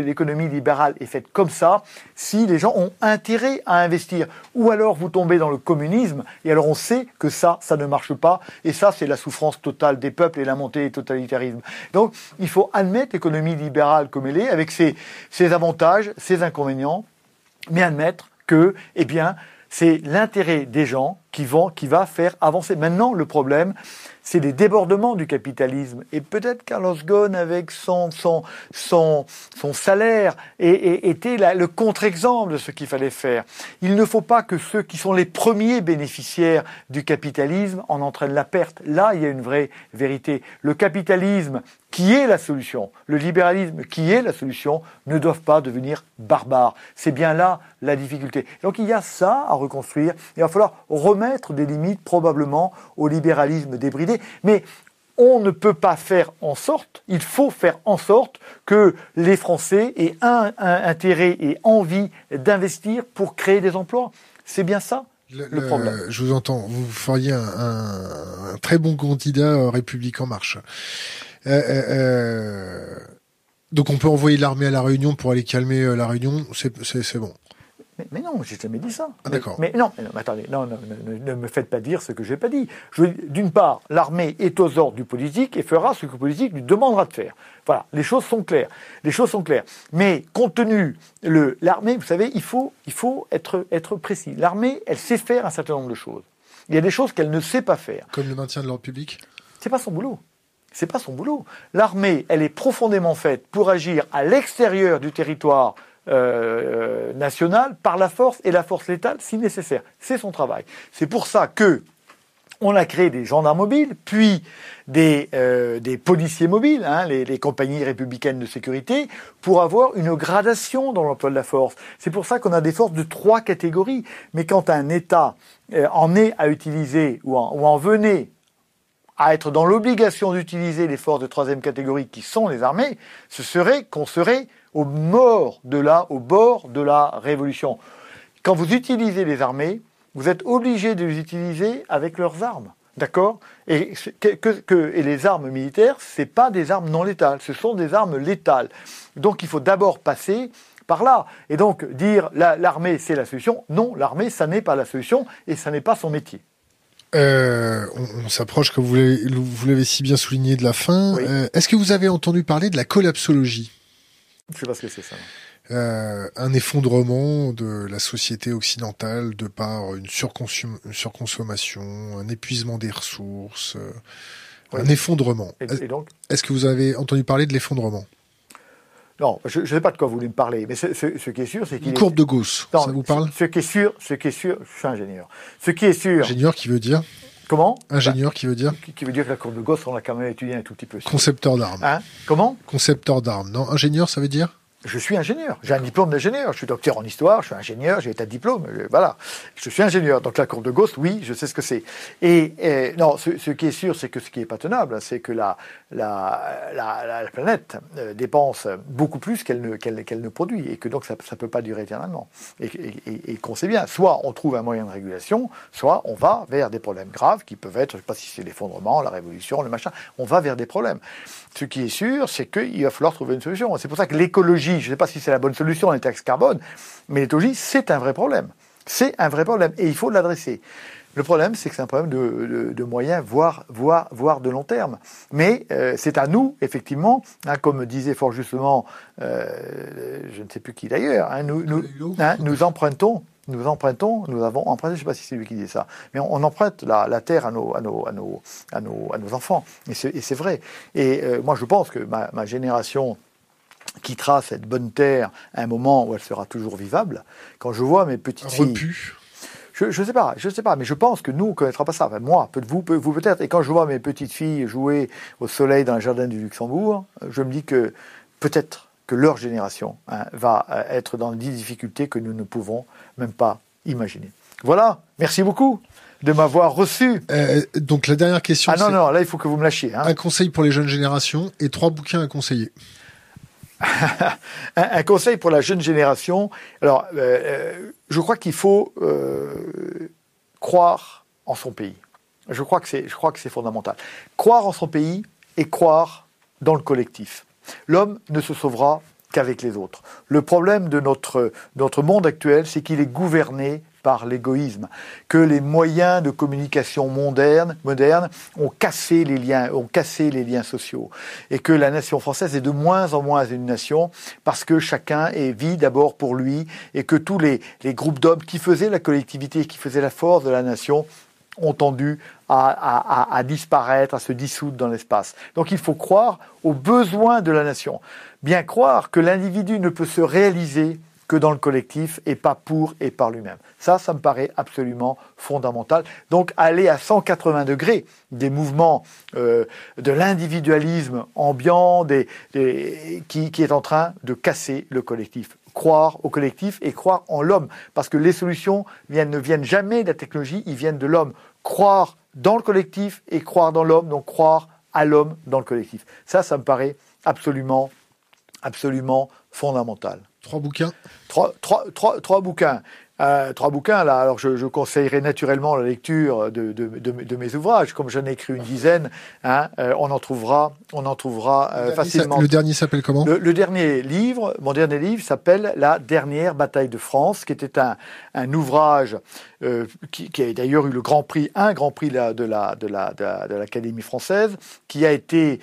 Speaker 2: l'économie libérale est faite comme ça, si les gens ont intérêt à investir. Ou alors, vous tombez dans le communisme, et alors on sait que ça, ça ne marche pas. Et ça, c'est la souffrance totale des peuples et la montée du totalitarisme. Donc, il faut admettre l'économie libérale comme elle est, avec ses, ses avantages, ses inconvénients, mais admettre que, eh bien, c'est l'intérêt des gens qui, va faire avancer. Maintenant, le problème, c'est les débordements du capitalisme. Et peut-être Carlos Ghosn, avec son, son, son, son salaire, était le contre-exemple de ce qu'il fallait faire. Il ne faut pas que ceux qui sont les premiers bénéficiaires du capitalisme en entraînent la perte. Là, il y a une vraie vérité. Le capitalisme qui est la solution, le libéralisme qui est la solution, ne doivent pas devenir barbares. C'est bien là la difficulté. Donc il y a ça à reconstruire. Il va falloir remettre des limites probablement au libéralisme débridé. Mais on ne peut pas faire en sorte, il faut faire en sorte que les Français aient un, intérêt et envie d'investir pour créer des emplois. C'est bien ça le, problème.
Speaker 1: Je vous entends. Vous feriez un, un très bon candidat République en marche. Euh, euh, euh, donc on peut envoyer l'armée à la Réunion pour aller calmer la Réunion, c'est bon.
Speaker 2: Mais, non, j'ai jamais dit ça.
Speaker 1: Ah, d'accord.
Speaker 2: Mais, non, attendez, non, ne, me faites pas dire ce que je n'ai pas dit. D'une part, l'armée est aux ordres du politique et fera ce que le politique lui demandera de faire. Voilà, les choses sont claires. Les choses sont claires. Mais compte tenu le l'armée, vous savez, il faut, il faut être, être précis. L'armée, elle sait faire un certain nombre de choses. Il y a des choses qu'elle ne sait pas faire.
Speaker 1: Comme le maintien de l'ordre public?
Speaker 2: C'est pas son boulot. C'est pas son boulot. L'armée, elle est profondément faite pour agir à l'extérieur du territoire euh, national par la force et la force létale si nécessaire. C'est son travail. C'est pour ça que on a créé des gendarmes mobiles, puis des, euh, des policiers mobiles, hein, les, compagnies républicaines de sécurité, pour avoir une gradation dans l'emploi de la force. C'est pour ça qu'on a des forces de trois catégories. Mais quand un État euh, en est à utiliser ou ou en venait à être dans l'obligation d'utiliser les forces de troisième catégorie qui sont les armées, ce serait qu'on serait au bord de la, au bord de la révolution. Quand vous utilisez les armées, vous êtes obligé de les utiliser avec leurs armes. D'accord? Et, que, et les armes militaires, ce pas des armes non létales, ce sont des armes létales. Donc il faut d'abord passer par là. Et donc dire l'armée c'est la solution, non, l'armée ça n'est pas la solution et ça n'est pas son métier.
Speaker 1: Euh, on, s'approche, comme vous l'avez si bien souligné, de la fin. Euh, est-ce que vous avez entendu parler de la collapsologie?
Speaker 2: Je sais pas ce que c'est ça.
Speaker 1: Euh, un effondrement de la société occidentale de par une, surconsommation, un épuisement des ressources, un effondrement. Est-ce que vous avez entendu parler de l'effondrement?
Speaker 2: Non, je ne sais pas de quoi vous voulez me parler, mais ce, ce, qui est sûr, c'est qu'il
Speaker 1: Une courbe de Gauss, ça vous parle?
Speaker 2: Ce qui est sûr, ce qui est sûr, je suis ingénieur. Ce qui est sûr...
Speaker 1: Ingénieur qui veut dire?
Speaker 2: Comment
Speaker 1: Ingénieur qui veut dire
Speaker 2: qui, veut dire que la courbe de Gauss, on l'a quand même étudié un tout petit peu.
Speaker 1: Concepteur d'armes.
Speaker 2: Hein Comment
Speaker 1: Concepteur d'armes. Non, ingénieur, ça veut dire
Speaker 2: je suis ingénieur. J'ai un diplôme d'ingénieur. Je suis docteur en histoire, je suis ingénieur, j'ai été de diplôme. voilà. Je suis ingénieur. Donc la courbe de Gauss, oui, je sais ce que c'est. Et, non, ce, qui est sûr, c'est que ce qui est pas tenable, c'est que la, la, la, la, planète euh, dépense beaucoup plus qu'elle ne, produit et que donc ça ne peut pas durer éternellement. Et, et, et, qu'on sait bien, soit on trouve un moyen de régulation, soit on va vers des problèmes graves qui peuvent être, je ne sais pas si c'est l'effondrement, la révolution, le machin, on va vers des problèmes. Ce qui est sûr, c'est qu'il va falloir trouver une solution. C'est pour ça que l'écologie, je ne sais pas si c'est la bonne solution, les taxes carbone, mais l'écologie, c'est un vrai problème. C'est un vrai problème et il faut l'adresser. Le problème, c'est que c'est un problème de, moyens, voire, voire, voire de long terme. Mais euh, c'est à nous, effectivement, hein, comme disait fort justement, euh, je ne sais plus qui d'ailleurs, hein, nous, nous, hein, nous empruntons nous empruntons, nous avons emprunté, je ne sais pas si c'est lui qui dit ça, mais on, emprunte la, terre à nos, à nos, à nos, à nos, à nos enfants. Et c'est vrai. Et euh, moi, je pense que ma, ma génération quittera cette bonne terre à un moment où elle sera toujours vivable. Quand je vois mes petites filles... Je ne sais pas, je sais pas, mais je pense que nous, on ne connaîtra pas ça. Enfin, moi, vous, vous peut-être. Et quand je vois mes petites filles jouer au soleil dans le jardin du Luxembourg, je me dis que peut-être que leur génération hein, va euh, être dans des difficultés que nous ne pouvons même pas imaginer. Voilà, merci beaucoup de m'avoir reçu.
Speaker 1: Euh, donc la dernière question.
Speaker 2: Ah non, non, là il faut que vous me lâchiez. Hein.
Speaker 1: Un conseil pour les jeunes générations et trois bouquins à conseiller.
Speaker 2: un, conseil pour la jeune génération. Alors, euh, euh, je crois qu'il faut croire en son pays. Je crois que c'est, je crois que c'est fondamental. Croire en son pays et croire dans le collectif. L'homme ne se sauvera qu'avec les autres. Le problème de notre, notre monde actuel, c'est qu'il est gouverné par l'égoïsme, que les moyens de communication modernes, ont cassé les liens, ont cassé les liens sociaux, et que la nation française est de moins en moins une nation parce que chacun vit d'abord pour lui, et que tous les, les groupes d'hommes qui faisaient la collectivité, qui faisaient la force de la nation, ont tendu à, disparaître, à se dissoudre dans l'espace. Donc il faut croire aux besoins de la nation. Bien croire que l'individu ne peut se réaliser que dans le collectif et pas pour et par lui-même. Ça, ça me paraît absolument fondamental. Donc aller à 180 degrés des mouvements euh, de l'individualisme ambiant des, qui, est en train de casser le collectif croire au collectif et croire en l'homme. Parce que les solutions ne viennent jamais de la technologie, ils viennent de l'homme. Croire dans le collectif et croire dans l'homme, donc croire à l'homme dans le collectif. Ça, ça me paraît absolument, absolument fondamental.
Speaker 1: Trois bouquins
Speaker 2: Trois, trois, trois, trois bouquins. Euh, trois bouquins, là. Alors, je, je, conseillerais naturellement la lecture de, de, de, mes ouvrages. Comme j'en ai écrit une dizaine, hein, euh, on en trouvera, on en trouvera euh, facilement.
Speaker 1: Le dernier s'appelle comment?
Speaker 2: Le, dernier livre, mon dernier livre s'appelle La dernière bataille de France, qui était un, un ouvrage qui, qui, a d'ailleurs eu le grand prix, un grand prix de la, de la, de la, de l'Académie française, qui a été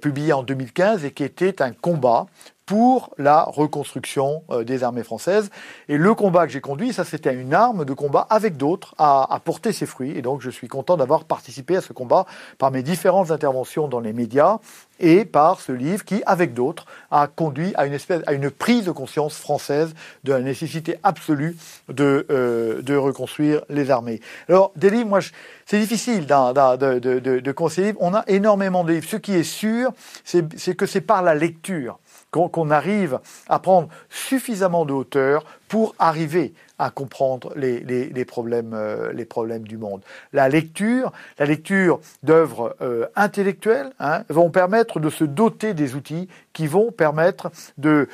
Speaker 2: publié en 2015 et qui était un combat pour la reconstruction euh, des armées françaises. Et le combat que j'ai conduit, ça c'était une arme de combat avec d'autres à, à, porter ses fruits. Et donc je suis content d'avoir participé à ce combat par mes différentes interventions dans les médias et par ce livre qui, avec d'autres, a conduit à une espèce, à une prise de conscience française de la nécessité absolue de, euh, de reconstruire les armées. Alors, des livres, moi, c'est difficile de, de, de, de conseiller. On a énormément de livres. Ce qui est sûr, c'est que c'est par la lecture qu'on arrive à prendre suffisamment de hauteur pour arriver à comprendre les, problèmes, euh, les problèmes du monde. La lecture, la lecture d'œuvres euh, intellectuelles hein, vont permettre de se doter des outils qui vont permettre de,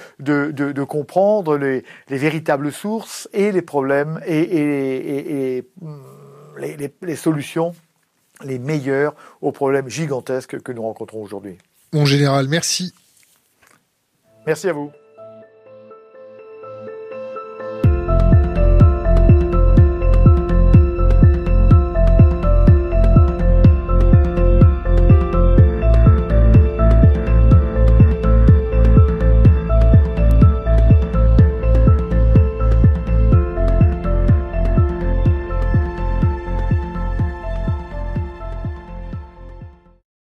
Speaker 2: comprendre les, les, véritables sources et les problèmes et, les, les solutions les meilleures aux problèmes gigantesques que nous rencontrons aujourd'hui.
Speaker 1: Mon général, merci.
Speaker 2: Merci à vous.